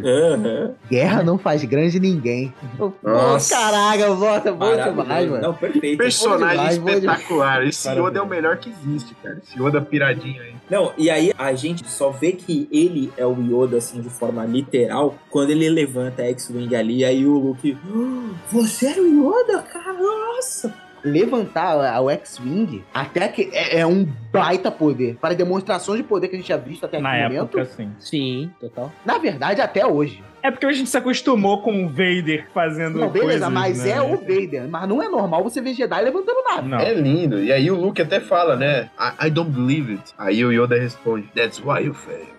Aham. Guerra não faz grande ninguém. Nossa. caraca, volta, bom demais, mano. Não, perfeito. Personagem demais, espetacular. Esse Yoda é o melhor que existe, cara. Esse Yoda piradinho aí. Não, e aí a gente só vê que ele é o Yoda, assim, de forma literal, quando ele levanta a X-Wing ali, aí o Luke. "Ah, Você era o Yoda, cara? Nossa! Levantar a- o X-Wing até que é, é um baita poder. Para demonstrações de poder que a gente já visto até Na aquele época, momento. sim. Sim, total. Na verdade, até hoje. É porque a gente se acostumou com o Vader fazendo Não, beleza, coisas, mas né? é o Vader. Mas não é normal você ver Jedi levantando nada. Não. É lindo. E aí o Luke até fala, né? I, I don't believe it. Aí o Yoda responde, That's why you fail.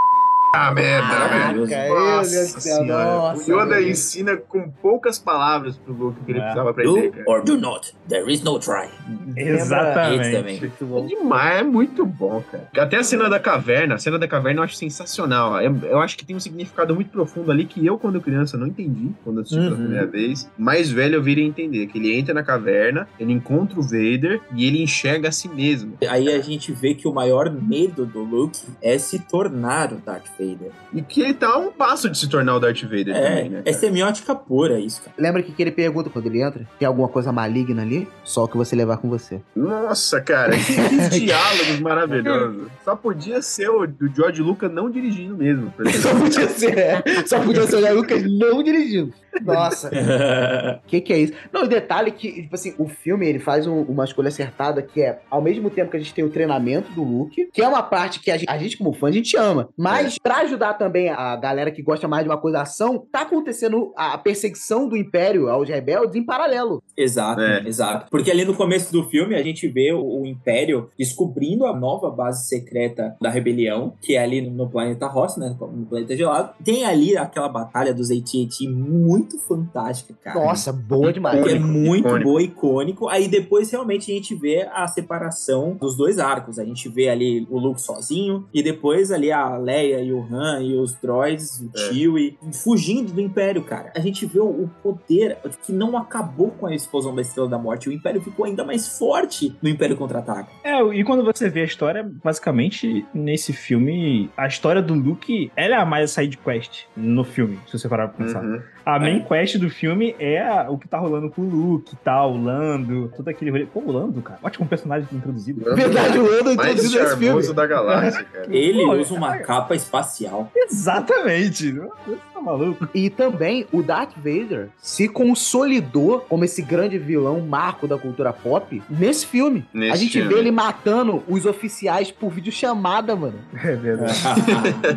Ah, merda, velho. Meu Nossa senhora. nossa, o Yoda meu ensina com poucas palavras pro Luke o que ele É. precisava aprender, Do cara. or do not. There is no try. Exatamente. também. Muito É demais, é muito bom, cara. Até a cena da caverna, a cena da caverna eu acho sensacional. Eu, eu acho que tem um significado muito profundo ali que eu, quando criança, não entendi quando eu assisti pela Uhum. primeira vez. Mais velho eu virei entender que ele entra na caverna, ele encontra o Vader e ele enxerga a si mesmo. Aí a gente vê que o maior medo do Luke é se tornar o Darth Vader. E que ele tá a um passo de se tornar o Darth Vader É, também, né? é semiótica pura isso, cara. Lembra que, que ele pergunta quando ele entra? Tem alguma coisa maligna ali? Só o que você levar com você. Nossa, cara, que, que [laughs] diálogos maravilhosos. Só podia ser o do George Lucas não dirigindo mesmo. [laughs] Só podia ser, é. Só podia ser o George Lucas não dirigindo. Nossa, o [laughs] que, que é isso? Não, o detalhe é que, tipo assim, o filme ele faz um- uma escolha acertada que é, ao mesmo tempo que a gente tem o treinamento do Luke, que é uma parte que a gente, a gente, como fã, a gente ama. Mas pra ajudar também a galera que gosta mais de uma coisa ação, tá acontecendo a perseguição do Império aos rebeldes em paralelo. Exato, É. exato. Porque ali no começo do filme a gente vê o, o Império descobrindo a nova base secreta da rebelião, que é ali no planeta Ross, né? No planeta gelado. Tem ali aquela batalha dos AT-AT muito fantástica, cara. Nossa, boa demais. É Icônico, muito icônico. boa, icônico. Aí depois realmente a gente vê a separação dos dois arcos. A gente vê ali o Luke sozinho e depois ali a Leia e o Han e os droids, o É. Chewie, fugindo do Império, cara. A gente vê o, o poder que não acabou com a explosão da Estrela da Morte. O Império ficou ainda mais forte no Império Contra-Ataca. É, e quando você vê a história, basicamente, nesse filme, a história do Luke, ela é a mais side quest no filme, se você parar pra pensar. Uhum. A main É. quest do filme é a- o que tá rolando com o Luke e tal, o Lando, todo aquele rolê. Pô, o Lando, cara, ótimo personagem introduzido. Verdade, o Lando Mais introduziu esse filme. da galáxia, cara. [laughs] Ele Pô, usa uma cara. capa espacial. Exatamente. Você tá maluco? E também o Darth Vader se consolidou como esse grande vilão marco da cultura pop nesse filme. Nesse a gente filme. vê ele matando os oficiais por videochamada, mano. É verdade.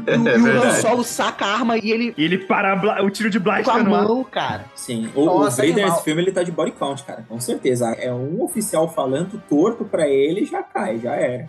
E, [laughs] o- É e o Han. Solo saca a arma e ele E ele para o tiro de blaster ar. mão, cara. Sim, o, o Nossa, Vader animal. nesse filme ele tá de body count, cara, com certeza. É um oficial falando torto pra ele já cai, já era.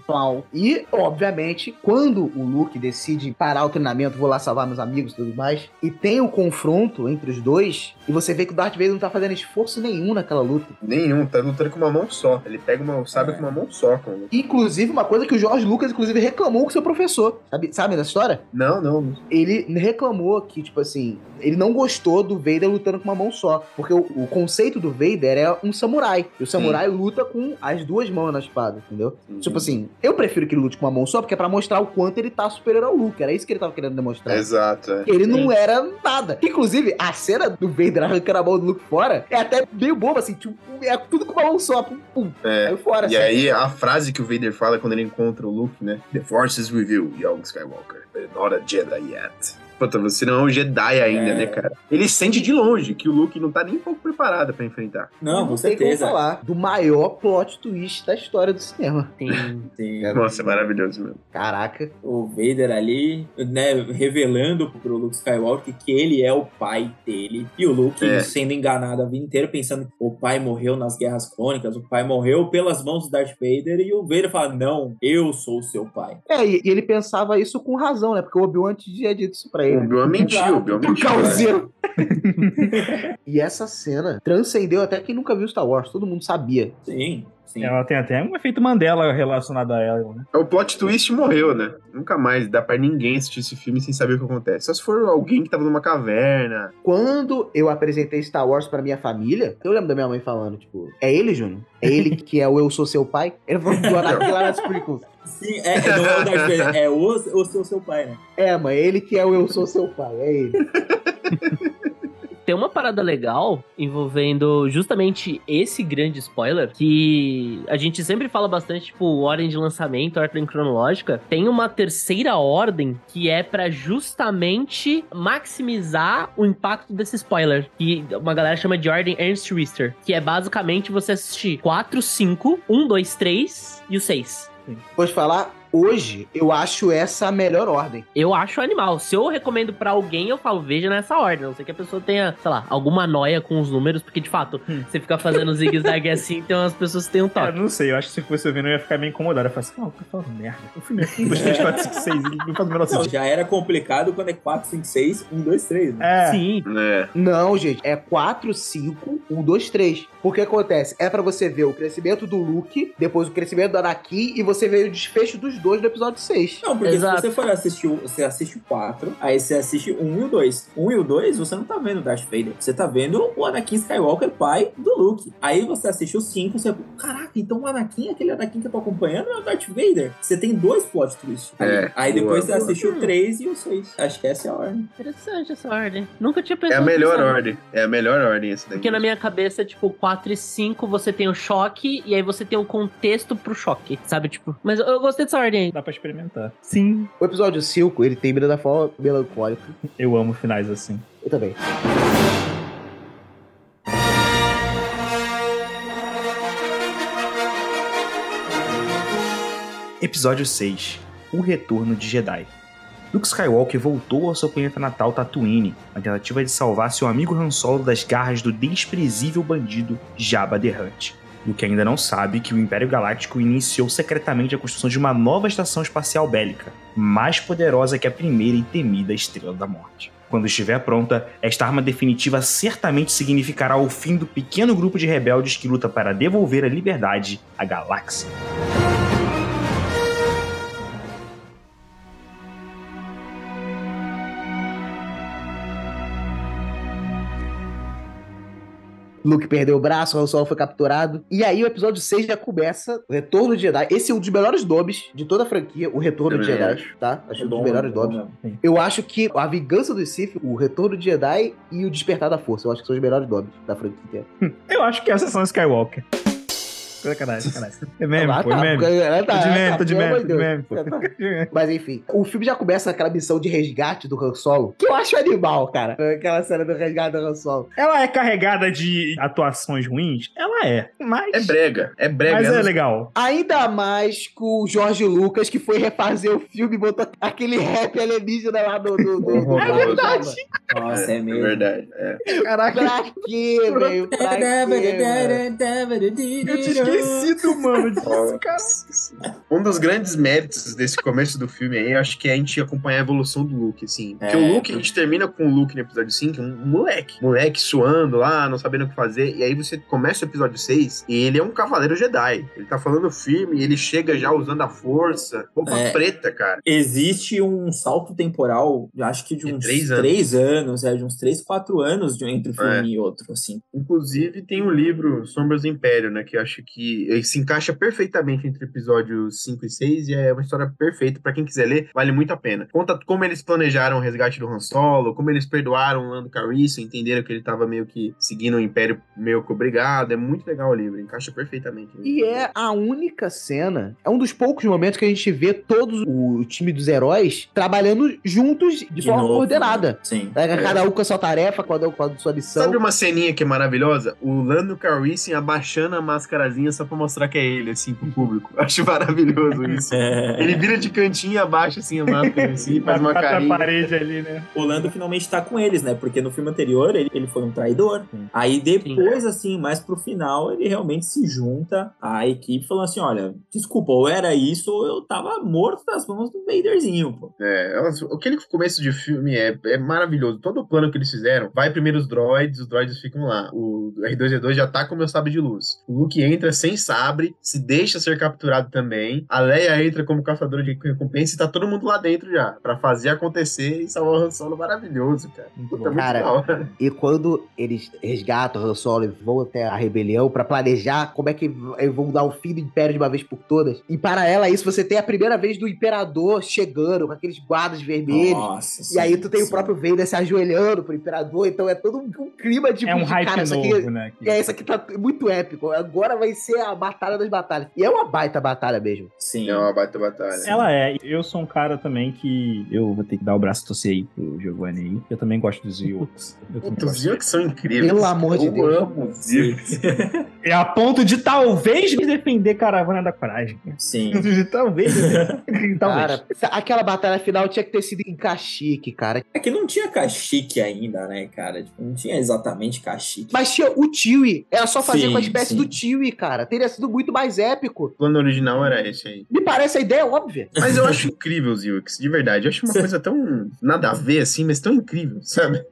E, obviamente, quando o Luke decide parar o treinamento, vou lá salvar meus amigos e tudo mais, E tem o confronto entre os dois, e você vê que o Darth Vader não tá fazendo esforço nenhum naquela luta. Nenhum, tá lutando com uma mão só. Ele pega uma sabe É. com uma mão só. Com... Inclusive, uma coisa que o Jorge Lucas, inclusive, reclamou com seu professor. Sabe, sabe dessa história? Não, não. Ele reclamou que, tipo assim, ele não gostou do Vader lutando com uma mão só. Porque o, o conceito do Vader é um samurai. E o samurai luta com as duas mãos na espada, entendeu? Sim. Tipo assim, eu prefiro que ele lute com uma mão só, porque é pra mostrar o quanto ele tá superior ao Luke. Era isso que ele tava querendo demonstrar. Exato, é. Ele não era nada. Inclusive, a cena do Vader arrancando a mão do Luke fora é até meio boba, assim, tipo, é tudo com uma mão só. Pum, pum. É. Aí fora, E assim. aí, a frase que o Vader fala quando ele encontra o Luke, né? The Force is with you, young Skywalker. But not a Jedi yet. Puta, você não é um Jedi ainda, É. né, cara? Ele sente de longe que o Luke não tá nem um pouco preparado pra enfrentar. Não, com como certeza. falar do maior plot twist da história do cinema. Sim. [laughs] Nossa, é maravilhoso mesmo. Caraca. o Vader ali, né, revelando pro Luke Skywalker que ele é o pai dele. E o Luke É. sendo enganado a vida inteira, pensando que o pai morreu nas guerras clônicas, o pai morreu pelas mãos do Darth Vader. E o Vader fala: Não, eu sou o seu pai. É, e, e ele pensava isso com razão, né? Porque o Obi-Wan tinha dito isso pra O ele. Obi-Wan mentiu, o Obi-Wan O mentiu. causeiro. [laughs] e essa cena transcendeu até quem nunca viu Star Wars. Todo mundo sabia. Sim, sim. Ela tem até um efeito Mandela relacionado a ela, né? O plot twist morreu, né? Nunca mais dá pra ninguém assistir esse filme sem saber o que acontece. Só se for alguém que tava numa caverna. Quando eu apresentei Star Wars pra minha família, eu lembro da minha mãe falando, tipo, é ele, Júnior? É ele que é o Eu Sou Seu Pai? Ele falou do Anakin lá nas prequels. Sim, é, não é o Darth Vader, é o, o seu, seu pai, né? É, mãe, ele que é o Eu Sou Seu Pai, é ele. [laughs] Tem uma parada legal envolvendo justamente esse grande spoiler, que a gente sempre fala bastante, tipo, ordem de lançamento, ordem cronológica. Tem uma terceira ordem que é pra justamente maximizar o impacto desse spoiler, que uma galera chama de ordem Ernst Richter, que é basicamente você assistir 4, 5, 1, 2, 3 e o 6. Vou te falar, hoje eu acho essa a melhor ordem. Eu acho animal. Se eu recomendo pra alguém, eu falo, veja nessa ordem. A não sei que a pessoa tenha, sei lá, alguma noia com os números, porque de fato, você fica fazendo [laughs] zigue-zague assim, então as pessoas têm um Eu toque. não sei, eu acho que se fosse eu vendo, eu ia ficar meio incomodado. Eu ia falar assim, não, tá falando merda. O filme é 1, 2, 3, 4, 5, 6, ele não faz o menor Não, sentido. já era complicado quando é 4, 5, 6, 1, 2, 3. Né? É, Sim. É. Não, gente, é 4, 5, 1, 2, 3. Porque acontece? É pra você ver o crescimento do Luke, depois o crescimento do Anakin e você vê o desfecho dos dois no episódio 6. Não, porque Exato. se você for assistir, você assiste o 4, aí você assiste o 1 e o 2. O 1 e o 2, você não tá vendo o Darth Vader. Você tá vendo o Anakin Skywalker, pai do Luke. Aí você assiste o 5, você... Caraca, então o Anakin, aquele Anakin que eu tô acompanhando é o Darth Vader. Você tem dois plot twists. É, aí boa, depois você boa. assiste o 3 e o 6. Acho que essa é a ordem. Interessante essa ordem. Nunca tinha É pensado a melhor ordem. É a melhor ordem esse daí. Porque na minha cabeça, tipo, 4 e 5 você tem o choque e aí você tem o contexto pro choque, sabe? Tipo, mas eu gostei dessa ordem dá pra experimentar. Sim. O episódio 5, ele termina da forma melancólica. Eu amo finais assim. Eu também. Episódio 6 O Retorno de Jedi. Luke Skywalker voltou ao seu planeta natal Tatooine, na tentativa de salvar seu amigo Han Solo das garras do desprezível bandido Jabba the Hutt. Luke ainda não sabe que o Império Galáctico iniciou secretamente a construção de uma nova estação espacial bélica, mais poderosa que a primeira e temida Estrela da Morte. Quando estiver pronta, esta arma definitiva certamente significará o fim do pequeno grupo de rebeldes que luta para devolver a liberdade à galáxia. Luke perdeu o braço, Han Solo foi capturado. E aí o episódio 6 já começa o Retorno de Jedi. Esse é um dos melhores dobs de toda a franquia, o Retorno de Também Jedi, acho. tá? Acho É um dos bom, melhores é bom dobs. mesmo. Eu acho que a Vingança do Sith, o Retorno de Jedi e o Despertar da Força, eu acho que são os melhores dobs da franquia. Eu acho que essa são Skywalker. Sacanagem, sacanagem. [laughs] É meme, Ah, pô, tá, é meme. é, tá, de é, meme, tá, tô de meme, de meme, pô. É. [laughs] Mas enfim, o filme já começa naquela missão de resgate do Han Solo, que eu acho animal, cara. Aquela cena do resgate do Han Solo. Ela é carregada de atuações ruins? Ela é. Mas. É brega. É brega. Mas é Elas- legal. Ainda mais com o Jorge Lucas, que foi refazer o filme e botou aquele rap alienígena lá do. do, do, [laughs] do- É verdade. Nossa, é, É mesmo. verdade. É. Caraca, Pra quê, velho? Pra quê, eu esquecido, mano, disso, cara. Um dos grandes méritos desse começo do filme aí, eu acho que é a gente acompanhar a evolução do Luke, assim. Porque É, o Luke, a gente termina com o Luke no episódio 5, um moleque. Moleque suando lá, não sabendo o que fazer. E aí você começa o episódio 6 e ele é um cavaleiro Jedi. Ele tá falando firme ele chega já usando a força. Roupa É. preta, cara. Existe um salto temporal, acho que de De uns três três anos. anos, é, de uns três, quatro anos de, entre um filme É. e outro, assim. Inclusive, tem o livro Sombras do Império, né? Que eu acho que ele se encaixa perfeitamente entre episódios 5 e 6 e é uma história perfeita. Pra quem quiser ler, vale muito a pena. Conta como eles planejaram o resgate do Han Solo, como eles perdoaram o Lando Calrissian, entenderam que ele tava meio que seguindo o Império meio que obrigado. É muito legal o livro, encaixa perfeitamente. E é a única cena, é um dos poucos momentos que a gente vê todos o time dos heróis trabalhando juntos de, De forma novo, coordenada. né? Sim. É, Cada um com a sua tarefa, cada um com a sua missão. Sabe uma ceninha que é maravilhosa? O Lando Calrissian abaixando a mascarazinha só pra mostrar que é ele, assim, pro público. [laughs] Acho maravilhoso isso. É. Ele vira de cantinho abaixa assim a máscara, assim, faz uma carinha. parede ali, né? O Lando finalmente tá com eles, né? Porque no filme anterior ele, ele foi um traidor. Aí depois, assim, mais pro final, ele realmente se junta à equipe falando assim: olha, desculpa, ou era isso ou eu tava morto nas mãos do Vaderzinho, pô. É, aquele começo de filme é, é maravilhoso. Todo o plano que eles fizeram, vai primeiro os droids, os droids ficam lá. O R2D2 já tá com o meu sabre de luz. O Luke entra sem sabre, se deixa ser capturado também. A Leia entra como caçadora de recompensa e tá todo mundo lá dentro já, pra fazer acontecer e salvar o Han Solo maravilhoso, cara. Puta, Cara. E quando eles resgatam o Han Solo e vão até a rebelião pra planejar como é que eles vão dar o fim do Império de uma vez por todas. E para ela, isso você tem a primeira vez do Imperador chegando com aqueles guardas vermelhos. Nossa. E aí sim, tu tem o sim. próprio Vader se ajoelhando pro Imperador, então é todo um, clima de É um de, hype cara, isso novo, aqui, né? que- É, isso aqui tá muito épico. Agora vai ser a batalha das batalhas. E é uma baita batalha mesmo. Sim. É uma baita batalha. Ela é. Eu sou um cara também que eu vou ter que dar o braço a torcer aí pro Giovanni aí. Eu também gosto dos. Eu também Os. Ewoks são incríveis. Pelo amor de Eu Deus. amo os. [laughs] É a ponto de talvez me defender Caravana da Coragem. Sim. [laughs] De talvez. talvez. Cara, aquela batalha final tinha que ter sido em Caxique, cara. É que não tinha cachique ainda, né, cara? Tipo, não tinha exatamente cachique. Mas tinha o Chewie. Era só fazer Sim, com a espécie sim. do Chewie, cara. Teria sido muito mais épico. O plano original era esse aí. Me parece a ideia óbvia. Mas eu acho incrível os Ewoks, de verdade. Eu acho uma [laughs] coisa tão nada a ver, assim, mas tão incrível, sabe?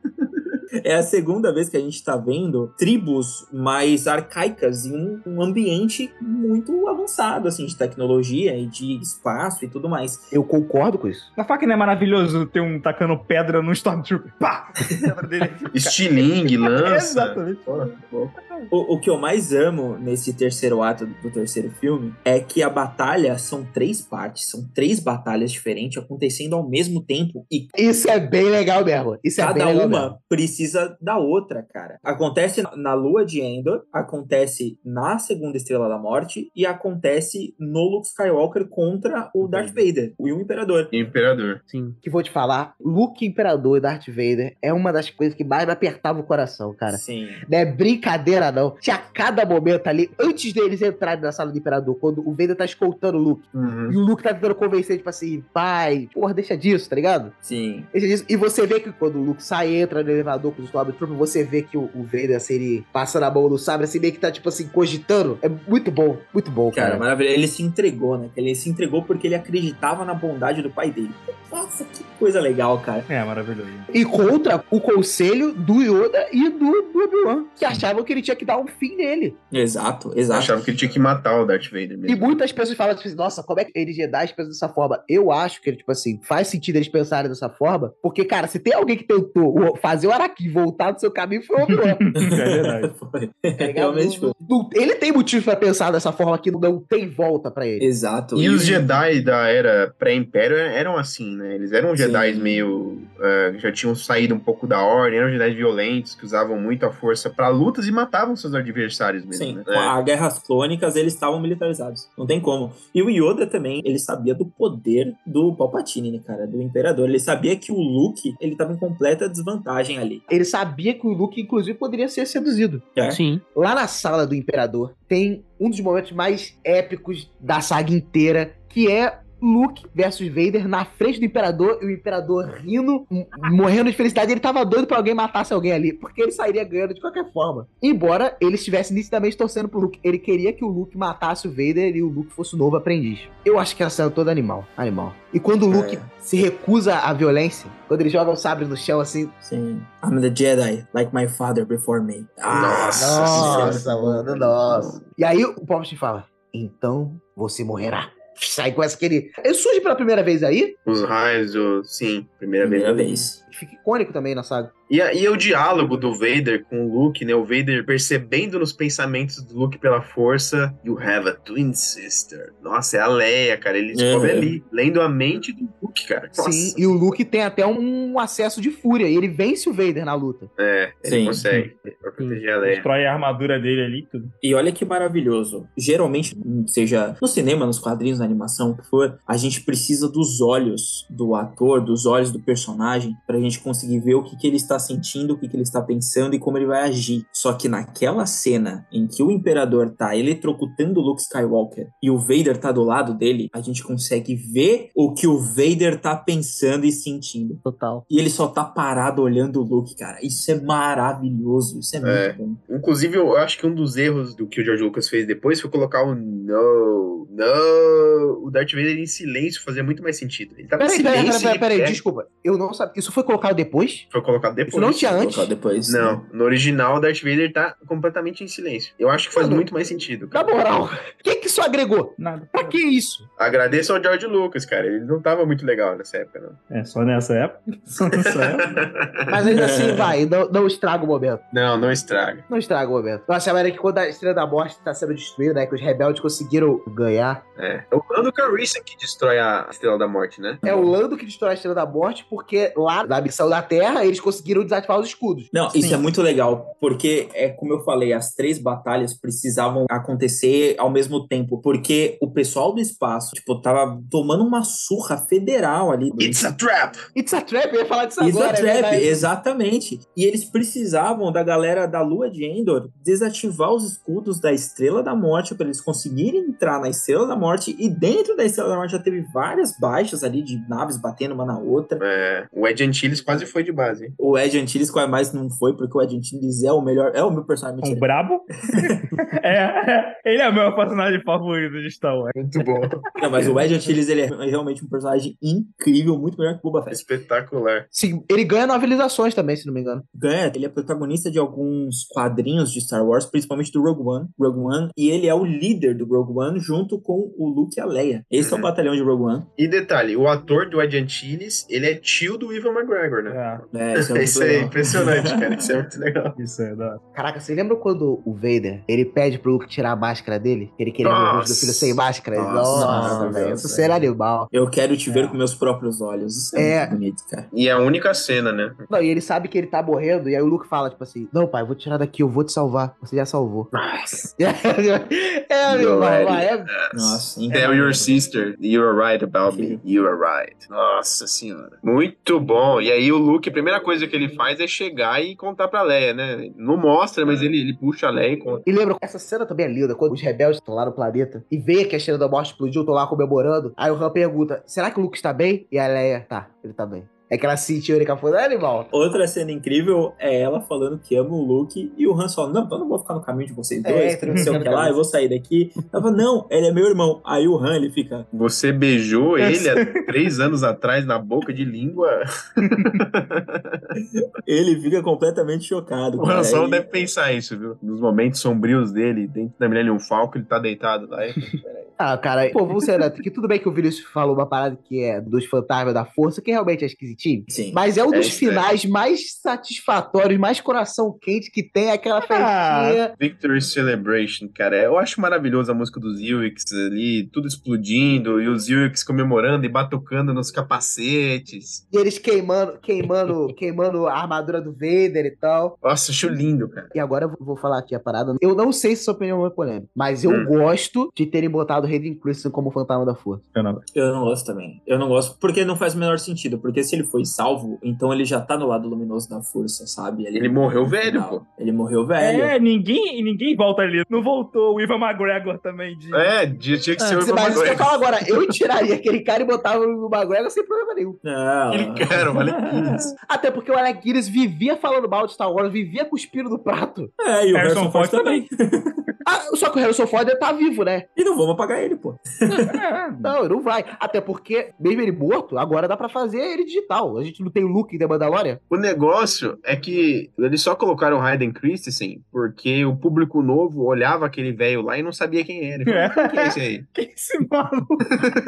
É a segunda vez que a gente tá vendo tribos mais arcaicas em um, ambiente muito avançado, assim, de tecnologia e de espaço e tudo mais. Eu concordo com isso. Na faca não é maravilhoso ter um tacando pedra no Stormtrooper. Pá! Pedra [laughs] dele. Estilingue, [laughs] lança. Exatamente. Pô, pô. O, o que eu mais amo nesse terceiro ato do, do terceiro filme é que a batalha são três partes, são três batalhas diferentes acontecendo ao mesmo tempo e Isso é bem legal mesmo. Isso é Cada bem legal uma mesmo. precisa da outra, cara. Acontece na- lua de Endor, acontece na segunda estrela da morte e acontece no Luke Skywalker contra o Darth Vader, o Imperador. Imperador. Sim. Que vou te falar, Luke Imperador e Darth Vader é uma das coisas que mais me apertava o coração, cara. Sim. Não é brincadeira, não. Tinha cada momento ali, antes deles entrarem na sala do Imperador, quando o Vader tá escoltando o Luke. Uhum. E o Luke tá tentando convencer, tipo assim, pai, porra, deixa disso, tá ligado? Sim. Deixa disso. E você vê que quando o Luke sai, entra no elevador com os Stormtroopers, você vê que o, o Vader, assim, ele passa na mão do sabre, assim, meio que tá, tipo assim, cogitando. É muito bom, muito bom, Cara, cara. maravilha. Ele se entregou, né? Ele se entregou porque ele acreditava na bondade do pai dele. Nossa, que coisa legal, cara. É, maravilhoso. E contra o conselho do Yoda e do, do Obi-Wan, que achavam que ele tinha que dar um fim nele. Exato, exato. achava que ele tinha que matar o Darth Vader E mesmo. muitas pessoas falam, tipo assim, nossa, como é que eles Jedi pensam dessa forma? Eu acho que, ele, tipo assim, faz sentido eles pensarem dessa forma, porque, cara, se tem alguém que tentou fazer o Voltar do seu caminho, foi o Obi-Wan. [laughs] É verdade. [laughs] Foi. ligado? Realmente foi. Não- não- ele tem motivo pra pensar dessa forma que não tem volta pra ele. Exato. E os Jedi da era pré-império eram assim, né? Eles eram Jedi meio. ah, já tinham saído um pouco da ordem, eram Jedi violentos, que usavam muito a força pra lutas e matavam seus adversários mesmo, Sim, né? com a guerras clônicas eles estavam militarizados. Não tem como. E o Yoda também, ele sabia do poder do Palpatine, né, cara? Do Imperador. Ele sabia que o Luke, ele tava em completa desvantagem ali. Ele sabia que o Luke, inclusive, poderia ser seduzido. É. Sim. Lá na sala do Imperador tem um dos momentos mais épicos da saga inteira, que é Luke versus Vader na frente do Imperador e o Imperador rindo, morrendo de felicidade. Ele tava doido pra alguém matasse alguém ali, porque ele sairia ganhando de qualquer forma. Embora ele estivesse nitidamente torcendo pro Luke. Ele queria que o Luke matasse o Vader e o Luke fosse o novo aprendiz. Eu acho que ela saiu toda animal. Animal. E quando o Luke se recusa à violência, quando ele joga o sabre no chão assim. Sim. I'm the Jedi, like my father before me. Ah, Nossa, mano, nossa. E aí o Palpatine fala: Então você morrerá. Sai com essa que ele. Ele surge pela primeira vez aí. Os raios, do... sim, primeira, Primeira vez. vez. Fica icônico também na saga. E, e o diálogo do Vader com o Luke, né? O Vader percebendo nos pensamentos do Luke pela força, You have a twin sister. Nossa, é a Leia, cara. Ele descobre É. ali, lendo a mente do Luke, cara. Nossa. Sim, e o Luke tem até um acesso de fúria. E ele vence o Vader na luta. É, ele Sim. consegue. Pra proteger a Leia. Destrói a armadura dele ali, tudo. E olha que maravilhoso. Geralmente, seja no cinema, nos quadrinhos, na animação, o que for, a gente precisa dos olhos do ator, dos olhos do personagem, pra gente conseguir ver o que, que ele está sentindo, o que, que ele está pensando e como ele vai agir. Só que naquela cena em que o Imperador tá eletrocutando o Luke Skywalker e o Vader tá do lado dele, a gente consegue ver o que o Vader tá pensando e sentindo. Total. E ele só tá parado olhando o Luke, cara. Isso é maravilhoso. Isso é muito É. bom. Inclusive, eu acho que um dos erros do que o George Lucas fez depois foi colocar o no, no. O Darth Vader em silêncio fazia muito mais sentido. Ele tava em Peraí, peraí, silêncio. peraí, peraí, ele peraí, desculpa. Eu não sabia. Isso foi colocado depois? Foi colocado depois. Isso não tinha antes? Depois. Não, no original o Darth Vader tá completamente em silêncio. Eu acho que faz Mano, muito mais sentido. Na Cara. moral, [laughs] o que que isso agregou? Nada. Pra que isso? Agradeço ao George Lucas, cara. Ele não tava muito legal nessa época, não. É, só nessa época. [laughs] Só nessa época. [laughs] Mas ainda assim, vai, não, não estraga o momento. não, não estraga. Não estraga o momento. Nossa, era que quando a Estrela da Morte tá sendo destruída, né? Que os rebeldes conseguiram ganhar. É. É o Lando Calrissian que destrói a Estrela da Morte, né? É o Lando que destrói a Estrela da Morte, porque lá na missão da Terra eles conseguiram desativar os escudos. Não, isso Sim. é muito legal, porque é como eu falei, as três batalhas precisavam acontecer ao mesmo tempo, porque o pessoal do espaço, tipo, tava tomando uma surra federal ali. It's a trap! It's a Trap, eu ia falar disso It's agora. a é trap, verdade. exatamente. E eles precisavam da galera da Lua de Endor desativar os escudos da Estrela da Morte para eles conseguirem entrar na Estrela da Morte. E dentro da Estrela da Morte já teve várias baixas ali de naves batendo uma na outra. É, o Ed Antilles quase foi de base, hein? O Ed Antilles quase mais não foi, porque o Ed Antilles é o melhor, é o meu personagem. Um mentira. brabo? [laughs] é, é, ele é o meu personagem favorito de Star Wars. Muito bom. Não, mas o Ed Antilles, ele é realmente um personagem incrível, muito melhor que o Boba Fett. Espetacular. Sim, ele ganha novelizações também, se não me engano. Ganha, ele é protagonista de alguns quadrinhos de Star Wars, principalmente do Rogue One. Rogue One, e ele é o líder do Rogue One junto com o Luke e a Leia. Esse é o Uhum. batalhão de Rogue One. E detalhe, o ator do Ed Antilles, ele é tio do Ivan McGregor, né? É, É, é [laughs] Isso é impressionante, cara. Isso é muito [laughs] legal. isso é da. Caraca, você lembra quando o Vader, ele pede pro Luke tirar a máscara dele? Que ele queria ver o rosto do filho sem máscara? Nossa, Nossa, nossa, velho. Isso será animal. Eu quero te ver É. com meus próprios olhos. Isso é, É. muito bonito, cara. E é a única cena, né? Não, e ele sabe que ele tá morrendo, e aí o Luke fala, tipo assim, não, pai, eu vou tirar daqui, eu vou te salvar. Você já salvou. Nossa. [laughs] é, meu vai, é... Nossa, Tell incrível. your sister, you're right about me. You're right. Nossa senhora. Muito bom. E aí o Luke, a primeira coisa que ele faz é chegar e contar pra Leia, né? Não mostra, mas ele, ele puxa a Leia e conta. E lembra, essa cena também é linda, quando os rebeldes estão lá no planeta e vê que a Estrela da Morte explodiu, estão lá comemorando. Aí o Han pergunta, será que o Luke está bem? E a Leia, tá, ele tá bem. É que ela sentiu ele falando, é animal. Outra cena incrível é ela falando que ama o Luke e o Han fala, não, então eu não vou ficar no caminho de vocês dois, É, não sei o que lá, eu vou sair daqui. Ela fala, não, ele é meu irmão. Aí o Han, ele fica, Você beijou ele há [laughs] três anos atrás na boca de língua. [laughs] ele fica completamente chocado. O cara. Han Solo Ele- deve pensar isso, viu? Nos momentos sombrios dele, dentro da Millennium Falcon, ele tá deitado lá. e- Peraí. Ah, cara, pô, vamos ser honestos, que tudo bem que o Vinícius falou uma parada que é dos fantasmas da força, que realmente é esquisitinho. Sim. Mas é um É dos estranho. finais mais satisfatórios, mais coração quente que tem aquela festinha. Victory Celebration, cara. Eu acho maravilhoso a música dos Ewoks ali, tudo explodindo, e os Ewoks comemorando e batucando nos capacetes. E eles queimando, queimando, [laughs] queimando a armadura do Vader e tal. Nossa, acho lindo, cara. E agora eu vou falar aqui a parada. Eu não sei se sua opinião é polêmica, mas eu Hum. gosto de terem botado Hayden Christensen como Fantasma da Força. Eu não. Eu não gosto também. Eu não gosto porque não faz o menor sentido. Porque se ele foi salvo, então ele já tá no lado luminoso da força, sabe? Ele morreu no velho, final. pô. Ele morreu velho. É, ninguém, ninguém volta ali. Não voltou o Ivan McGregor também de. É, tinha tinha que ser o Mas isso que eu Ivan falo agora, eu tiraria aquele cara e botava o McGregor sem problema nenhum. Não. Ele cara, olha isso. [laughs] Até porque o Alec Guinness vivia falando mal de Star Wars, vivia cuspindo no prato. É, e o Harrison Harrison Ford Ford também. [laughs] Ah, só que o Harrison Ford tá vivo, né? E não vamos apagar ele, pô. [laughs] Não, não vai. Até porque, mesmo ele morto, agora dá pra fazer ele digital. A gente não tem o look da Mandalorian. O negócio é que eles só colocaram o Hayden Christensen porque o público novo olhava aquele velho lá e não sabia quem era. É. Falava, Quem que é esse aí? [laughs] Que esse maluco?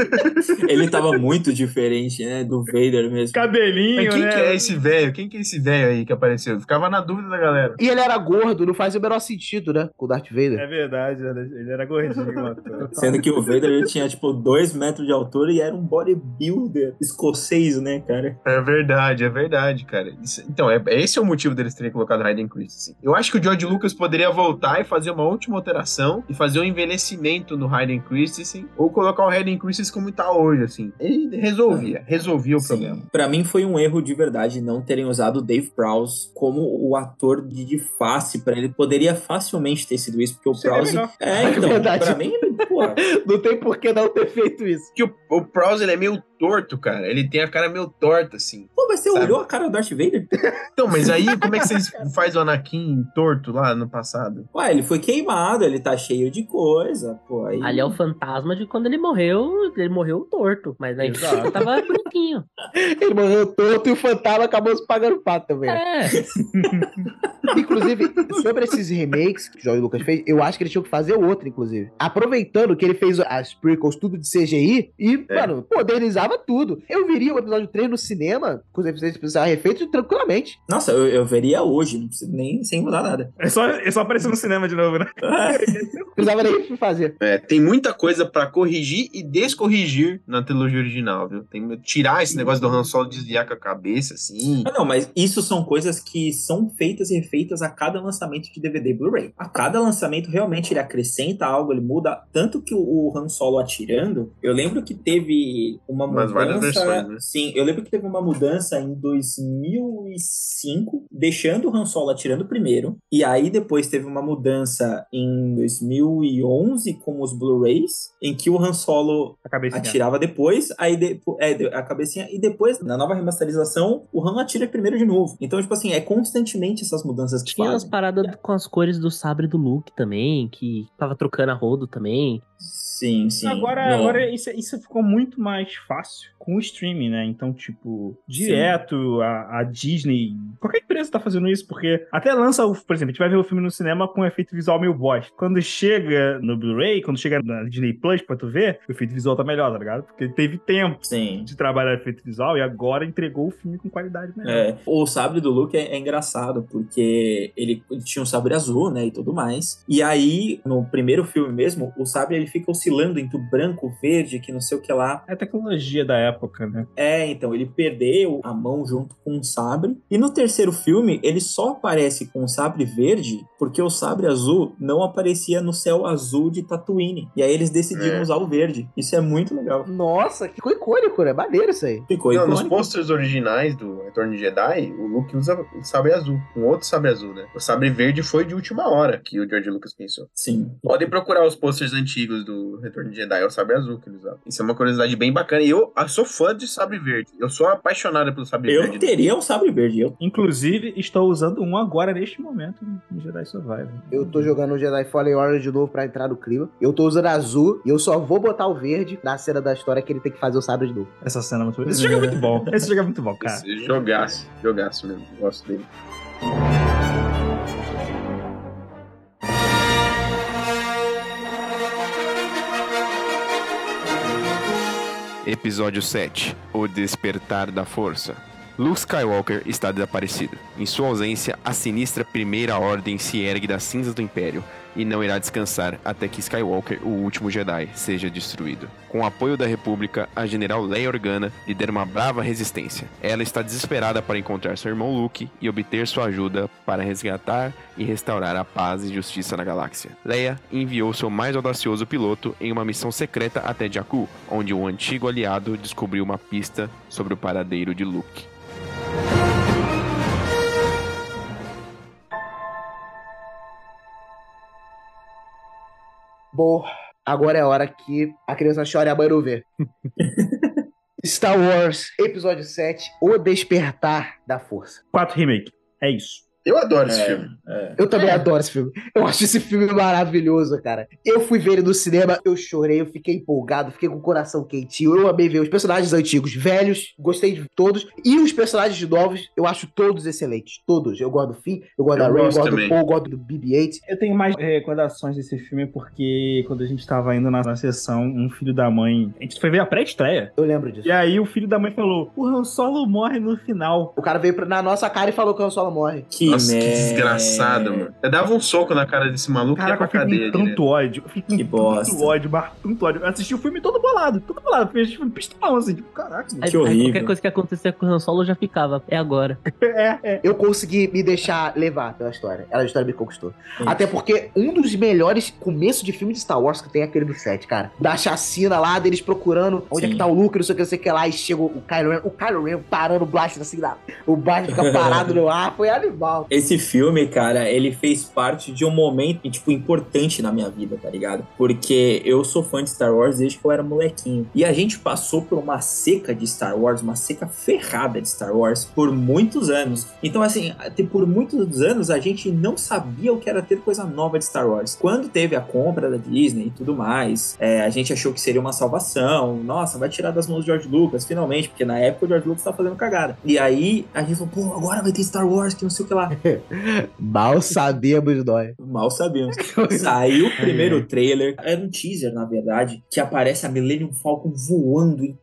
[laughs] Ele tava muito diferente, né? Do Vader mesmo. Cabelinho, Mas quem né? que é esse velho? Quem que é esse velho aí que apareceu? Ficava na dúvida da galera. E ele era gordo, não faz o menor sentido, né? Com o Darth Vader. É verdade, ele era gordinho, o ator. [laughs] Sendo que o Vader ele tinha, tipo, dois metros de altura e era um bodybuilder escocês, né, cara? É verdade, é verdade, cara. Isso- então, é, esse é o motivo deles terem colocado Hayden Christensen. Eu acho que o George Lucas poderia voltar e fazer uma última alteração e fazer um envelhecimento no Hayden Christensen ou colocar o Hayden Christensen como tá hoje, assim. Ele resolvia, resolvia o problema. Pra mim foi um erro de verdade não terem usado o Dave Prowse como o ator de, de face pra ele. Poderia facilmente ter sido isso, porque o Seria Prowse. melhor. [laughs] É, então, verdade. pra mim, pô, Não tem por que não ter feito isso. Que o, o Prowse, ele é meio torto, cara. Ele tem a cara meio torta, assim. pô, mas você Sabe? olhou a cara do Darth Vader? [laughs] Então, mas aí, como é que vocês [laughs] fazem o Anakin torto lá no passado? Ué, ele foi queimado, ele tá cheio de coisa, pô. Aí... Ali é o fantasma de quando ele morreu, ele morreu torto, mas na infância tava bonitinho. [laughs] Ele morreu torto e o fantasma acabou se pagando pato também. É, Inclusive, sobre esses remakes que o Jorge Lucas fez, eu acho que eles tinham que fazer outro, inclusive. Aproveitando que ele fez as prequels tudo de CGI e, É. mano, modernizava tudo. Eu viria o episódio 3 no cinema, com os efeitos especiais refeitos, tranquilamente. Nossa, eu, eu veria hoje, não precisa nem sem mudar nada. É só, é só aparecer no cinema de novo, né? Não [laughs] precisava nem fazer. É, tem muita coisa pra corrigir e descorrigir na trilogia original, viu? Tem que tirar esse negócio do Han Solo desviar com a cabeça, assim. Ah, não, mas isso são coisas que são feitas e refeitas a cada lançamento de DVD Blu-ray. A cada lançamento, realmente, ele acrescenta algo, ele muda. Tanto que o, o Han Solo atirando, eu lembro que teve uma Umas várias mudança. versões, né? Sim, eu lembro que teve uma mudança em 2005, deixando o Han Solo atirando primeiro. E aí depois teve uma mudança em 2011 com os Blu-rays, em que o Han Solo atirava depois, aí depo- é, de- a cabecinha, e depois, na nova remasterização, o Han atira primeiro de novo. Então, tipo assim, é constantemente essas mudanças que tinha umas fazem. paradas com as cores do sabre do Luke também, que tava trocando a rodo também. Sim, sim. Agora, Não. agora isso, isso ficou muito mais fácil com o streaming, né? Então, tipo, direto a, a Disney. Qualquer empresa tá fazendo isso, porque até lança, o, por exemplo, a gente vai ver o filme no cinema com um efeito visual meio bosta. Quando chega no Blu-ray, quando chega na Disney Plus pra tu ver, o efeito visual tá melhor, tá ligado? Porque teve tempo Sim. de trabalhar efeito visual e agora entregou o filme com qualidade melhor. É, o sabre do Luke é, é engraçado, porque ele, ele tinha um sabre azul, né, e tudo mais. E aí, no primeiro filme mesmo, o sabre ele fica oscilando entre o branco, o verde, que não sei o que lá. É a tecnologia da época, né? É, então, ele perdeu a mão junto com o sabre. E no terceiro filme, ele só aparece com o sabre verde, porque o sabre azul não aparecia no céu azul de Tatooine. E aí eles decidiram É. usar o verde. Isso é muito legal. Nossa, que icônico, né? Maneiro isso aí. Ficou Não, nos icônico. posters originais do Retorno de Jedi, o Luke usa o sabre azul, um outro sabre azul, né? O sabre verde foi de última hora que o George Lucas pensou. Sim. Podem procurar os posters antigos do Retorno de Jedi, é o sabre azul que ele usava. Isso é uma curiosidade bem bacana. E eu, eu sou fã de sabre verde. Eu sou apaixonado pelo sabre Eu verde. teria um sabre verde. Eu Inclusive, estou usando um agora neste momento no Jedi Survivor. Eu tô jogando o Jedi Fallen Order de novo pra entrar no clima. Eu tô usando azul e eu só vou botar o verde na cena da história que ele tem que fazer o sabre de novo. Essa cena é muito Esse jogo é muito bom. Esse jogo é muito bom, cara. Esse Jogaço, jogaço mesmo. Gosto dele. Episódio 7 O Despertar da Força. Luke Skywalker está desaparecido. Em sua ausência, a sinistra Primeira Ordem se ergue das cinzas do Império e não irá descansar até que Skywalker, o último Jedi, seja destruído. Com o apoio da República, a general Leia Organa lidera uma brava resistência. Ela está desesperada para encontrar seu irmão Luke e obter sua ajuda para resgatar e restaurar a paz e justiça na galáxia. Leia enviou seu mais audacioso piloto em uma missão secreta até Jakku, onde um antigo aliado descobriu uma pista sobre o paradeiro de Luke. Bom, agora é a hora que a criança chora e a mãe não vê. [laughs] Star Wars, episódio 7, O Despertar da Força. 4 remake. É isso. Eu adoro esse filme. É. Eu também adoro esse filme. Eu acho esse filme maravilhoso, cara. Eu fui ver ele no cinema, eu chorei, eu fiquei empolgado, fiquei com o coração quentinho. Eu amei ver os personagens antigos, velhos, gostei de todos. E os personagens novos, eu acho todos excelentes. Todos. Eu gosto do Finn, eu gosto Eu da Ray, eu gosto gosto do também. Paul, eu gosto do BB-8. Eu tenho mais recordações desse filme porque quando a gente tava indo na, na sessão, um filho da mãe. A gente foi ver a pré-estreia. Eu lembro disso. E aí o filho da mãe falou: o Han Solo morre no final. O cara veio pra- na nossa cara e falou que o Han Solo morre. Que Nossa, que merda. desgraçado, mano. Eu dava um soco na cara desse maluco e ia pra eu fiquei cadeia. direto. tanto ódio. Eu fiquei Que bosta. tanto ódio, mas tanto ódio. Eu assisti o filme todo bolado, todo bolado. Eu assisti o filme pistolão, assim, tipo, caraca. Aí, Que aí horrível. qualquer coisa que acontecer com o Han Solo já ficava. É agora. [laughs] É, é. Eu consegui me deixar levar pela história. Ela, a história me conquistou. Até porque um dos melhores começos de filme de Star Wars que tem é aquele do 7, cara. Da chacina lá, deles procurando onde é Sim. que tá o Luke, não sei o que, não sei o que lá, e chega o Kylo Ren, o Kylo Ren parando o Blaster assim, lá. o Blaster fica parado no ar, foi animal. Esse filme, cara, ele fez parte de um momento, tipo, importante na minha vida, tá ligado? Porque eu sou fã de Star Wars desde que eu era molequinho. E a gente passou por uma seca de Star Wars, uma seca ferrada de Star Wars por muitos anos. Então, assim, por muitos anos a gente não sabia o que era ter coisa nova de Star Wars. Quando teve a compra da Disney e tudo mais, é, a gente achou que seria uma salvação. Nossa, vai tirar das mãos do George Lucas, finalmente, porque na época o George Lucas tava fazendo cagada. E aí a gente falou, pô, agora vai ter Star Wars, que não sei o que lá. Mal sabemos nós. Mal sabemos. [laughs] Saiu o primeiro trailer. Era um teaser, na verdade, que aparece a Millennium Falcon voando e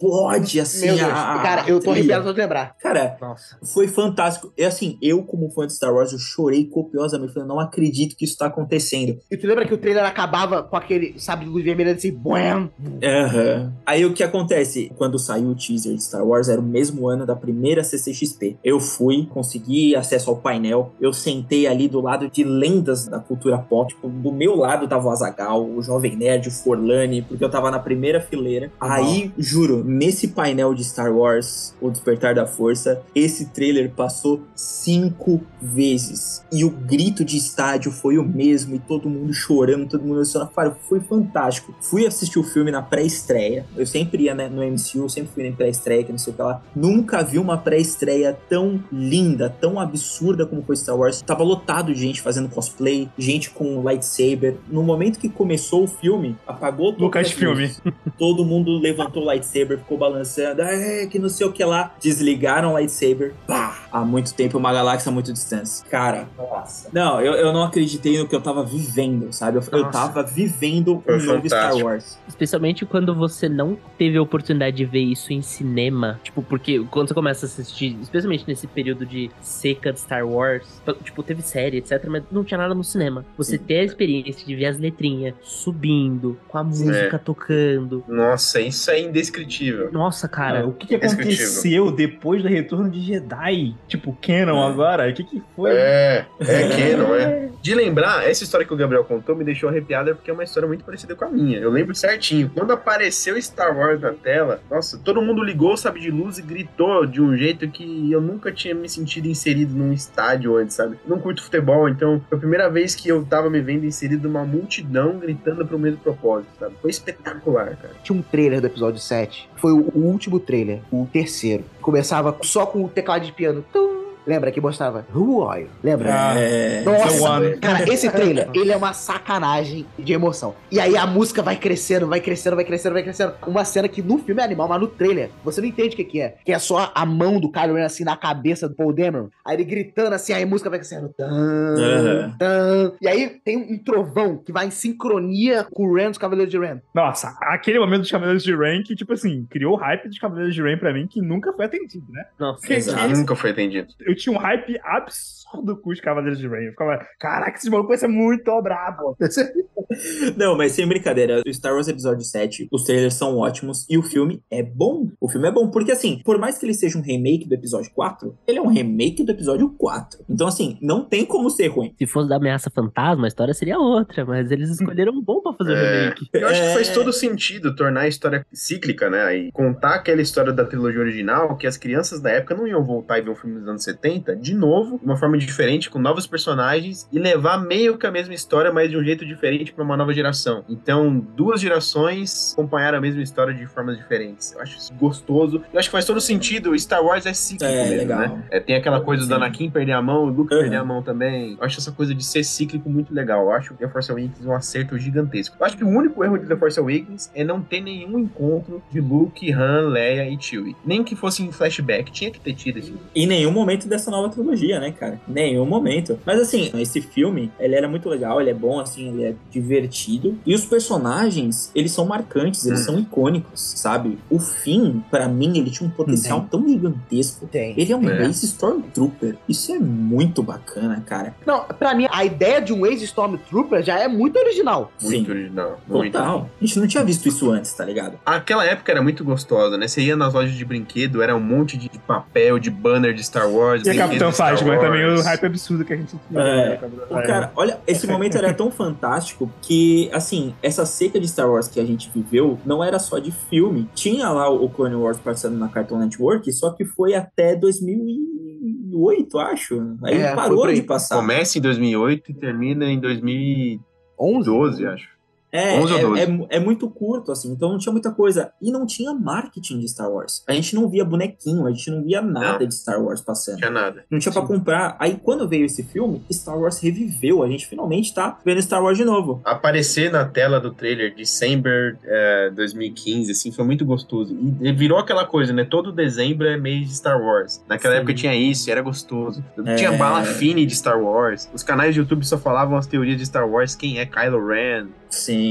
explode assim. Meu Deus, a- cara, eu tô arrepiado só de lembrar. Cara, Nossa. foi fantástico. E assim, eu, como fã de Star Wars, eu chorei copiosamente. Falei, não acredito que isso tá acontecendo. E tu lembra que o trailer acabava com aquele sabe de luz vermelha assim, boem? Aham. Aí o que acontece? Quando saiu o teaser de Star Wars, era o mesmo ano da primeira CCXP. Eu fui, consegui acesso ao painel. Eu sentei ali do lado de lendas da cultura pop. Tipo, do meu lado tava o Azagal, o Jovem Nerd, o Forlani, porque eu tava na primeira fileira. Aí, juro, nesse painel de Star Wars, O Despertar da Força, esse trailer passou cinco vezes. E o grito de estádio foi o mesmo, e todo mundo chorando, todo mundo emocionado. Cara, foi fantástico. Fui assistir o filme na pré-estreia. Eu sempre ia né, no MCU, eu sempre fui na pré-estreia, que não sei o que lá. Nunca vi uma pré-estreia tão linda, tão absurda como foi Star Wars. Tava lotado de gente fazendo cosplay, gente com lightsaber. No momento que começou o filme, apagou Lucas as filme. Todo mundo levantou o lightsaber, ficou balançando, é, que não sei o que lá. Desligaram o lightsaber. Pá! Há muito tempo, uma galáxia muito distante. Cara, nossa. Não, eu, eu não acreditei no que eu tava vivendo, sabe? Eu, eu tava vivendo Foi um novo Star. Wars. Especialmente quando você não teve a oportunidade de ver isso em cinema. Tipo, porque quando você começa a assistir, especialmente nesse período de seca de Star Wars, tipo, teve série, etc, mas não tinha nada no cinema. Você Sim. ter a experiência de ver as letrinhas subindo, com a música tocando. Nossa, isso é indescritível. Nossa, Cara, cara. o que, que aconteceu depois do retorno de Jedi? Tipo, Canon É. agora? O que, que foi? É, é Canon, é. De lembrar, essa história que o Gabriel contou me deixou arrepiada porque é uma história muito parecida com a minha. Eu lembro certinho. Quando apareceu Star Wars na tela, nossa, todo mundo ligou o sabe de luz e gritou de um jeito que eu nunca tinha me sentido inserido num estádio antes, sabe? Não curto futebol, então foi a primeira vez que eu tava me vendo inserido numa multidão gritando pro mesmo propósito, sabe? Foi espetacular, cara. Tinha um trailer do episódio 7. Foi o, último trailer, o terceiro. Começava só com o teclado de piano. Tum. Lembra que mostrava Who are you? Lembra? É, The Nossa, cara, esse trailer, ele é uma sacanagem de emoção. E aí a música vai crescendo, vai crescendo, vai crescendo, vai crescendo. Uma cena que no filme é animal, mas no trailer você não entende o que, que é. Que é só a mão do Kylo Ren assim na cabeça do Paul Dameron. Aí ele gritando assim, aí a música vai crescendo. Tan, tan. E aí tem um trovão que vai em sincronia com o Ren dos Cavaleiros de Ren. Nossa, aquele momento dos Cavaleiros de Rain que, tipo assim, criou o hype dos Cavaleiros de Rain pra mim que nunca foi atendido, né? Nossa. Nunca foi atendido. Eu tinha um hype absurdo com os Cavaleiros de Rain. Eu ficava, caraca, esse maluco vai ser muito brabo. [laughs] Não, mas sem brincadeira, o Star Wars Episódio 7, os trailers são ótimos e o filme é bom. O filme é bom, porque assim, por mais que ele seja um remake do episódio 4, ele é um remake do episódio 4. Então, assim, não tem como ser ruim. Se fosse da ameaça fantasma, a história seria outra, mas eles escolheram um bom pra fazer o É, remake. eu acho que É. faz todo sentido tornar a história cíclica, né? E contar aquela história da trilogia original, que as crianças da época não iam voltar e ver um filme dos anos 70, de novo, de uma forma diferente, com novos personagens, e levar meio que a mesma história, mas de um jeito diferente pra uma nova geração. Então, duas gerações acompanharam a mesma história de formas diferentes. Eu acho isso gostoso. Eu acho que faz todo sentido. Star Wars é cíclico É, mesmo, legal. né? É, tem aquela coisa Sim. do Anakin perder a mão, o Luke Uhum. perder a mão também. Eu acho essa coisa de ser cíclico muito legal. Eu acho que The Force Awakens um acerto gigantesco. Eu acho que o único erro de The Force Awakens é não ter nenhum encontro de Luke, Han, Leia e Chewie. Nem que fosse em flashback, tinha que ter tido esse. Em nenhum momento dessa nova trilogia, né, cara? Nenhum momento. Mas assim, esse filme, ele era muito legal, ele é bom, assim, ele é divertido. E os personagens, eles são marcantes, eles Hum. são icônicos, sabe? O Finn, pra mim, ele tinha um potencial tão gigantesco. Tem. Ele é um É. ex-Stormtrooper. Isso é muito bacana, cara. Não, pra mim, a ideia de um ex-Stormtrooper já é muito original. Muito Sim. original. Muito. Total. A gente não tinha visto isso antes, tá ligado? Aquela época era muito gostosa, né? Você ia nas lojas de brinquedo, era um monte de papel, de banner de Star Wars. E a Capitão Phasma também, o hype absurdo que a gente tinha. É. né, Phasma. cara, olha, esse [laughs] momento era tão fantástico que, assim, essa seca de Star Wars que a gente viveu não era só de filme. Tinha lá o Clone Wars passando na Cartoon Network, só que foi até 2008, acho. Aí É, parou de passar. Começa em 2008 e termina em 2012, 11? acho. É, 11 ou é, 12. é, é muito curto, assim, então não tinha muita coisa. E não tinha marketing de Star Wars. A gente não via bonequinho, a gente não via nada Não. de Star Wars Não passando. tinha nada. Não tinha pra comprar. Aí quando veio esse filme, Star Wars reviveu. A gente finalmente tá vendo Star Wars de novo. Aparecer na tela do trailer December é, 2015, assim, foi muito gostoso. E virou aquela coisa, né? Todo dezembro é mês de Star Wars. Naquela Sim. época tinha isso, e era gostoso. É. Tinha bala fine de Star Wars. Os canais de YouTube só falavam as teorias de Star Wars, quem é Kylo Ren. Sim.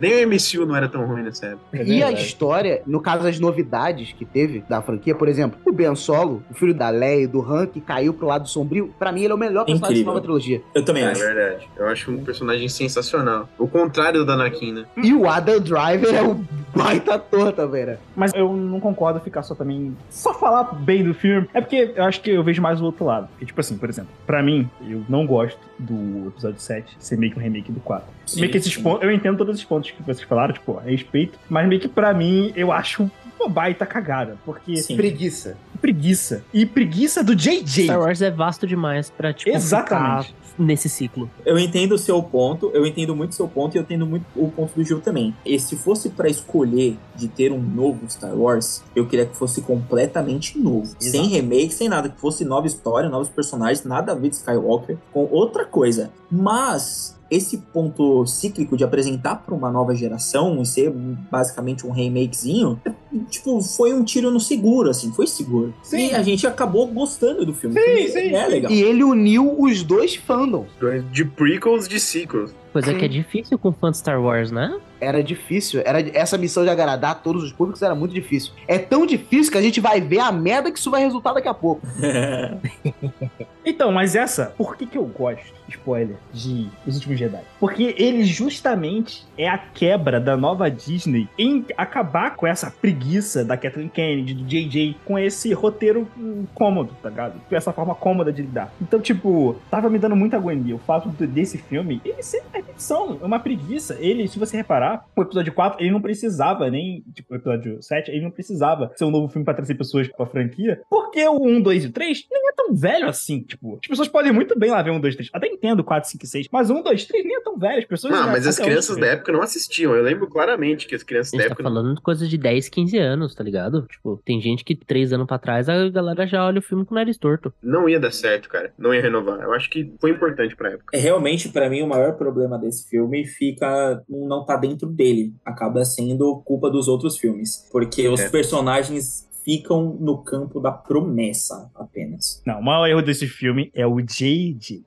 Nem o MCU não era tão ruim nessa época. É E a verdade. história, no caso das novidades que teve da franquia, por exemplo, o Ben Solo, o filho da Leia e do Han, que caiu pro lado sombrio, pra mim ele é o melhor personagem Incrível. da nova trilogia. Eu também É acho. verdade. Eu acho um personagem sensacional. O contrário do Anakin, né? E o Adam Driver é um baita ator também, né? Mas eu não concordo ficar só também. Só falar bem do filme. É porque eu acho que eu vejo mais o outro lado. Porque, tipo assim, por exemplo, pra mim, eu não gosto do episódio 7 ser meio que um remake do 4. Sim, meio que esses pontos. Eu entendo todos esses pontos que vocês falaram, tipo, a respeito. Mas meio que pra mim, eu acho uma baita cagada. Porque Sim. Preguiça. preguiça. E preguiça do JJ. Star Wars é vasto demais pra, tipo, Exatamente. ficar nesse ciclo. Eu entendo o seu ponto, eu entendo muito o seu ponto e eu entendo muito o ponto do Gil também. E se fosse pra escolher de ter um novo Star Wars, eu queria que fosse completamente novo. Sem remake, sem nada. Que fosse nova história, novos personagens, nada a ver de Skywalker, com outra coisa. Mas esse ponto cíclico de apresentar pra uma nova geração e ser basicamente um remakezinho, tipo, foi um tiro no seguro, assim, foi seguro. Sim. E a gente acabou gostando do filme. Sim, sim, é sim. legal. E ele uniu os dois fandoms. De prequels de sequels. Coisa Sim. que é difícil com fã de Star Wars, né? Era difícil. Era, essa missão de agradar todos os públicos era muito difícil. É tão difícil que a gente vai ver a merda que isso vai resultar daqui a pouco. [laughs] Então, mas essa, por que que eu gosto, spoiler, de Os Últimos Jedi? Porque ele justamente é a quebra da nova Disney em acabar com essa preguiça da Kathleen Kennedy, do JJ, com esse roteiro hum, cômodo, tá ligado? Com essa forma cômoda de lidar. Então, tipo, tava me dando muita agonia. O fato de- desse filme, ele ser repetição, é uma preguiça. Ele, se você reparar, o episódio 4, ele não precisava nem, tipo, o episódio 7, ele não precisava ser um novo filme pra trazer pessoas pra franquia, porque o 1, 2 e o 3 nem é tão velho assim, tipo, as pessoas podem muito bem lá ver um, dois, três. Até entendo 4, 5 e 6, mas um, dois, três nem é tão velho. As pessoas. Não, já- mas as hoje crianças da época não assistiam. Eu lembro claramente que as crianças A da gente tá época não falando de coisa de 10, 15 anos, tá ligado? Tipo, tem gente que três anos pra trás a galera já olha o filme com o nariz torto. não ia dar certo, cara. Não ia renovar. Eu acho que foi importante pra época. É, Realmente, pra mim, o maior problema desse filme fica não tá dentro dele. Acaba sendo culpa dos outros filmes. Porque os É. personagens ficam no campo da promessa apenas. Não, o maior erro desse filme é o JJ.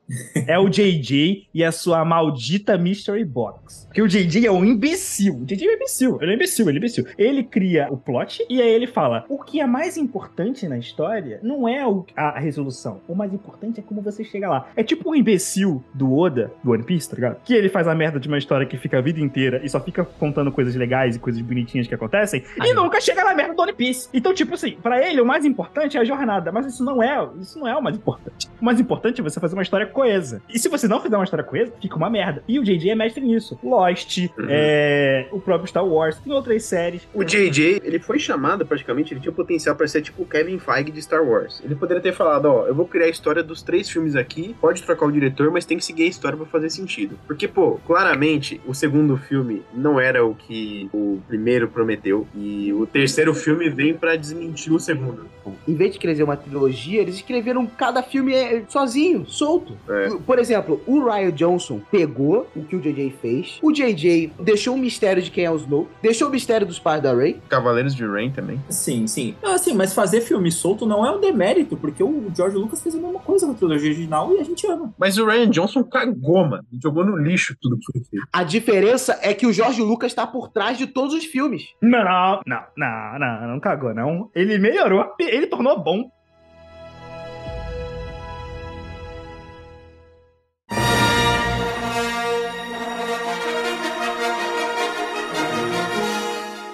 é o JJ e a sua maldita Mystery Box. Porque o JJ é um imbecil. O JJ é um imbecil. Ele é imbecil, ele é imbecil. Ele cria o plot e aí ele fala: o que é mais importante na história não é a resolução. O mais importante é como você chega lá. É tipo um imbecil do Oda, do One Piece, tá ligado? Que ele faz a merda de uma história que fica a vida inteira e só fica contando coisas legais e coisas bonitinhas que acontecem e Ai. nunca chega na merda do One Piece. Então, tipo assim, pra ele o mais importante é a jornada, mas isso não é, isso não é o mais importante. O mais importante é você fazer uma história coesa. E se você não fizer uma história coesa, fica uma merda. E o JJ é mestre nisso. Lost, é, o próprio Star Wars, tem outras séries. O JJ, ele foi chamado praticamente, ele tinha potencial pra ser tipo o Kevin Feige de Star Wars. Ele poderia ter falado, ó, eu vou criar a história dos três filmes aqui, pode trocar o diretor, mas tem que seguir a história pra fazer sentido. Porque, pô, claramente, o segundo filme não era o que o primeiro prometeu, e o terceiro filme vem pra desmentir o segundo. Em vez de escrever uma trilogia, eles escreveram cada filme é, sozinho, solto. É. Por exemplo, o Ryan Johnson pegou o que o JJ fez. O JJ deixou o mistério de quem é o Snow, deixou o mistério dos pais da Rey. Cavaleiros de Rain também. Sim, sim. Ah, sim, mas fazer filme solto não é um demérito, porque o George Lucas fez a mesma coisa com a trilogia original e a gente ama. Mas o Ryan Johnson cagou, mano. Jogou no lixo tudo que foi feito. A diferença é que o Jorge Lucas tá por trás de todos os filmes. Não, não, não, não, não, não cagou, não. Ele melhorou, ele tornou bom.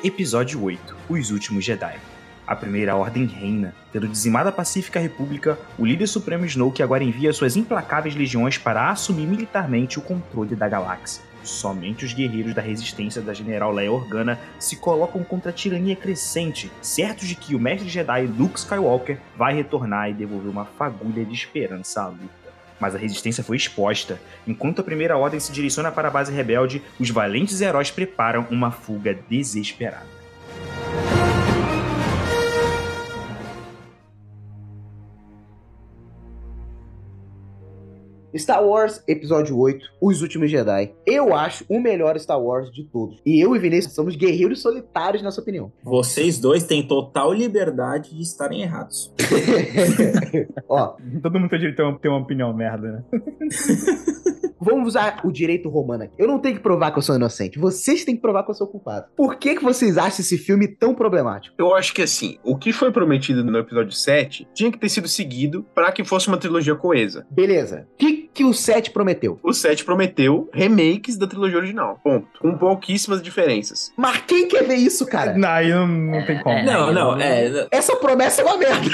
Episódio 8 Os Últimos Jedi A Primeira Ordem reina. Tendo dizimado a Pacífica República, o líder supremo Snoke agora envia suas implacáveis legiões para assumir militarmente o controle da galáxia. Somente os guerreiros da resistência da General Leia Organa se colocam contra a tirania crescente, certos de que o mestre Jedi Luke Skywalker vai retornar e devolver uma fagulha de esperança à luta. Mas a resistência foi exposta. Enquanto a primeira ordem se direciona para a base rebelde, os valentes heróis preparam uma fuga desesperada. Star Wars Episódio 8, Os Últimos Jedi. Eu acho o melhor Star Wars de todos. E eu e Vinícius somos guerreiros solitários nessa opinião. Vocês dois têm total liberdade de estarem errados. [laughs] [laughs] Ó, Todo mundo tem direito a ter uma- ter uma opinião merda, né? [laughs] vamos usar o direito romano aqui. Eu não tenho que provar que eu sou inocente. Vocês têm que provar que eu sou culpado. Por que, que vocês acham esse filme tão problemático? Eu acho que assim, o que foi prometido no episódio 7 tinha que ter sido seguido pra que fosse uma trilogia coesa. Beleza. O que, que o 7 prometeu? O 7 prometeu remakes da trilogia original. Ponto. Com pouquíssimas diferenças. Mas quem quer ver isso, cara? Não, aí não, não tem como. É, Não, não, não- é. Essa promessa é uma merda.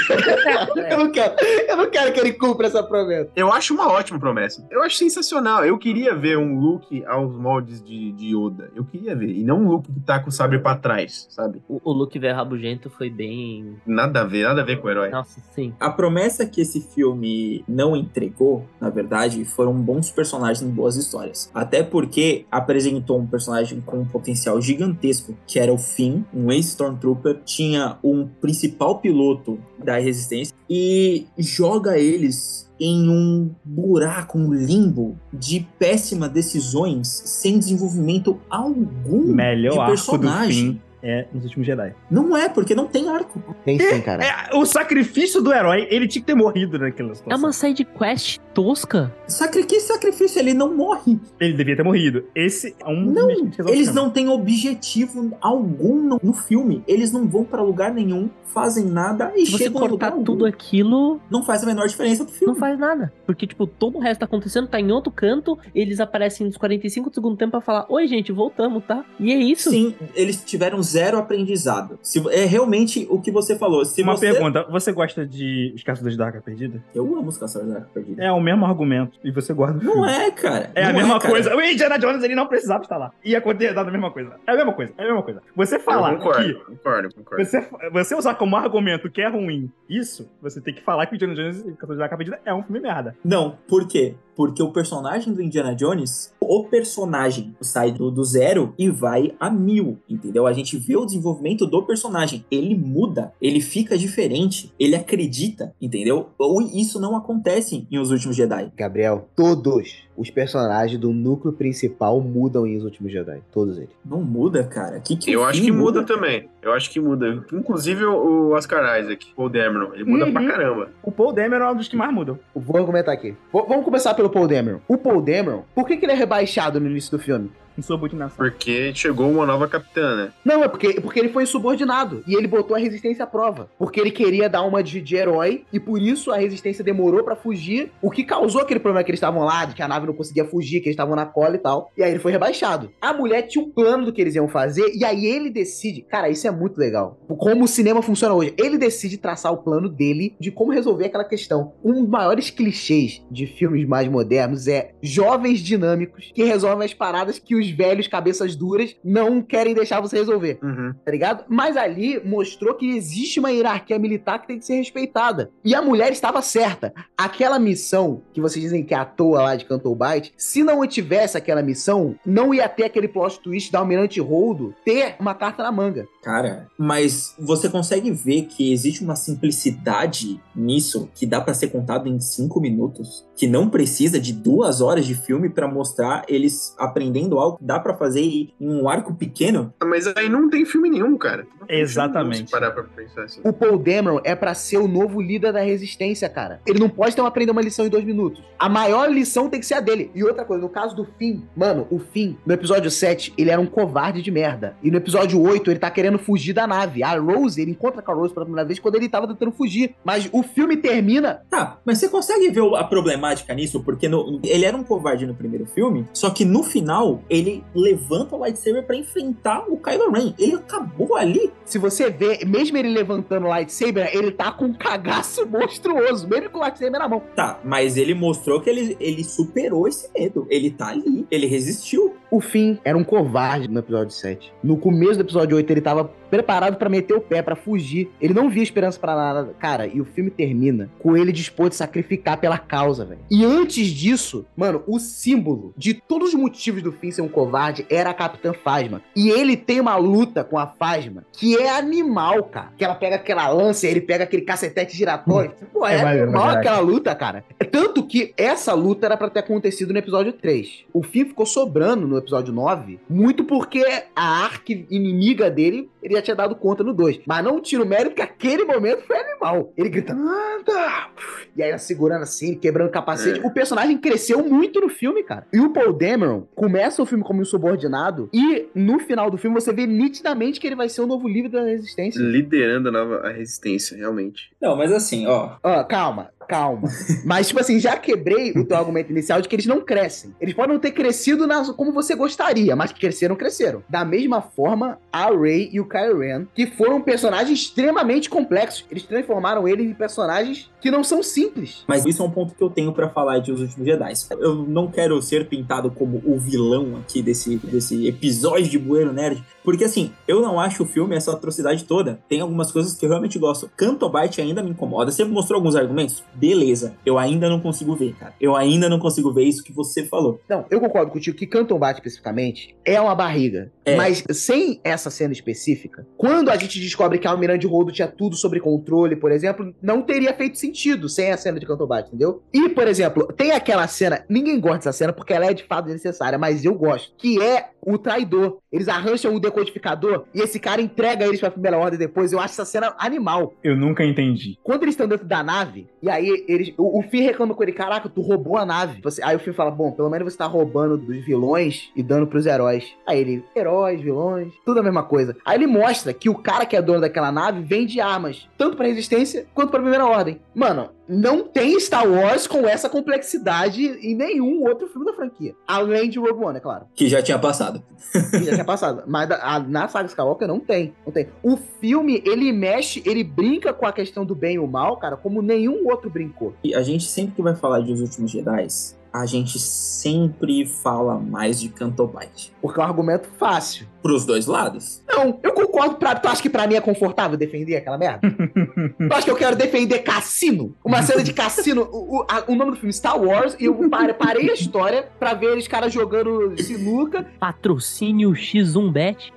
eu não quero. Eu não quero que ele cumpra essa promessa. Eu acho uma ótima promessa. Eu acho sensacional. Eu queria ver um Luke aos moldes de, de Yoda. Eu queria ver. E não um Luke que tá com o sabre pra trás, sabe? O, o Luke velho rabugento foi bem. Nada a ver, nada a ver com o herói. Nossa, sim. A promessa que esse filme não entregou, na verdade, foram bons personagens em boas histórias. Até porque apresentou um personagem com um potencial gigantesco, que era o Finn, um ex-Stormtrooper, tinha um principal piloto da Resistência e joga eles em um buraco, um limbo de péssimas decisões sem desenvolvimento algum Melhor de personagem. É nos últimos Jedi. Não é, porque não tem arco. Tem sim, cara. É, o sacrifício do herói, ele tinha que ter morrido naquela É situação. uma side quest tosca. Sacri que sacrifício, ele não morre. Ele devia ter morrido. Esse é um Não, eles não têm objetivo algum no, no filme. Eles não vão pra lugar nenhum, fazem nada e Se você chegam cortar tudo algum. aquilo, Não faz a menor diferença pro filme. não faz nada. Porque, tipo, todo o resto tá acontecendo, tá em outro canto, eles aparecem nos 45 do segundo tempo pra falar: Oi, gente, voltamos, tá? E é isso. Sim, eles tiveram zero aprendizado. Se, é realmente o que você falou. Se Uma você... pergunta, você gosta de Os Caçadores da Arca Perdida? Eu amo os Caçadores da Arca Perdida. É o mesmo argumento. E você gosta do Não filme. é, cara. É a Não mesma cara. coisa. O Indiana Jones ele não precisava estar lá. Ia acontecer a mesma coisa. É a mesma coisa. É a mesma coisa. Você falar eu concordo, que concordo, concordo. você, você usar como argumento que é ruim isso, você tem que falar que o Indiana Jones e o Caçadores da Arca Perdida é um filme merda. Não, por quê? Porque o personagem do Indiana Jones, o personagem sai do, do zero e vai a mil, entendeu? A gente vê o desenvolvimento do personagem. Ele muda, ele fica diferente, ele acredita, entendeu? Ou isso não acontece em Os Últimos Jedi. Gabriel, todos os personagens do núcleo principal mudam em Os Últimos Jedi. Todos eles. Não muda, cara. Que que Eu acho que muda também. Eu acho que muda. Inclusive o Oscar Isaac, o Dameron, ele muda Uhum. pra caramba. O Paul Dameron é um dos que mais mudam. Vou argumentar aqui. V- vamos começar pelo Paul Dameron. O Paul Dameron, por que, que ele é rebaixado no início do filme? Insubordinação. Porque chegou uma nova capitã, né? Não, é porque, porque ele foi insubordinado. E ele botou a resistência à prova. Porque ele queria dar uma de, de herói. E por isso a resistência demorou pra fugir. O que causou aquele problema que eles estavam lá, de que a nave não conseguia fugir, que eles estavam na cola e tal. E aí ele foi rebaixado. A mulher tinha um plano do que eles iam fazer. E aí ele decide. Cara, isso é muito legal. Como o cinema funciona hoje. Ele decide traçar o plano dele de como resolver aquela questão. Um dos maiores clichês de filmes mais modernos é jovens dinâmicos que resolvem as paradas que os velhos cabeças duras não querem deixar você resolver Uhum. tá ligado? Mas ali mostrou que existe uma hierarquia militar que tem que ser respeitada. E a mulher estava certa. Aquela missão que vocês dizem que é à toa lá de Canto Bight, se não tivesse aquela missão, não ia ter aquele plot twist da Almirante Holdo ter uma carta na manga. Cara, mas você consegue ver que existe uma simplicidade nisso que dá pra ser contado em cinco minutos, que não precisa de duas horas de filme pra mostrar eles aprendendo algo dá pra fazer em um arco pequeno. Mas aí não tem filme nenhum, cara. Exatamente. parar pra pensar assim. O Paul Dameron é pra ser o novo líder da resistência, cara. Ele não pode ter uma aprender uma lição em dois minutos. A maior lição tem que ser a dele. E outra coisa, no caso do Finn, mano, o Finn, no episódio 7, ele era um covarde de merda. E no episódio 8, ele tá querendo fugir da nave. A Rose, ele encontra com a Rose pela primeira vez quando ele tava tentando fugir. Mas o filme termina. Tá, mas você consegue ver a problemática nisso? Porque no- ele era um covarde no primeiro filme, só que no final ele levanta o lightsaber pra enfrentar o Kylo Ren. Ele acabou ali. Se você vê, mesmo ele levantando o lightsaber, ele tá com um cagaço monstruoso, mesmo com o lightsaber na mão. Tá, mas ele mostrou que ele, ele superou esse medo. Ele tá ali, ele resistiu. O Finn era um covarde no episódio 7. No começo do episódio 8, ele tava preparado pra meter o pé, pra fugir. Ele não via esperança pra nada. Cara, e o filme termina com ele disposto a sacrificar pela causa, velho. E antes disso, mano, o símbolo de todos os motivos do Finn ser um covarde era a Capitã Phasma. E ele tem uma luta com a Phasma que é animal, cara. Que ela pega aquela lança, ele pega aquele cacetete giratório. [laughs] Pô, é, É maneiro, animal aquela luta, cara. É tanto que essa luta era pra ter acontecido no episódio 3. O Finn ficou sobrando no episódio 9, muito porque a arque inimiga dele, ele já tinha dado conta no 2. Mas não tira o mérito que aquele momento foi animal. Ele gritando, anda! E aí ela segurando assim, quebrando o capacete. O personagem cresceu muito no filme, cara. E o Paul Dameron começa o filme como insubordinado e no final do filme você vê nitidamente que ele vai ser o novo líder da resistência. Liderando a nova a resistência, realmente. Não, mas assim, ó. Ó, calma, calma. [laughs] Mas, tipo assim, já quebrei o teu argumento inicial de que eles não crescem. Eles podem não ter crescido na- como você gostaria, mas que cresceram, cresceram. Da mesma forma, a Rey e o Kylo Ren, que foram personagens extremamente complexos. Eles transformaram eles em personagens que não são simples. Mas isso é um ponto que eu tenho pra falar de Os Últimos Jedi. Eu não quero ser pintado como o vilão aqui desse, desse episódio de Bueiro Nerd, porque assim, eu não acho o filme essa atrocidade toda. Tem algumas coisas que eu realmente gosto. Canto Bite ainda me incomoda. Você mostrou alguns argumentos? Beleza. Eu ainda não consigo ver, cara. Eu ainda não consigo ver isso que você falou. Não, eu concordo contigo que Canton Bate especificamente é uma barriga. É. Mas sem essa cena específica, quando a gente descobre que a Almirante Rodo tinha tudo sobre controle, por exemplo, não teria feito sentido sem a cena de Canton Bate, entendeu? E, por exemplo, tem aquela cena, ninguém gosta dessa cena porque ela é de fato necessária, mas eu gosto, que é o traidor. Eles arranjam o decodificador e esse cara entrega eles pra primeira ordem depois. Eu acho essa cena animal. Eu nunca entendi. Quando eles estão dentro da nave, e aí eles. O, o Finn reclama com ele: Caraca, tu roubou a nave. Você- aí o Finn fala: Bom, pelo menos você tá roubando dos vilões e dando pros heróis. Aí ele: Heróis, vilões, tudo a mesma coisa. Aí ele mostra que o cara que é dono daquela nave vende armas, tanto pra resistência quanto pra primeira ordem. Mano, não tem Star Wars com essa complexidade em nenhum outro filme da franquia. Além de Rogue One, é claro. Que já tinha passado. Que já tinha passado. [laughs] Mas da- a- na saga Skywalker não tem. Não tem. O filme, ele mexe, ele brinca com a questão do bem e o mal, cara, como nenhum outro brincou. E a gente sempre que vai falar de Os Últimos Jedi, a gente sempre fala mais de Canto Bite. Porque é um argumento fácil. Pros dois lados. Não, eu concordo. Pra, tu acha que pra mim é confortável defender aquela merda? tu acha que eu quero defender Cassino? Uma cena de Cassino. O, o, a- o nome do filme Star Wars. E eu pare- parei a história pra ver eles caras jogando sinuca. Patrocínio X1Bet. [laughs]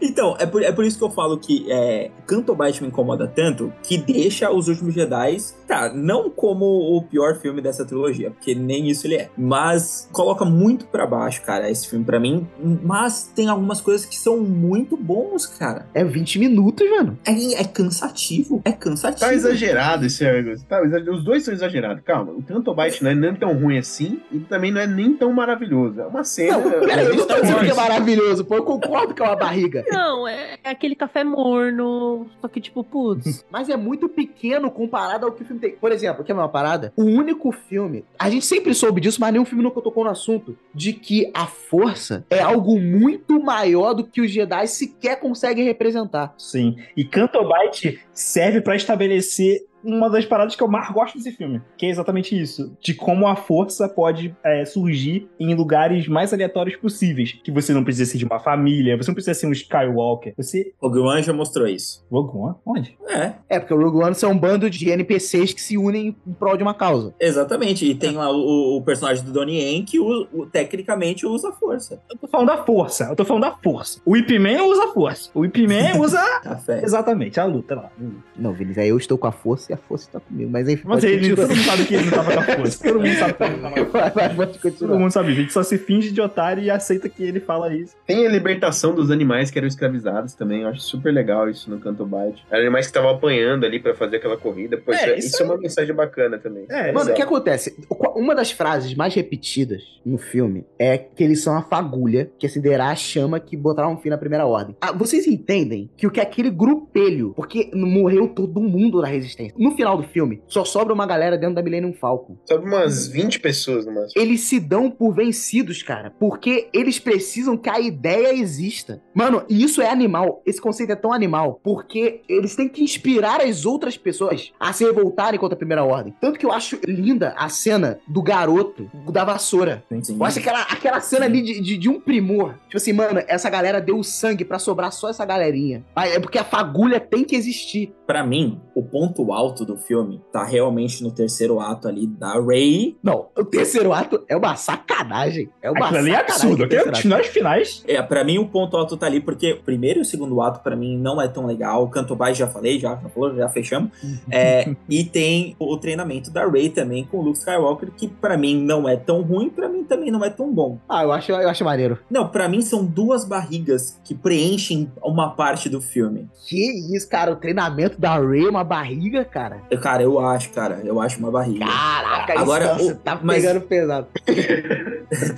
Então, é por, é por isso que eu falo que é, Canto Bite me incomoda tanto que deixa Os Últimos Jedi, tá, não como o pior filme dessa trilogia, porque nem isso ele é, mas coloca muito pra baixo, cara, esse filme pra mim, mas tem algumas coisas que são muito bons, cara. É 20 minutos, mano. É, é cansativo, é cansativo. Tá exagerado esse. Tá, os dois são exagerados. Calma, o Tantobite não é nem tão ruim assim e também não é nem tão maravilhoso. É uma cena. Não, peraí, eu não tô dizendo que é maravilhoso, pô. Eu concordo que é uma barriga. Não, é, é aquele café morno. Só que, tipo, putz. [laughs] Mas é muito pequeno comparado ao que o filme tem. Por exemplo, quer ver uma parada? O único filme, a gente sempre soube disso, mas nenhum filme nunca tocou no assunto, de que a força é algo muito maior do que os Jedi sequer conseguem representar. Sim. E Cantobite serve pra estabelecer uma das paradas que eu mais gosto desse filme, que é exatamente isso, de como a força pode é, surgir em lugares mais aleatórios possíveis, que você não precisa ser de uma família, você não precisa ser um Skywalker, você... O Guan já mostrou isso. Rogue One? Onde? É, É, porque o Rogue One são um bando de NPCs que se unem em prol de uma causa. exatamente. E tem lá o, o personagem do Donnie Yen que o, o- tecnicamente usa a força. Eu tô falando da força, eu tô falando da força. O Ip Man usa a força, o Ip Man [laughs] usa Café. exatamente a luta lá. Não, Vinícius, aí eu estou com a força e a força está comigo. Mas enfim, Mas ele, todo mundo sabe que ele não tava com a [laughs] força, todo mundo sabe que ele não tava com a força. Todo mundo sabe, a gente só se finge de otário e aceita que ele fala isso. Tem a libertação dos animais que eram escravizados também. Eu acho super legal isso no Canto Bite. Eram animais que estavam apanhando ali pra fazer aquela corrida. Pô, É, isso, é, isso é uma mensagem bacana também. É, Mano, o que acontece? Uma das frases mais repetidas no filme é que eles são a fagulha que acenderá a chama que botará um fim na primeira ordem. Ah, vocês entendem que o que é aquele grupelho, porque morreu todo mundo na resistência. No final do filme, só sobra uma galera dentro da Millennium Falcon. Sabe umas 20 pessoas no máximo. Eles se dão por vencidos, cara, porque eles precisam que a ideia exista. Mano, e isso é animal. Esse conceito é tão animal, porque eles têm que inspirar as outras pessoas a se revoltarem contra a primeira ordem. Tanto que eu acho linda a cena do garoto da vassoura. Sim. Eu acho aquela, aquela cena ali de, de, de um primor. Tipo assim, mano, essa galera deu sangue pra sobrar só essa galerinha. É porque a fagulha tem que existir. Pra mim, o ponto alto do filme tá realmente no terceiro ato ali da Rey. Não, o terceiro ato é uma sacanagem. É uma Aquilo ali é sacanagem. absurdo. Aquilo é finais finais. É, pra mim o ponto alto tá ali porque o primeiro e o segundo ato pra mim não é tão legal. O Canto Baixo já falei, já, já falou, já fechamos. É, e tem o treinamento da Rey também com o Luke Skywalker que pra mim não é tão ruim, pra mim também não é tão bom. Ah, eu acho, eu acho maneiro. Não, pra mim são duas barrigas que preenchem uma parte do filme. Que isso, cara. O treinamento da Ray é uma barriga, cara. Eu, cara, eu acho, cara, eu acho uma barriga. Caraca, Agora, isso, o- tá mas- pegando pesado. [laughs]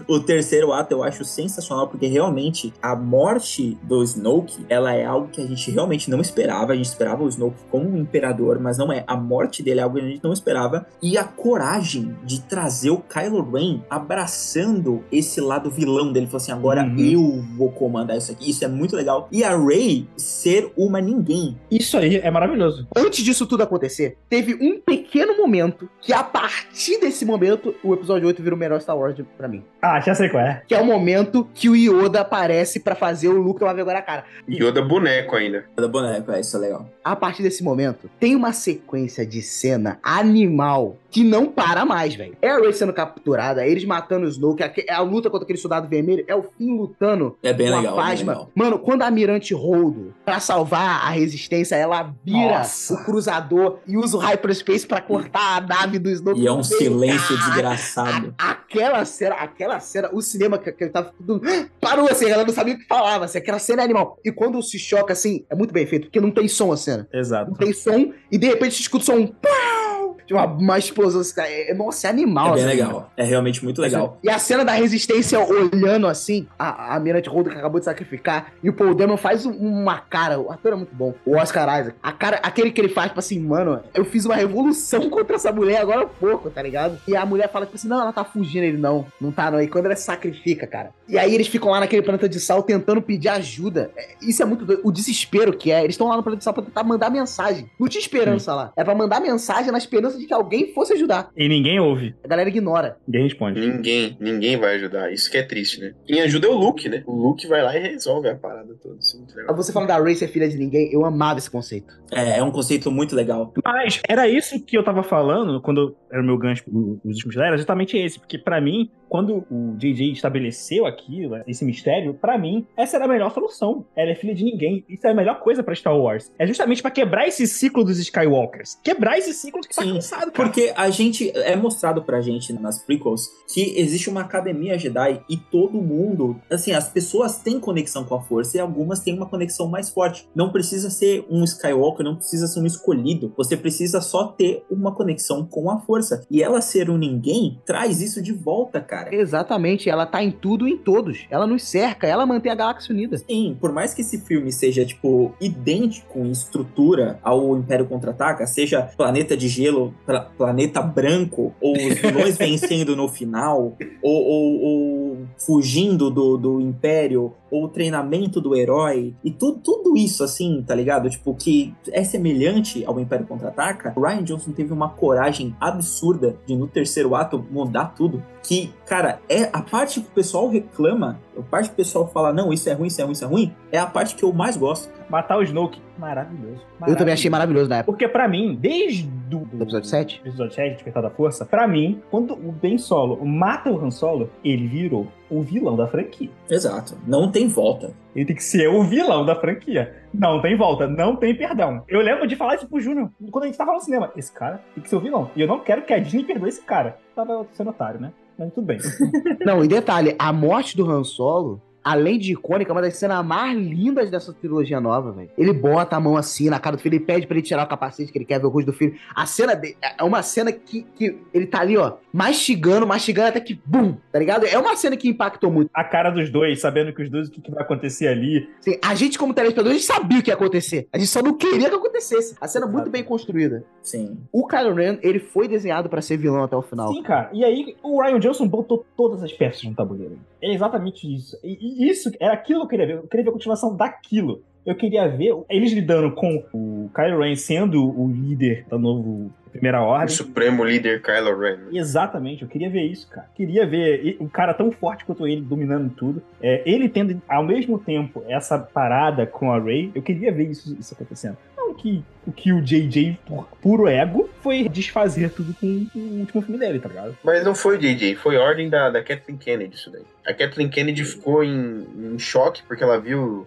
O terceiro ato eu acho sensacional, porque realmente a morte do Snoke, ela é algo que a gente realmente não esperava. A gente esperava o Snoke como um imperador, mas não é. A morte dele é algo que a gente não esperava. E a coragem de trazer o Kylo Ren abraçando esse lado vilão dele. Falou assim, agora Uhum. eu vou comandar isso aqui. Isso é muito legal. E a Rey ser uma ninguém. Isso aí é maravilhoso. Antes disso tudo acontecer, teve um pequeno momento que, a partir desse momento, o episódio 8 vira o melhor Star Wars pra mim. Ah, já sei qual é. Que é o momento que o Yoda aparece pra fazer o Luke tomar vergonha na cara. Yoda boneco ainda. Da boneco, é, isso é legal. A partir desse momento, tem uma sequência de cena animal que não para mais, velho. É a Rey sendo capturada, eles matando o Snoke, a, a luta contra aquele soldado vermelho, é o Finn lutando É bem com legal. a é bem Phasma. legal. Mano, quando a Almirante Holdo, pra salvar a resistência, ela vira Nossa. o cruzador e usa o Hyperspace pra cortar a nave do Snoke. E é um silêncio Caraca, desgraçado. a- Aquela cena, aquela cena, o cinema que, que tava tudo parou assim, ela não sabia o que falava, assim, aquela cena é animal. E quando se choca assim, é muito bem feito, porque não tem som a cena. Exato. Não tem som, e de repente você escuta só um pau, de uma, uma explosão. assim, É, é- nossa, é animal. É bem cena. legal. É realmente muito legal. E a cena da resistência olhando assim, a, a Mirante Holdo que acabou de sacrificar, e o Paul Dameron faz um- uma cara, o ator é muito bom, o Oscar Isaac, a cara, aquele que ele faz, tipo assim, mano, eu fiz uma revolução [laughs] contra essa mulher agora há pouco, tá ligado? E a mulher fala, tipo assim, não, ela tá fugindo, ele não, não tá não, e quando ela sacrifica, cara. E aí eles ficam lá naquele planeta de sal tentando pedir ajuda, É, isso é muito doido, o desespero que é, eles estão lá no planeta de sal pra tentar mandar mensagem, não tinha esperança lá, é pra mandar mensagem na esperança esperança de que alguém fosse ajudar. E ninguém ouve. A galera ignora. Ninguém responde. Ninguém, ninguém vai ajudar. Isso que é triste, né? Quem ajuda é o Luke, né? O Luke vai lá e resolve a parada toda. Isso é muito legal. Você falando da Ray ser filha de ninguém, eu amava esse conceito. É, é um conceito muito legal. Mas era isso que eu tava falando quando era o meu gancho nos últimos era justamente esse. Porque pra mim, quando o JJ estabeleceu aquilo, esse mistério, pra mim, essa era a melhor solução. Ela é filha de ninguém. Isso é a melhor coisa pra Star Wars. É justamente pra quebrar esse ciclo dos Skywalkers. Quebrar esse ciclo que tá Sim, cansado, cara. Porque a gente é mostrado pra gente nas prequels que existe uma academia Jedi e todo mundo, assim, as pessoas têm conexão com a força e algumas têm uma conexão mais forte. Não precisa ser um Skywalker, não precisa ser um escolhido. Você precisa só ter uma conexão com a força. E ela ser um ninguém traz isso de volta, cara. Exatamente, ela tá em tudo e em todos. Ela nos cerca, ela mantém a galáxia unida. Sim, por mais que esse filme seja, tipo, idêntico em estrutura ao Império Contra-Ataca, seja planeta de gelo, pla- planeta branco, ou os [laughs] vilões vencendo no final, ou, ou- ou fugindo do, do Império, ou o treinamento do herói, e tu, tudo isso, assim, tá ligado? Tipo, que é semelhante ao Império Contra-Ataca, Ryan Johnson teve uma coragem absurda de, no terceiro ato, mudar tudo. Que, cara, é a parte que o pessoal reclama, a parte que o pessoal fala, não, isso é ruim, isso é ruim, isso é ruim, é a parte que eu mais gosto. Matar o Snoke, maravilhoso. Eu também achei maravilhoso na época. Porque pra mim, desde do, Do episódio 7? episódio 7, Despertar da Força, pra mim, quando o Ben Solo mata o Han Solo, ele virou o vilão da franquia. Exato. Não tem volta. Ele tem que ser o vilão da franquia. Não tem volta, não tem perdão. Eu lembro de falar isso pro Júnior quando a gente tava no cinema. Esse cara tem que ser o vilão. E eu não quero que a Disney perdoe esse cara. Tava sendo otário, né? Tudo bem. Não, e detalhe, a morte do Han Solo, além de icônica, é uma das cenas mais lindas dessa trilogia nova, velho. Ele bota a mão assim na cara do filho, ele pede pra ele tirar o capacete, que ele quer ver o rosto do filho. A cena dele é uma cena que, que ele tá ali, ó, mastigando, mastigando até que, bum, tá ligado? É uma cena que impactou muito. A cara dos dois, sabendo que os dois, o que, que vai acontecer ali. Assim, a gente, como telespectador, a gente sabia o que ia acontecer. A gente só não queria que acontecesse. A cena é muito bem construída. Sim. O Kylo Ren, ele foi desenhado pra ser vilão até o final. Sim, cara. E aí, o Ryan Johnson botou todas as peças no tabuleiro. É exatamente isso. E, isso era aquilo que eu queria ver. Eu queria ver a continuação daquilo. Eu queria ver eles lidando com o Kylo Ren sendo o líder da novo Primeira O Ordem. supremo líder Kylo Ren. Exatamente, eu queria ver isso, cara. Queria ver um cara tão forte quanto ele dominando tudo. É, ele tendo ao mesmo tempo essa parada com a Rey. Eu queria ver isso, isso acontecendo. Não que o que o JJ, por puro ego, foi desfazer tudo com o último filme dele, tá ligado? Mas não foi JJ, foi ordem da, da Kathleen Kennedy isso daí. A Kathleen Kennedy ficou em, em choque porque ela viu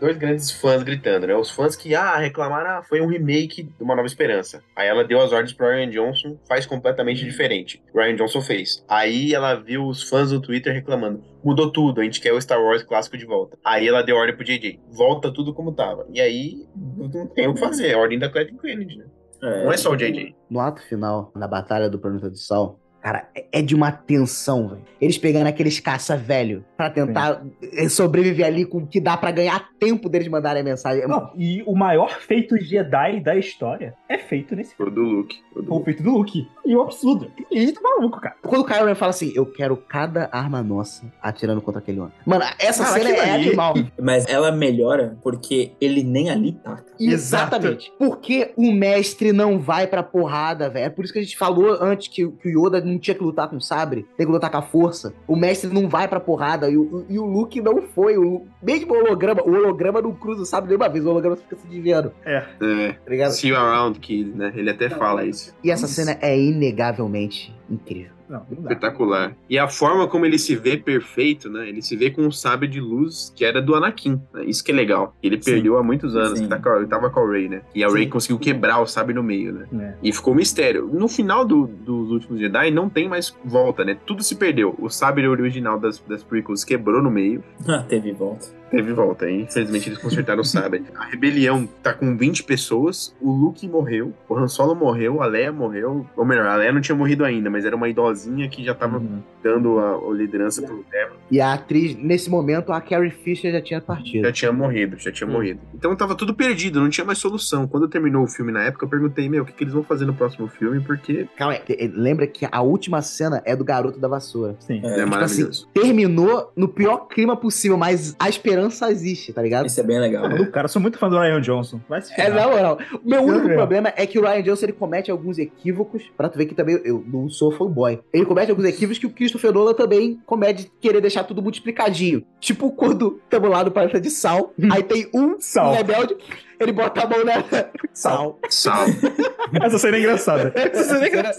dois grandes fãs gritando, né? Os fãs que, ah, reclamaram, ah, foi um remake de Uma Nova Esperança. Aí ela deu as ordens pro Ryan Johnson, faz completamente diferente. O Ryan Johnson fez. Aí ela viu os fãs no Twitter reclamando, mudou tudo, a gente quer o Star Wars clássico de volta. Aí ela deu ordem pro JJ, volta tudo como tava. E aí, não tem o que fazer, ordem da Kathleen Kennedy, né? Não é só o JJ. No ato final, na Batalha do Planeta do Sol, cara, é- é de uma tensão, velho. Eles pegando aqueles caça velho pra tentar eh, sobreviver ali com o que dá pra ganhar tempo deles mandarem a mensagem. É Não, e o maior feito Jedi da história é feito nesse o do Luke. O do feito do Luke. E o absurdo. E tá maluco, cara. Quando o Kylo Ren fala assim, eu quero cada arma nossa atirando contra aquele homem. Mano, essa Cara, cena é ali- animal. Mas ela melhora porque ele nem ali tá. cara. Exatamente. Porque o mestre não vai pra porrada, velho. É por isso que a gente falou antes que, que o Yoda não tinha que lutar com o sabre, tem que lutar com a força. O mestre não vai pra porrada e o, e o Luke não foi. O, mesmo o holograma, o holograma não cruza o sabre nenhuma vez, o holograma fica se desviando, É. tá ligado? See you around, kid, né? Ele até fala isso. E essa cena é inegavelmente incrível. Não, não. Espetacular. E a forma como ele se vê perfeito, né? Ele se vê com um sabre de luz que era do Anakin. né? Isso que é legal. Ele Sim. perdeu há muitos anos. Sim. Ele, tá com a- ele tava com a Rey, né? E a Rey Sim. conseguiu quebrar o sabre no meio, né? É. E ficou um mistério. No final do- dos últimos Jedi, não tem mais volta, né? Tudo se perdeu. O sabre original das, das prequels quebrou no meio. Ah, [laughs] teve volta. Teve volta, hein? Infelizmente eles consertaram o sabre. A rebelião tá com 20 pessoas. O Luke morreu. O Han Solo morreu. A Leia morreu. Ou melhor, a Leia não tinha morrido ainda, mas era uma idosinha que já tava Uhum. dando a, a liderança pro Devon. E a atriz, nesse momento, a Carrie Fisher já tinha partido. Já tinha morrido, já tinha Hum. morrido. Então tava tudo perdido, não tinha mais solução. Quando terminou o filme na época, eu perguntei, meu, o que, que eles vão fazer no próximo filme, porque Calma aí, eh, lembra que a última cena é do garoto da vassoura. Sim. É, é, Tipo assim, maravilhoso. terminou no pior clima possível, mas a esperança existe, tá ligado? Isso é bem legal. O cara, eu sou muito fã do Ryan Johnson. Vai se É, ferrar. na moral. O meu único Gabriel. problema é que o Ryan Johnson ele comete alguns equívocos. Pra tu ver que também eu não sou fanboy. Ele comete alguns equívocos que o Christopher Nolan também comete de querer deixar tudo muito explicadinho. Tipo quando estamos lá no planeta de sal, [laughs] aí tem um Sal. rebelde, ele bota a mão na. Sal. Sal. [laughs] Essa cena é engraçada. Essa cena,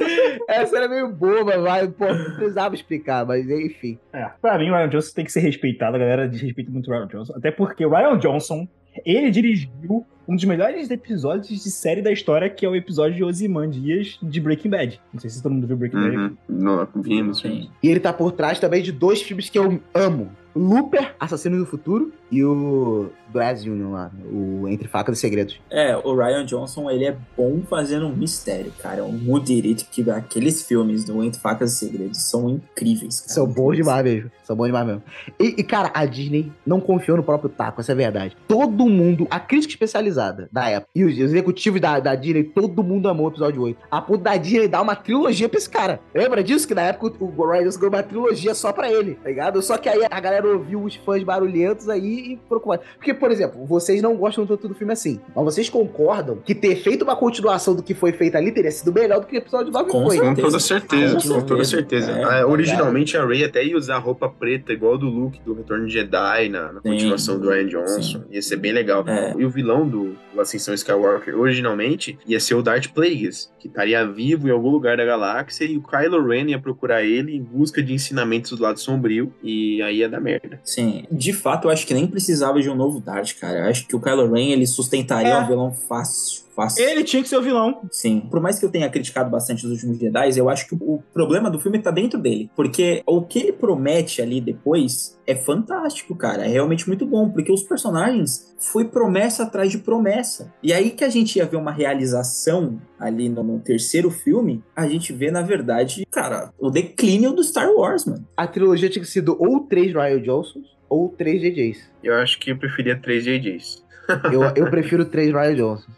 essa era meio boba, mas, pô, não precisava explicar, mas enfim. É, pra mim, o Ryan Johnson tem que ser respeitado. A galera desrespeita muito o Ryan Johnson. Até porque o Ryan Johnson, ele dirigiu um dos melhores episódios de série da história, que é o episódio de Ozymandias de Breaking Bad. Não sei se todo mundo viu Breaking Bad. Uhum. Não, vimos, vimos. Sim. E ele tá por trás também de dois filmes que eu amo. Looper, Assassino do Futuro, e o Brasil Union lá, o Entre Facas e Segredos. É, o Ryan Johnson, ele é bom fazendo um mistério, cara. O Who Did It, que aqueles filmes do Entre Facas e Segredos são incríveis, cara. São bons demais mesmo. São bons demais mesmo. E, e, cara, a Disney não confiou no próprio taco, essa é a verdade. Todo mundo, a crítica especializada da época, e os executivos da, da Disney, todo mundo amou o episódio 8. A ponto da Disney dar uma trilogia pra esse cara. Lembra disso? Que na época o o Ryan ganhou uma trilogia só pra ele, tá ligado? Só que aí a galera ouviu os fãs barulhentos aí e procurou. Porque, por exemplo, vocês não gostam tanto do filme assim. Mas vocês concordam que ter feito uma continuação do que foi feito ali teria sido melhor do que o episódio 9 Com foi. Com toda certeza, Com toda certeza. certeza. É, Ah, originalmente a Rey até ia usar roupa preta, igual do Luke do Retorno de Jedi, na, na Sim, continuação do Ryan Johnson. sim. Ia ser bem legal. É. E o vilão do, do Ascensão Skywalker, originalmente, ia ser o Darth Plagueis, que estaria vivo em algum lugar da galáxia, e o Kylo Ren ia procurar ele em busca de ensinamentos do lado sombrio, e aí ia dar merda. Sim, de fato, eu acho que nem precisava de um novo Dart, cara. Eu acho que o Kylo Ren, ele sustentaria É. um vilão fácil, fácil. Ele tinha que ser o vilão. Sim. Por mais que eu tenha criticado bastante os últimos Jedi, eu acho que o problema do filme tá dentro dele. Porque o que ele promete ali depois é fantástico, cara. É realmente muito bom. Porque os personagens foi promessa atrás de promessa. E aí que a gente ia ver uma realização ali no, no terceiro filme, a gente vê, na verdade, cara, o declínio do Star Wars, mano. A trilogia tinha sido ou três Ryan Johnsons ou três JJs. Eu acho que eu preferia três JJs. Eu, eu prefiro três Ryan Johnson.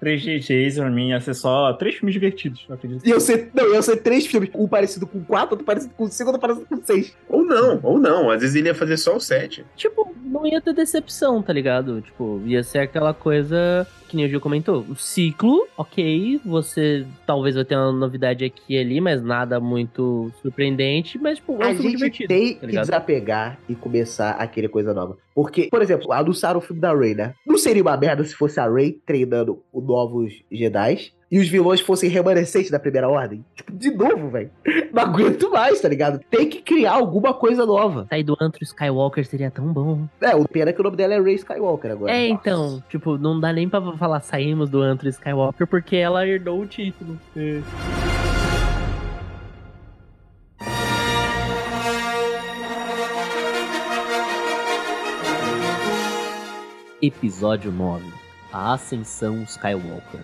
Três GTs pra mim ia ser só três filmes divertidos, eu acredito. E eu sei, não, eu sei três filmes. Um parecido com quatro, outro parecido com cinco, outro parecido com seis. Ou não, ou não. Às vezes ele ia fazer só o sete. Tipo, não ia ter decepção, tá ligado? Tipo, ia ser aquela coisa que nem o Gil comentou. O ciclo, ok, você talvez vai ter uma novidade aqui e ali, mas nada muito surpreendente, mas, tipo, é A gente divertido. tem tá que desapegar e começar a querer coisa nova. Porque, por exemplo, anunciaram o filme da Rey, né? Não seria uma merda se fosse a Rey treinando os novos Jedi e os vilões fossem remanescentes da primeira ordem? Tipo, de novo, velho. [laughs] Não aguento mais, tá ligado? Tem que criar alguma coisa nova. Sair do antro Skywalker seria tão bom. É, o pena é que o nome dela é Rey Skywalker agora. É, então, tipo, não dá nem pra falar saímos do antro Skywalker porque ela herdou o título. É. Episódio 9 A Ascensão Skywalker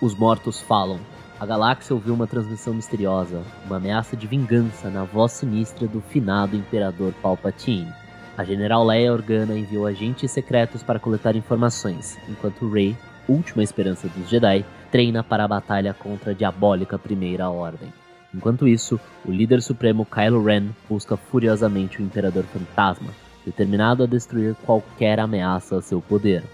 Os mortos falam. A galáxia ouviu uma transmissão misteriosa, uma ameaça de vingança na voz sinistra do finado Imperador Palpatine. A General Leia Organa enviou agentes secretos para coletar informações, enquanto Rey, última esperança dos Jedi, treina para a batalha contra a diabólica Primeira Ordem. Enquanto isso, o líder supremo Kylo Ren busca furiosamente o Imperador Fantasma, determinado a destruir qualquer ameaça a seu poder.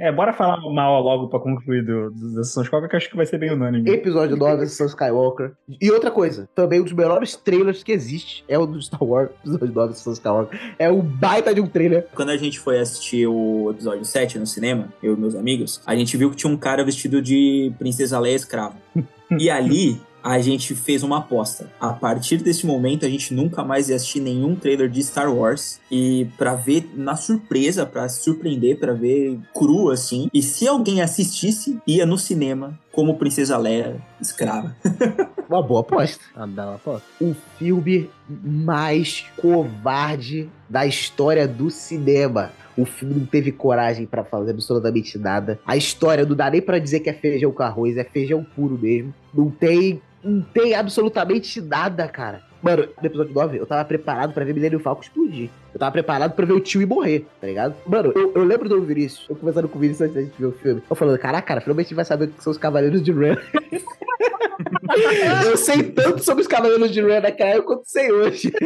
É, bora falar mal logo pra concluir do, do, da sessão de Coca, que eu acho que vai ser bem unânime. Episódio 9 da Sessão Skywalker. E outra coisa, também um dos melhores trailers que existe é o do Star Wars, [laughs] episódio 9 da Sessão Skywalker. É um baita de um trailer. Quando a gente foi assistir o episódio 7 no cinema, eu e meus amigos, a gente viu que tinha um cara vestido de Princesa Leia escrava. [laughs] E ali, a gente fez uma aposta. A partir desse momento, a gente nunca mais ia assistir nenhum trailer de Star Wars. E pra ver na surpresa, pra se surpreender, pra ver cru assim. E se alguém assistisse, ia no cinema como Princesa Leia escrava. [laughs] Uma boa aposta. Uma bela aposta. O filme mais covarde da história do cinema. O filme não teve coragem pra fazer absolutamente nada. A história não dá nem pra dizer que é feijão com arroz, é feijão puro mesmo. Não tem, não tem absolutamente nada, cara. Mano, no episódio 9, eu tava preparado pra ver Millennium Falcon explodir. Eu tava preparado pra ver o tio e morrer, tá ligado? Mano, eu, eu lembro do Vinícius, eu conversando com o Vinícius antes da gente ver o filme. Eu falando, caraca, cara, finalmente a gente vai saber o que são os Cavaleiros de Ren. [laughs] eu sei tanto sobre os Cavaleiros de Ren naquela época quanto sei hoje. [laughs]